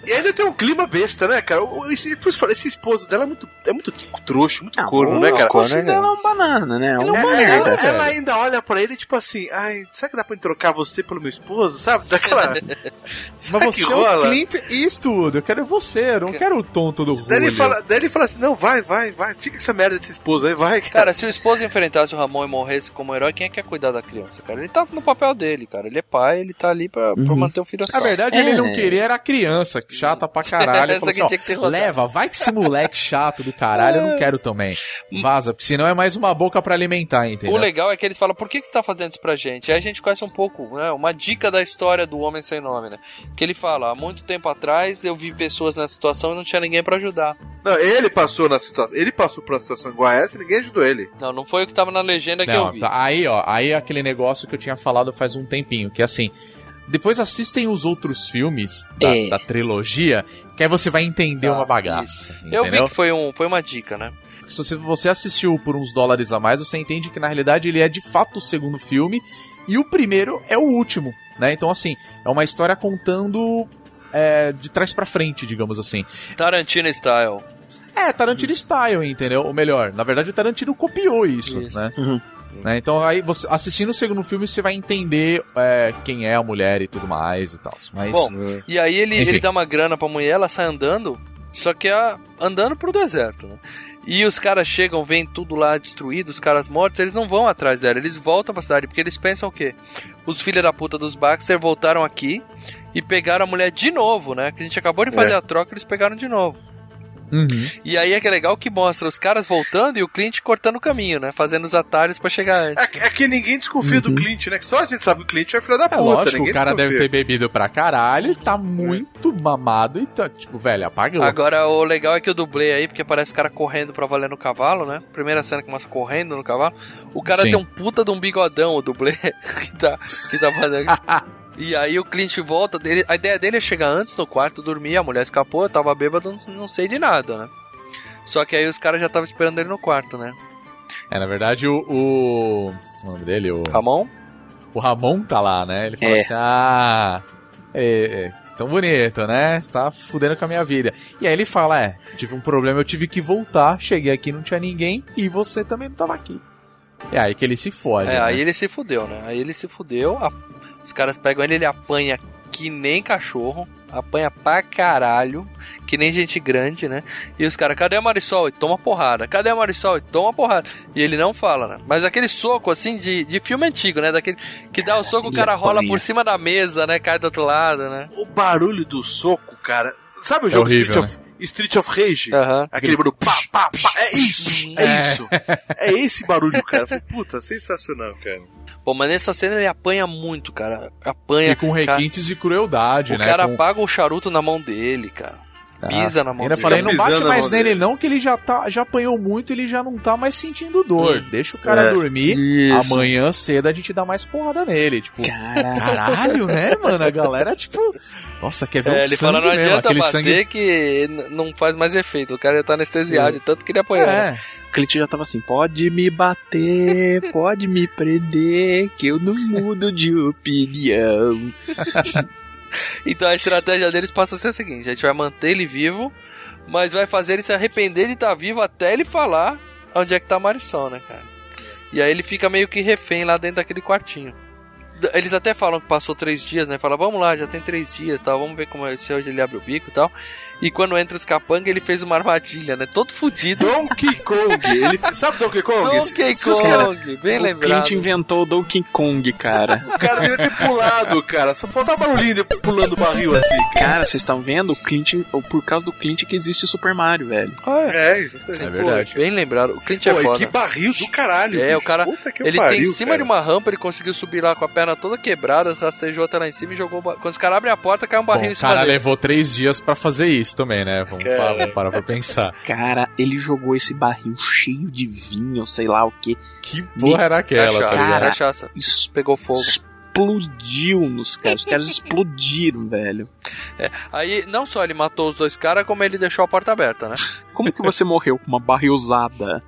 E ainda tem um clima besta, né, cara? O- Esse, por isso esse esposo dela é muito, é muito trouxa, muito corno, né, o cara? corno dela é um banana, né? Ela, um ela- merda. ela- ela ainda olha pra ele, tipo assim, ai, será que dá pra trocar você pelo meu esposo, sabe? Daquela. [laughs] Mas você que é o? Clint Eastwood, eu quero você, eu não quero o tonto do Daí ele, Julio. fala, daí ele fala assim: não, vai, vai, vai, fica com essa merda desse esposo aí, vai, cara. Cara, se o esposo enfrentasse o Ramon e morresse como herói, quem é que ia cuidar da criança, cara? Ele tá no papel dele, cara. Ele é pai, ele tá ali pra, pra manter o filho Na só. verdade, É, ele não né? queria era a criança, chata pra caralho. [laughs] Essa que assim, tinha que ter ó, rodado. leva, vai que esse moleque chato do caralho, eu não [laughs] quero também. Vaza, porque senão é mais uma boca pra alimentar, entendeu? O legal é que eles falam, por que, que você tá fazendo isso pra gente? Aí a gente conhece um pouco, né, uma dica da história do Homem Sem Nome, né? Que ele fala, há muito tempo atrás eu vi pessoas nessa situação e não tinha ninguém pra ajudar. Não, ele passou na situação. Ele passou por uma situação igual a essa e ninguém ajudou ele. Não, não foi o que tava na legenda que eu Não, vi. tá, aí, ó, aí é aquele negócio que eu tinha falado faz um tempinho, que assim, depois assistem os outros filmes da, É. da trilogia, que aí você vai entender Tá, uma bagaça, Eu vi que foi, um, foi uma dica, né? Se você, assistiu por uns dólares a mais, você entende que na realidade ele é de fato o segundo filme, e o primeiro é o último, né? Então assim, é uma história contando é, de trás pra frente, digamos assim. Tarantino Style. É, Tarantino style, entendeu? Ou melhor, na verdade o Tarantino copiou isso, Isso. né? Uhum. Né? Então aí você assistindo o segundo filme você vai entender é, quem é a mulher e tudo mais e tal. Mas Bom, E aí ele, Enfim. ele dá uma grana pra mulher, ela sai andando, só que é andando pro deserto, né? E os caras chegam, veem tudo lá destruído, os caras mortos, eles não vão atrás dela, eles voltam pra cidade, porque eles pensam o quê? Os filhos da puta dos Baxter voltaram aqui e pegaram a mulher de novo, né? Que a gente acabou de fazer É. a troca, eles pegaram de novo. Uhum. E aí é que é legal que mostra os caras voltando e o Clint cortando o caminho, né? Fazendo os atalhos pra chegar antes. É, que- é que ninguém desconfia do Clint, né? Que só a gente sabe que o Clint é filho da É puta. lógico, ninguém o cara deve ter desconfia. bebido pra caralho, tá muito mamado e tá, tipo, velho, apagou. Agora, o legal é que o dublê aí, porque parece o cara correndo pra valer no cavalo, né? Primeira cena que mostra correndo no cavalo. O cara Sim. tem um puta de um bigodão, o dublê, [laughs] que tá, que tá fazendo. [laughs] e aí o Clint volta, dele, a ideia dele é chegar antes no quarto, dormir, a mulher escapou, eu tava bêbado, não, não sei de nada, né? Só que aí os caras já estavam esperando ele no quarto, né? É, na verdade, o. O, o nome dele? O, Ramon? o Ramon tá lá, né? Ele fala É. assim: Ah, é, é, tão bonito, né? Você tá fudendo com a minha vida. E aí ele fala: É, tive um problema, eu tive que voltar, cheguei aqui, não tinha ninguém e você também não tava aqui. É aí que ele se fode. É, né? aí ele se fudeu, né? Aí ele se fudeu, a- os caras pegam ele, ele apanha que nem cachorro, apanha pra caralho, que nem gente grande, né? E os caras, cadê a Marisol? E toma porrada. Cadê a Marisol? E toma porrada. E ele não fala, né? Mas aquele soco, assim, de, de filme antigo, né? Daquele que dá o soco, o cara rola apanha. por cima da mesa, né? Cai do outro lado, né? O barulho do soco, cara. Sabe o jogo horrível, Street, of, Street of Rage? Aham. Aquele barulho pá, pá, pá. É isso, é, É. isso. É esse barulho, cara. Falei, Puta, sensacional, cara. Pô, mas nessa cena ele apanha muito, cara. Apanha. E com cara. requintes de crueldade, O né? cara com... apaga o charuto na mão dele, cara. Pisa Nossa, na mão Ainda dele. falei, não bate mais nele dele. não, que ele já, tá, já apanhou muito, ele já não tá mais sentindo dor. Hum. Deixa o cara É. dormir, Isso. amanhã cedo a gente dá mais porrada nele. Tipo, Caralho. caralho, né, mano? A galera, tipo, nossa, quer ver É, o ele sangue fala, não mesmo, adianta aquele bater sangue... que não faz mais efeito. O cara já tá anestesiado, de tanto que ele apanhou. né? É, O Clint já tava assim, pode me bater, pode me prender, que eu não mudo de opinião. [laughs] [laughs] Então a estratégia deles passa a ser a seguinte: a gente vai manter ele vivo, mas vai fazer ele se arrepender de estar vivo até ele falar onde é que tá a Marisol, né, cara? E aí ele fica meio que refém lá dentro daquele quartinho. Eles até falam que passou três dias, né? Fala, vamos lá, já tem três dias, tal, vamos ver como é se hoje ele abre o bico e tal. E quando entra os capanga, ele fez uma armadilha, né? Todo fudido. Donkey Kong. Ele, sabe Donkey Kong? Donkey os cara- Kong, bem o lembrado. Clint inventou o Donkey Kong, cara. O cara deve ter pulado, cara. Só faltava barulhinho de pulando o barril assim. Cara, vocês estão vendo? O Clint, ou por causa do Clint que existe o Super Mario, velho. Ah, é. É, exatamente. é verdade. Bem lembrado. O Clint é Pô, foda. que barril do caralho. É, bicho. o cara- Puta que Ele pariu, tem em cima cara. de uma rampa, ele conseguiu subir lá com a perna toda quebrada, rastejou até lá em cima e jogou. o Quando os caras abrem a porta, cai um Bom, barril em o cima cara dele. levou três dias pra fazer isso também, né? Vamos, falar, vamos parar pra pensar. [laughs] Cara, ele jogou esse barril cheio de vinho, sei lá o que. Que porra era aquela, cachaça, tá? Cara, cachaça. Isso Pegou fogo. explodiu nos caras. Os caras [laughs] explodiram, velho. Aí, não só ele matou os dois caras, como ele deixou a porta aberta, né? Como que você morreu com uma barrilzada?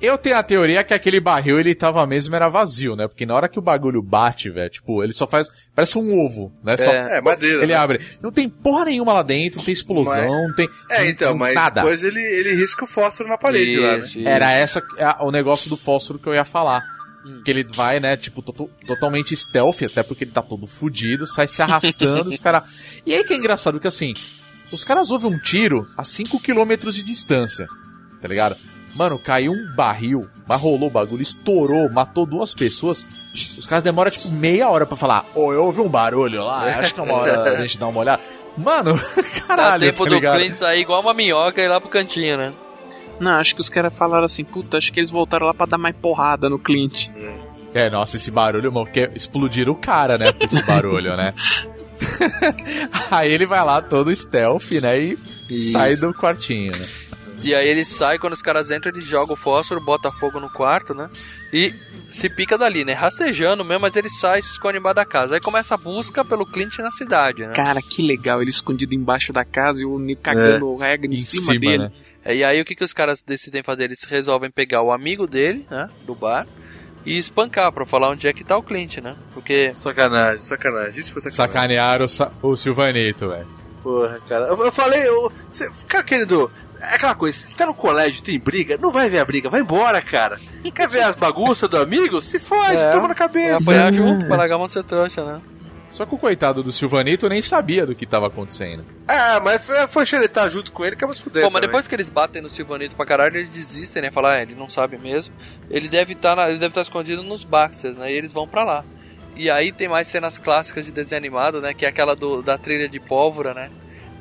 Eu tenho a teoria que aquele barril ele tava mesmo era vazio, né? Porque na hora que o bagulho bate, velho, tipo, ele só faz. Parece um ovo, né? Só, É, madeira. ele né? abre. Não tem porra nenhuma lá dentro, não tem explosão, não tem. É, então, não- mas nada. depois ele, ele risca o fósforo na parede lá, né? Isso, isso. Era essa a- o negócio do fósforo que eu ia falar. Hum. Que ele vai, né, tipo, to- totalmente stealth, até porque ele tá todo fudido, sai se arrastando, os caras. E aí que é engraçado, que assim, os caras ouvem um tiro a 5km de distância, tá ligado? Mano, caiu um barril, mas rolou o bagulho, estourou, matou duas pessoas. Os caras demoram, tipo, meia hora pra falar, ô, eu ouvi um barulho lá, acho que é uma hora a gente dar uma olhada. Mano, [laughs] Dá caralho, tempo tá do? Clint sair igual uma minhoca e ir lá pro cantinho, né? Não, acho que os caras falaram assim, puta, acho que eles voltaram lá pra dar mais porrada no Clint. É, nossa, esse barulho, mano, que explodiram o cara, né, com esse barulho, né? [laughs] Aí ele vai lá todo stealth, né, e Isso. sai do quartinho, né? E aí ele sai, quando os caras entram, ele joga o fósforo, bota fogo no quarto, né? E se pica dali, né? Rastejando mesmo, mas ele sai e se esconde embaixo da casa. Aí começa a busca pelo Clint na cidade, né? Cara, que legal, ele escondido embaixo da casa e o Nick cagando regra em, Em cima, cima, dele. né? É, E aí o que, que os caras decidem fazer? Eles resolvem pegar o amigo dele, né? Do bar. E espancar pra falar onde é que tá o Clint, né? Porque. Sacanagem, sacanagem. Isso foi sacanagem. Sacanearam o, Sa- o Silvanito, velho. Porra, cara. Eu, eu falei, eu, você fica querendo. É aquela coisa, se tá no colégio tem briga, não vai ver a briga, vai embora, cara. Quer ver as bagunças do amigo? Se fode, É, toma na É cabeça. apanhar junto pra largar a mão de ser trouxa, né? Só que o coitado do Silvanito nem sabia do que tava acontecendo. Ah, mas foi, foi xeretar junto com ele, acaba se fudendo. Pô, mas também. depois que eles batem no Silvanito pra caralho, eles desistem, né? Falar, é, ele não sabe mesmo. Ele deve estar ele deve estar escondido nos Baxters, né? E eles vão pra lá. E aí tem mais cenas clássicas de desenho animado, né? Que é aquela do, da trilha de pólvora, né?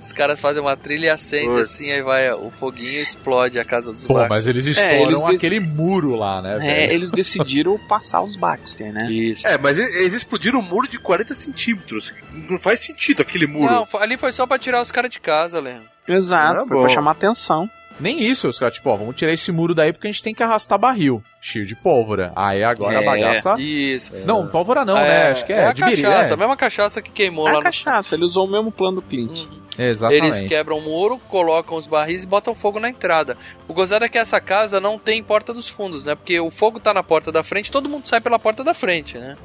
Os caras fazem uma trilha e acende assim, aí vai o foguinho e explode a casa dos Pô, Baxters. mas eles estouram eles dec- aquele muro lá, né, É, velho? eles decidiram [laughs] passar os Baxter, né? Isso. É, mas eles eles explodiram um muro de 40 centímetros. Não faz sentido aquele muro. Não, ali foi só pra tirar os caras de casa, Leandro. Exato, Ah, foi bom. pra chamar atenção. Nem isso, os caras, tipo, ó, vamos tirar esse muro daí porque a gente tem que arrastar barril. Cheio de pólvora. Aí agora a É, bagaça. Isso. Não, pólvora não, né? Acho que é, a de cachaça, é. a mesma cachaça que queimou É lá a cachaça, ele usou o mesmo plano do Clint. no... Exatamente. Eles quebram o muro, colocam os barris e botam fogo na entrada. O gozado é que essa casa não tem porta dos fundos, né? Porque o fogo tá na porta da frente, todo mundo sai pela porta da frente, né?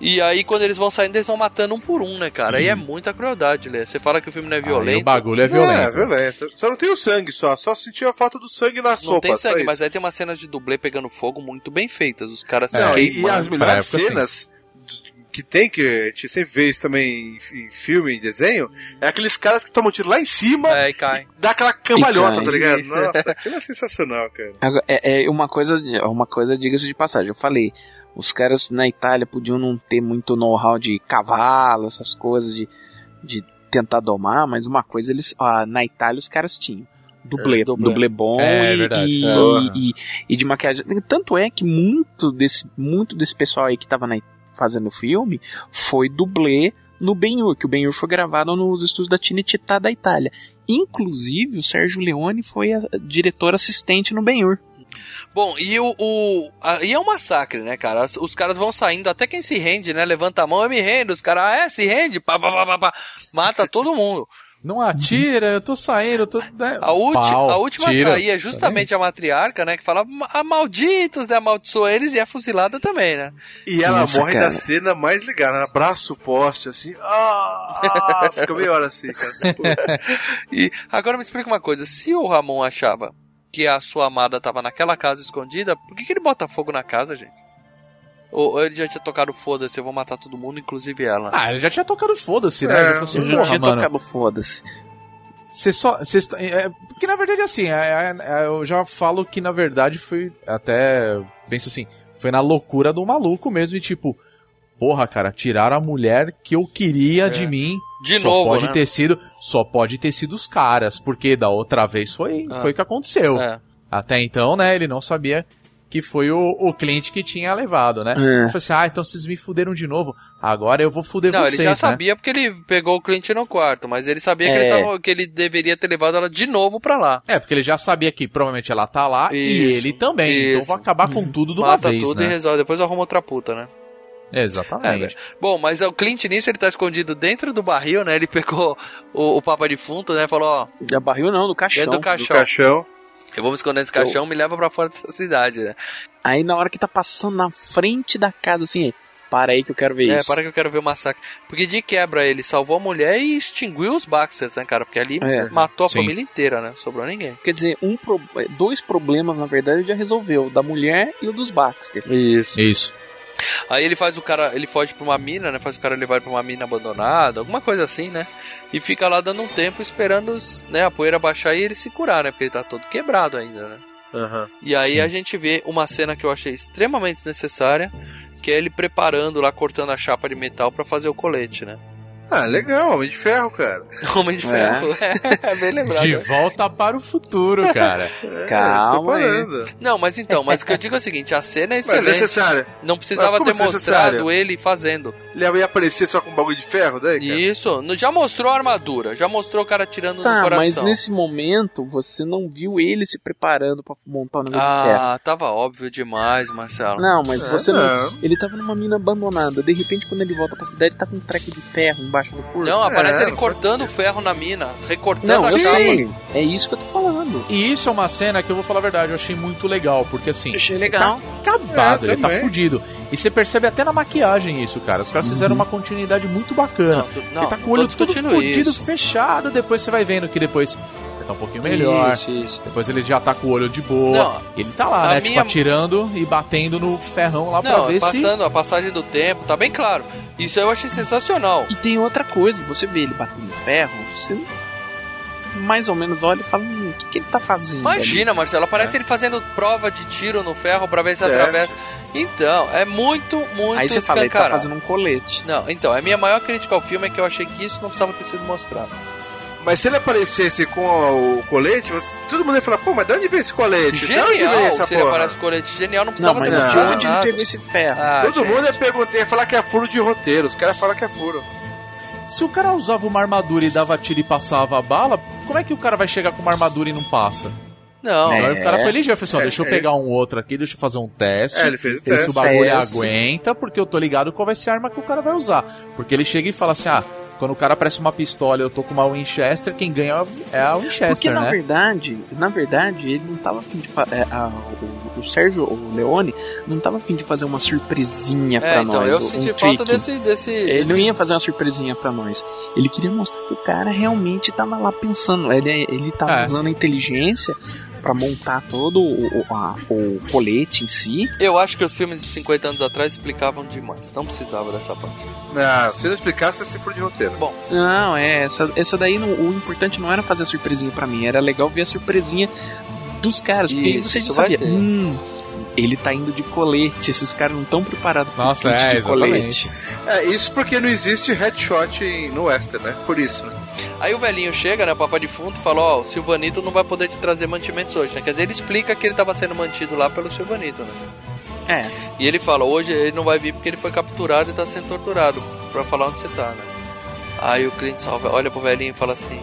E aí, quando eles vão saindo, eles vão matando um por um, né, cara? Aí é muita crueldade, Lê. Você fala que o filme não é Aí violento. o bagulho é É, violento. violento. Só não tem o sangue, só. Só sentiu a falta do sangue na não sopa. tem só sangue, mas aí tem umas cenas de dublê pegando fogo muito bem feitas. Os caras se Não, e, e as melhores época, sim. cenas que tem, que a gente sempre vê isso também em, em filme, em desenho, é aqueles caras que tomam tiro lá em cima É, e cai. dá aquela cambalhota, tá ligado? Nossa, aquilo é sensacional, cara. É, é uma coisa, uma coisa, diga-se de passagem. Eu falei, os caras na Itália podiam não ter muito know-how de cavalo, essas coisas de, de tentar domar, mas uma coisa eles, ah, na Itália os caras tinham. Dublê, É, dublê. dublê. bom É, e, verdade. e, É. e- e de maquiagem. Tanto é que muito desse, muito desse pessoal aí que tava na, fazendo o filme foi dublê no Ben-Hur, que o Ben-Hur foi gravado nos estúdios da Cinecittà da Itália. Inclusive, o Sérgio Leone foi a diretor assistente no Ben-Hur. Bom, e o. o a- e é um massacre, né, cara? Os, os caras vão saindo, até quem se rende, né? Levanta a mão, eu me rendo. Os caras, ah, é, se rende, pá, pá, pá, pá, pá. mata [laughs] todo mundo. Não atira, eu tô saindo, eu tô. né? A, ulti, Pau, a última tira. a sair é justamente a matriarca, né? Que fala, "Ma- malditos, né? Amaldiçoa eles e é fuzilada também, né? E ela Nossa, morre cara. da cena mais ligada, né? Abraço o poste, assim. Ah, ah, fica meia hora assim, cara. [laughs] E agora me explica uma coisa: se o Ramon achava que a sua amada tava naquela casa escondida, por que, que ele bota fogo na casa, gente? Ou, ou ele já tinha tocado foda-se, eu vou matar todo mundo, inclusive ela. Ah, ele já tinha tocado foda-se, né? É, Ele falou assim, Eu já porra, tinha mano. tocado foda-se. Você só. Cê, está- é, porque na verdade, assim, é, é, é, eu já falo que na verdade foi. Até. Penso assim, foi na loucura do maluco mesmo e tipo. Porra, cara, tiraram a mulher que eu queria de mim. De só novo, pode né? ter sido. Só pode ter sido os caras. Porque da outra vez foi, Ah. foi o que aconteceu. É. Até então, né, ele não sabia que foi o, o cliente que tinha levado, né? É. Eu falei assim, ah, então vocês me fuderam de novo. Agora eu vou fuder Não, vocês, ele já né? sabia porque ele pegou o cliente no quarto, mas ele sabia que, É. eles tavam- que ele deveria ter levado ela de novo pra lá. É, porque ele já sabia que provavelmente ela tá lá e Isso, ele também. Então isso. vai acabar com tudo de uma Mata vez, tudo e né? resolve, depois arruma outra puta, né? Exatamente. Bom, mas o Clint nisso ele tá escondido dentro do barril, né? Ele pegou o, o papa defunto, né? Falou, ó, Já barril não, do caixão. dentro do Do caixão. caixão. Eu vou me esconder nesse caixão, me leva pra fora dessa cidade, né? Aí na hora que tá passando na frente da casa, assim, para aí que eu quero ver É, isso. para que eu quero ver o massacre. Porque de quebra ele salvou a mulher e extinguiu os Baxters, né, cara? Porque ali É. matou a Sim. família inteira, né? Sobrou ninguém. Quer dizer, um pro- dois problemas, na verdade, ele já resolveu. O da mulher e o dos Baxter. Isso. Isso. Aí ele faz o cara, ele foge pra uma mina, né? Faz o cara levar pra uma mina abandonada, alguma coisa assim, né? E fica lá dando um tempo esperando os, né, a poeira baixar e ele se curar, né? Porque ele tá todo quebrado ainda, né? Aham. E aí Sim. a gente vê uma cena que eu achei extremamente desnecessária, que é ele preparando lá, cortando a chapa de metal pra fazer o colete, né? Ah, legal, Homem de Ferro, cara. [laughs] Homem de ferro. [laughs] É, bem lembrado. De volta para o futuro, cara. [laughs] É, Calma aí. Não, mas então, mas o que eu digo é o seguinte, a cena é Mas excelente. necessário. Não precisava Mas ter mostrado ele fazendo. Ele ia aparecer só com um bagulho de ferro daí, cara? Isso, já mostrou a armadura, já mostrou o cara tirando Tá, no coração. mas nesse momento você não viu ele se preparando pra montar o negócio de ferro. Ah, tava óbvio demais, Marcelo. Não, mas É, você não. não. Ele tava numa mina abandonada. De repente, quando ele volta pra cidade, tá com um treco de ferro embaixo do corpo. Não, aparece É, ele cortando o ferro na mina, recortando Não, a. É isso que eu tô falando. E isso é uma cena que eu vou falar a verdade, eu achei muito legal, porque assim, Achei legal. acabado, É, ele tá fudido. E você percebe até na maquiagem isso, cara. Os caras fizeram uma continuidade muito bacana. Não, tu- não, ele tá com o olho todo fudido, isso. fechado, depois você vai vendo que depois tá um pouquinho melhor. Isso, isso. Depois ele já tá com o olho de boa. Não, ele tá lá, né? Tipo, minha- atirando e batendo no ferrão lá pra Não, ver se. passando a passagem do tempo, tá bem claro. Isso eu achei sensacional. E tem outra coisa, você vê ele batendo ferro, você mais ou menos olha e fala, hum, o que, que ele tá fazendo? Imagina, Marcelo, aparece ele fazendo prova de tiro no ferro pra ver se É. atravessa. Então, é muito, muito ali? Aí você fala, ele tá fazendo um colete. Não, então, a minha maior crítica ao filme é que eu achei que isso não precisava ter sido mostrado. Mas se ele aparecesse com o colete, você- todo mundo ia falar, pô, mas de onde veio esse colete? de onde veio Genial! essa Se ele porra? aparece com colete genial, não Não, precisava mas ter não, de onde ele pegou esse ferro? Ah, Todo gente. mundo ia perguntar, ia falar que é furo de roteiro. Os caras falam que é furo. Se o cara usava uma armadura e dava tiro e passava a bala, como é que o cara vai chegar com uma armadura e não passa? Não, É. O cara foi ligeiro, falou assim, ó, É, deixa eu é. pegar um outro aqui, deixa eu fazer um teste. É, ele fez o Ver se teste. o bagulho Teste. aguenta, porque eu tô ligado qual vai ser a arma que o cara vai usar. Porque ele chega e fala assim, ah, quando o cara aparece uma pistola e eu tô com uma Winchester, quem ganha é a Winchester, Porque na né? verdade, na verdade, ele não tava afim de é, a- o, o Sérgio, o Leone, não tava afim de fazer uma surpresinha pra É, então, nós. eu um senti trick. falta desse. desse, Ele desse- não ia fazer uma surpresinha pra nós. Ele queria mostrar que o cara realmente tava lá pensando. Ele, ele tava É. usando a inteligência pra montar todo o, o, a- o colete em si. Eu acho que os filmes de 50 anos atrás explicavam demais. Não precisava dessa parte. Não, se não explicasse, ser furo de roteiro. Bom, Não, é, essa, essa daí não- o importante não era fazer a surpresinha pra mim, era legal ver a surpresinha dos caras, porque Isso, você já sabia. ter. Hum, ele tá indo de colete, esses caras não estão preparados pro Nossa, é, de exatamente. colete. É, isso porque não existe headshot no Western, né? Por isso, né? Aí o velhinho chega, né, o papai defunto, fala: Ó, o Silvanito não vai poder te trazer mantimentos hoje, né? Quer dizer, ele explica que ele tava sendo mantido lá pelo Silvanito, né? É, E ele fala: Hoje ele não vai vir porque ele foi capturado e tá sendo torturado, pra falar onde você tá, né? Aí o cliente só olha pro velhinho e fala assim.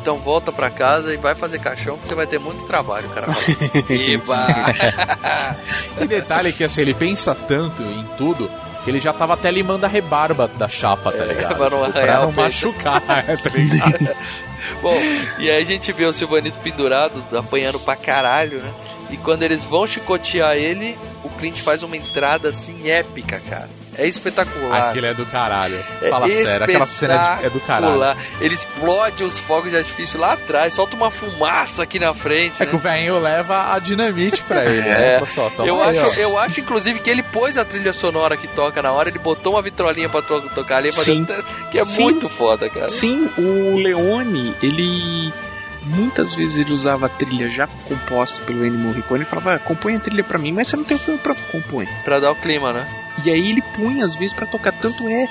Então volta pra casa e vai fazer caixão que você vai ter muito trabalho, cara. [laughs] Eba! [laughs] E detalhe que assim, ele pensa tanto em tudo ele já tava até limando a rebarba da chapa, tá ligado? [laughs] pra não pra não machucar, tá [laughs] ligado? Bom, e aí a gente vê o Silvanito pendurado, apanhando pra caralho, né? E quando eles vão chicotear ele, o Clint faz uma entrada assim épica, cara. É espetacular. Aquilo é do caralho. É Fala sério, aquela cena é de- é do caralho. Ele explode os fogos de artifício lá atrás, solta uma fumaça aqui na frente. É né? que o velhinho leva a dinamite pra ele, É. né? Fala só, toma Eu aí, acho, ó. eu acho, inclusive, que ele pôs a trilha sonora que toca na hora, ele botou uma vitrolinha pra to- tocar ali, pra Sim. que é Sim. muito foda, cara. sim, o Leone, ele muitas vezes ele usava a trilha já composta pelo Ennio Morricone e falava, ah, compõe a trilha pra mim, mas você não tem o filme pra compor. Pra dar o clima, né? E aí ele punha às vezes pra tocar, tanto é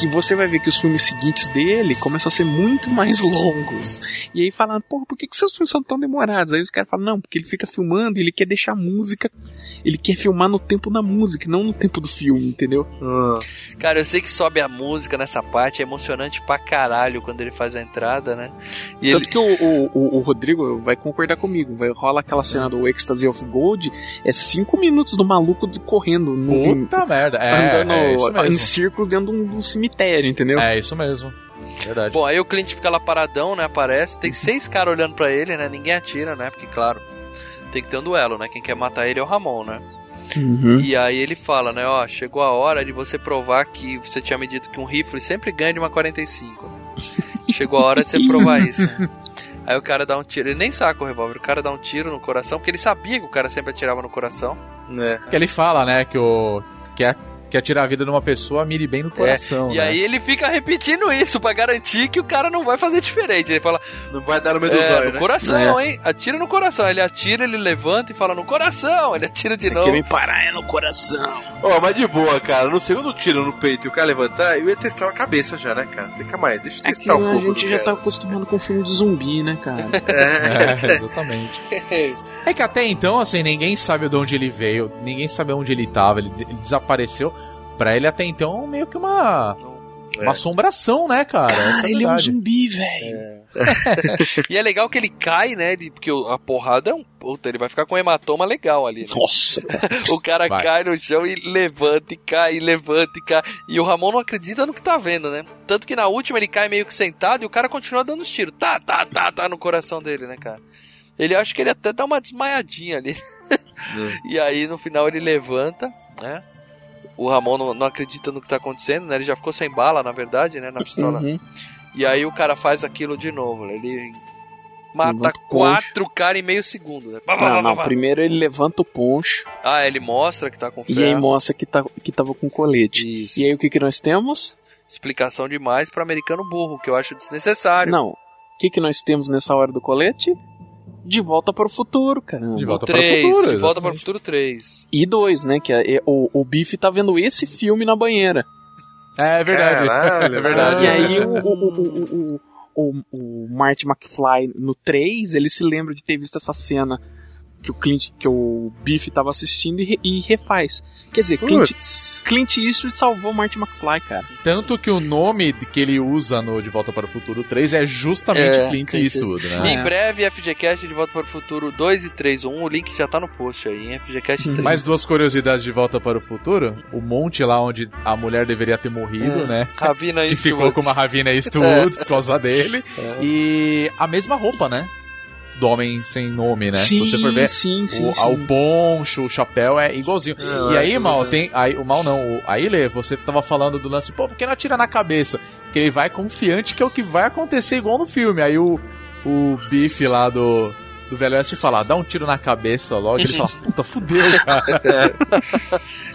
que você vai ver que os filmes seguintes dele começam a ser muito mais [laughs] longos. E aí falando, porra, por que, que seus filmes são tão demorados? Aí os caras falam, não, porque ele fica filmando e ele quer deixar a música, ele quer filmar no tempo da música, não no tempo do filme, entendeu? Cara, eu sei que sobe a música nessa parte, é emocionante pra caralho quando ele faz a entrada, né? E Tanto ele... que o, o, o- o Rodrigo vai concordar comigo, vai rola aquela cena do Ecstasy of Gold, é cinco minutos do maluco correndo no, Puta merda. É, andando é isso em círculo dentro de um, de um cemitério, entendeu? É isso mesmo. Verdade. Bom, aí o cliente fica lá paradão, né? Aparece, tem seis caras olhando pra ele, né? Ninguém atira, né? Porque, claro, tem que ter um duelo, né? Quem quer matar ele é o Ramon, né? Uhum. E aí ele fala, né, ó, chegou a hora de você provar que você tinha me dito que um rifle sempre ganha de uma 45. Né? [laughs] chegou a hora de você provar [laughs] isso, né? Aí o cara dá um tiro, ele nem saca o revólver, o cara dá um tiro no coração, porque ele sabia que o cara sempre atirava no coração. né? Que ele fala, né, que o. Que é quer tirar a vida de uma pessoa, mire bem no coração. É, e né? aí ele fica repetindo isso pra garantir que o cara não vai fazer diferente. Ele fala, Não vai dar no meio é, zóio, no né? coração, hein? Atira no coração. Ele atira, ele levanta e fala no coração. Ele atira de novo. Quer me parar é no coração. Ó, mas de boa, cara. No segundo tiro no peito e o cara levantar, eu ia testar a cabeça já, né, cara? Fica mais, deixa eu É que testar um a pouco. gente do já cara. tá acostumado com filme de zumbi, né, cara? [laughs] É, [laughs] exatamente. É que até então, assim, ninguém sabe de onde ele veio, ninguém sabe onde ele tava, ele, ele desapareceu. Pra ele até então, meio que uma. Uma assombração, né, cara? É Cara, ele é um zumbi, velho. [laughs] E é legal que ele cai, né? ele- porque a porrada é um. Puta, ele vai ficar com um hematoma legal ali. Né? Nossa. [laughs] O cara Vai. cai no chão e levanta e cai, e levanta e cai. E o Ramon não acredita no que tá vendo, né? Tanto que na última ele cai meio que sentado e o cara continua dando os tiros. Tá, tá, tá, tá no coração dele, né, cara? Ele acha que ele até dá uma desmaiadinha ali. [laughs] e aí no final ele levanta, né? O Ramon não, não acredita no que tá acontecendo, né? Ele já ficou sem bala, na verdade, né? Na pistola. Uhum. E aí o cara faz aquilo de novo. né? Ele mata quatro caras em meio segundo, né? Pá, pá, Não, pá, não, primeiro ele levanta o poncho Ah, ele mostra que tá com e aí ferro. mostra que, tá, que tava com colete. Isso. E aí o que que nós temos? Explicação demais pra americano burro, que eu acho desnecessário. Não. O que que nós temos nessa hora do colete? De volta para o futuro, caramba. De volta o 3, para o futuro. de volta para o futuro 3. E dois, né? Que é, é- o, o Biff tá vendo esse filme na banheira. É verdade. Caralho, [laughs] é verdade. E aí o, o, o, o, o, o, o Marty McFly no 3, ele se lembra de ter visto essa cena que o Clint, que o Biff tava assistindo e, re- e refaz. Quer dizer, Clint. Clint Eastwood salvou Marty McFly, cara. Tanto que o nome que ele usa no De Volta para o Futuro 3 é justamente É, Clint Clint Eastwood, né? em breve, FGCast de volta para o futuro 2 e 3. O 1, o link já tá no post aí, hein? FGCast 3. Mais duas curiosidades de Volta para o Futuro. O monte lá onde a mulher deveria ter morrido, É. né? Ravina [laughs] Que Eastwood. ficou com uma Ravina [laughs] Eastwood por causa dele. É. E a mesma roupa, né? Do homem sem nome, né? Se você for ver, sim, sim, o, sim. ao poncho, o chapéu é igualzinho. Não, e é aí, mal, bem. tem. Aí, o mal não. O, aí, Lê, você tava falando do lance, pô, por que não atira na cabeça? Que ele vai confiante que é o que vai acontecer igual no filme. Aí o, o bife lá do. Do Velho Oeste fala, dá um tiro na cabeça logo. Ele fala, puta, fudeu, [laughs] cara.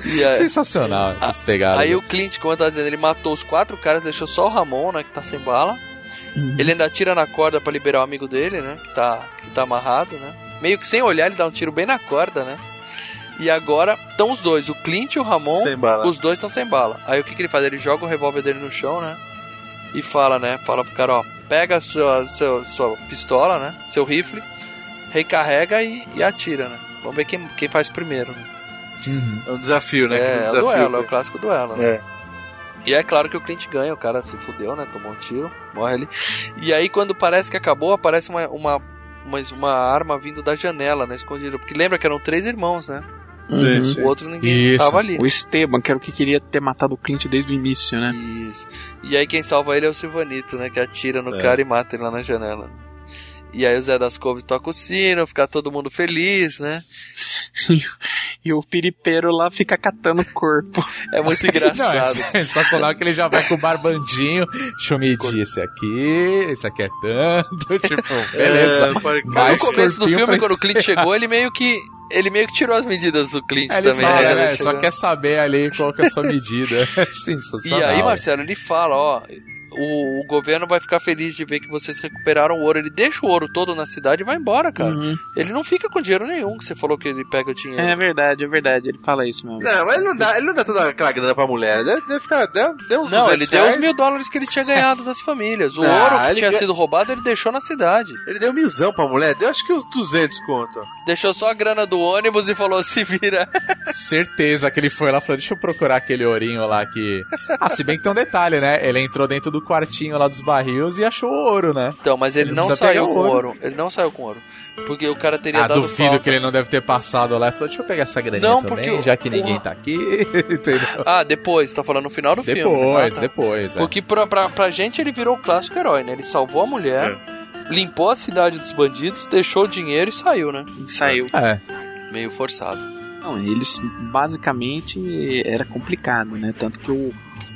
E aí, Sensacional essas pegadas. aí o Clint, como eu tava dizendo, ele matou os quatro caras, deixou só o Ramon, né? Que tá sem bala. Uhum. Ele ainda tira na corda pra liberar o amigo dele, né? Que tá, que tá amarrado, né? Meio que sem olhar, ele dá um tiro bem na corda, né? E agora estão os dois, o Clint e o Ramon, Sem bala. os dois estão sem bala. Aí o que, que ele faz? Ele joga o revólver dele no chão, né? E fala, né? Fala pro cara, ó, pega a sua, sua, sua pistola, né? Seu rifle, recarrega e, e atira, né? Vamos ver quem, quem faz primeiro, né? Uhum. É um desafio, né? É, Um é o desafio, duelo, é o clássico duelo. Né? É. E é claro que o Clint ganha, o cara se fudeu, né? Tomou um tiro, morre ali. E aí, quando parece que acabou, aparece uma, uma, uma, uma arma vindo da janela, né? Escondida. Porque lembra que eram três irmãos, né? Uhum. Sim. O outro ninguém Isso. tava ali. O Esteban, que era o que queria ter matado o Clint desde o início, né? Isso. E aí quem salva ele é o Silvanito, né? Que atira no É. cara e mata ele lá na janela. E aí o Zé das Couves toca o sino, fica todo mundo feliz, né? E o piripeiro lá fica catando o corpo. É muito Não, é engraçado. [laughs] sensacional que ele já vai com o barbandinho. Deixa eu medir esse aqui, esse aqui é tanto. [laughs] Tipo, beleza. É, Mas no começo do filme, quando o Clint chegou, ele meio que. Ele meio que tirou as medidas do Clint também, fala, né? né, Ele só chegou- quer saber ali qual que é a sua medida. [laughs] É E sensacional. aí, Marcelo, ele fala, ó. O, o governo vai ficar feliz de ver que vocês recuperaram o ouro. Ele deixa o ouro todo na cidade e vai embora, cara. Uhum. Ele não fica com dinheiro nenhum, que você falou que ele pega o dinheiro. É verdade, é verdade. Ele fala isso mesmo. Não, mas ele não dá, ele não dá toda aquela grana pra mulher. Deve, deve ficar, deu, deu uns Não, 200 ele deu os reais. mil dólares que ele tinha ganhado das famílias. O [laughs] Ah, ouro que ele tinha ganha- sido roubado, ele deixou na cidade. Ele deu milzão pra mulher. Deu acho que uns 200 conto. Deixou só a grana do ônibus e falou: se vira. [laughs] Certeza que ele foi lá e falou: deixa eu procurar aquele ourinho lá que. Ah, se bem que tem um detalhe, né? Ele entrou dentro do quartinho lá dos barris e achou o ouro, né? Então, mas ele, Ele não saiu com o ouro. ouro. Ele não saiu com ouro. Porque o cara teria Ah, dado duvido falta. que ele não deve ter passado lá e falou: deixa eu pegar essa graninha Não, também, porque já que ninguém tá aqui. [laughs] Ah, depois, tá falando no final do filme. Depois, Ah, tá. depois. é. Porque pra, pra, pra gente ele virou o clássico herói, né? Ele salvou a mulher, limpou a cidade dos bandidos, deixou o dinheiro e saiu, né? Saiu. É. Meio forçado. Não, eles basicamente era complicado, né? Tanto que o,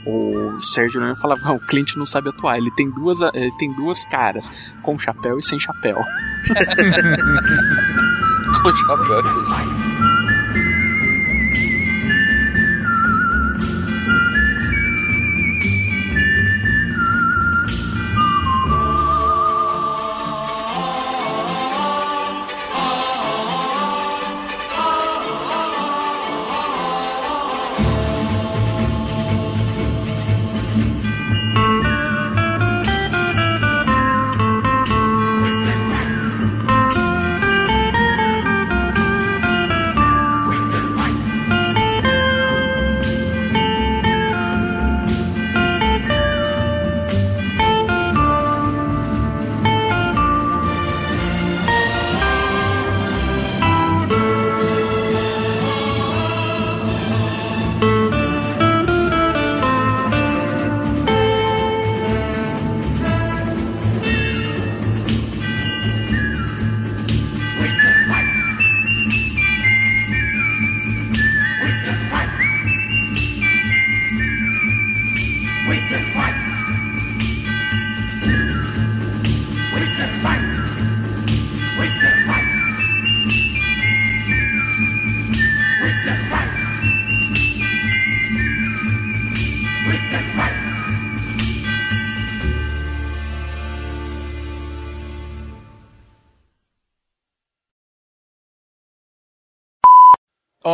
o Sérgio Leone falava, "Ah, o cliente não sabe atuar, ele tem duas, ele tem duas caras, com chapéu e sem chapéu. [laughs] Com chapéu. gente.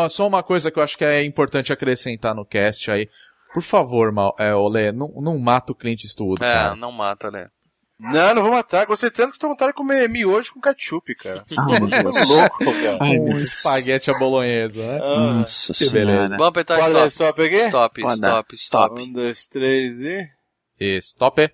Ó, só uma coisa que eu acho que é importante acrescentar no cast aí. Por favor, Mal, é, Olê, não, não mata o Clint Eastwood, É, cara. não mata, né? Não, não vou matar. Gostei tanto que tô com vontade de comer miojo com ketchup, cara. [laughs] Ah, Deus. louco, cara. Ai, Um espaguete à bolonhesa, né? Nossa que beleza. senhora. Vamos apertar stop. stop aqui? Stop, stop, stop. Um, dois, três e... E stop.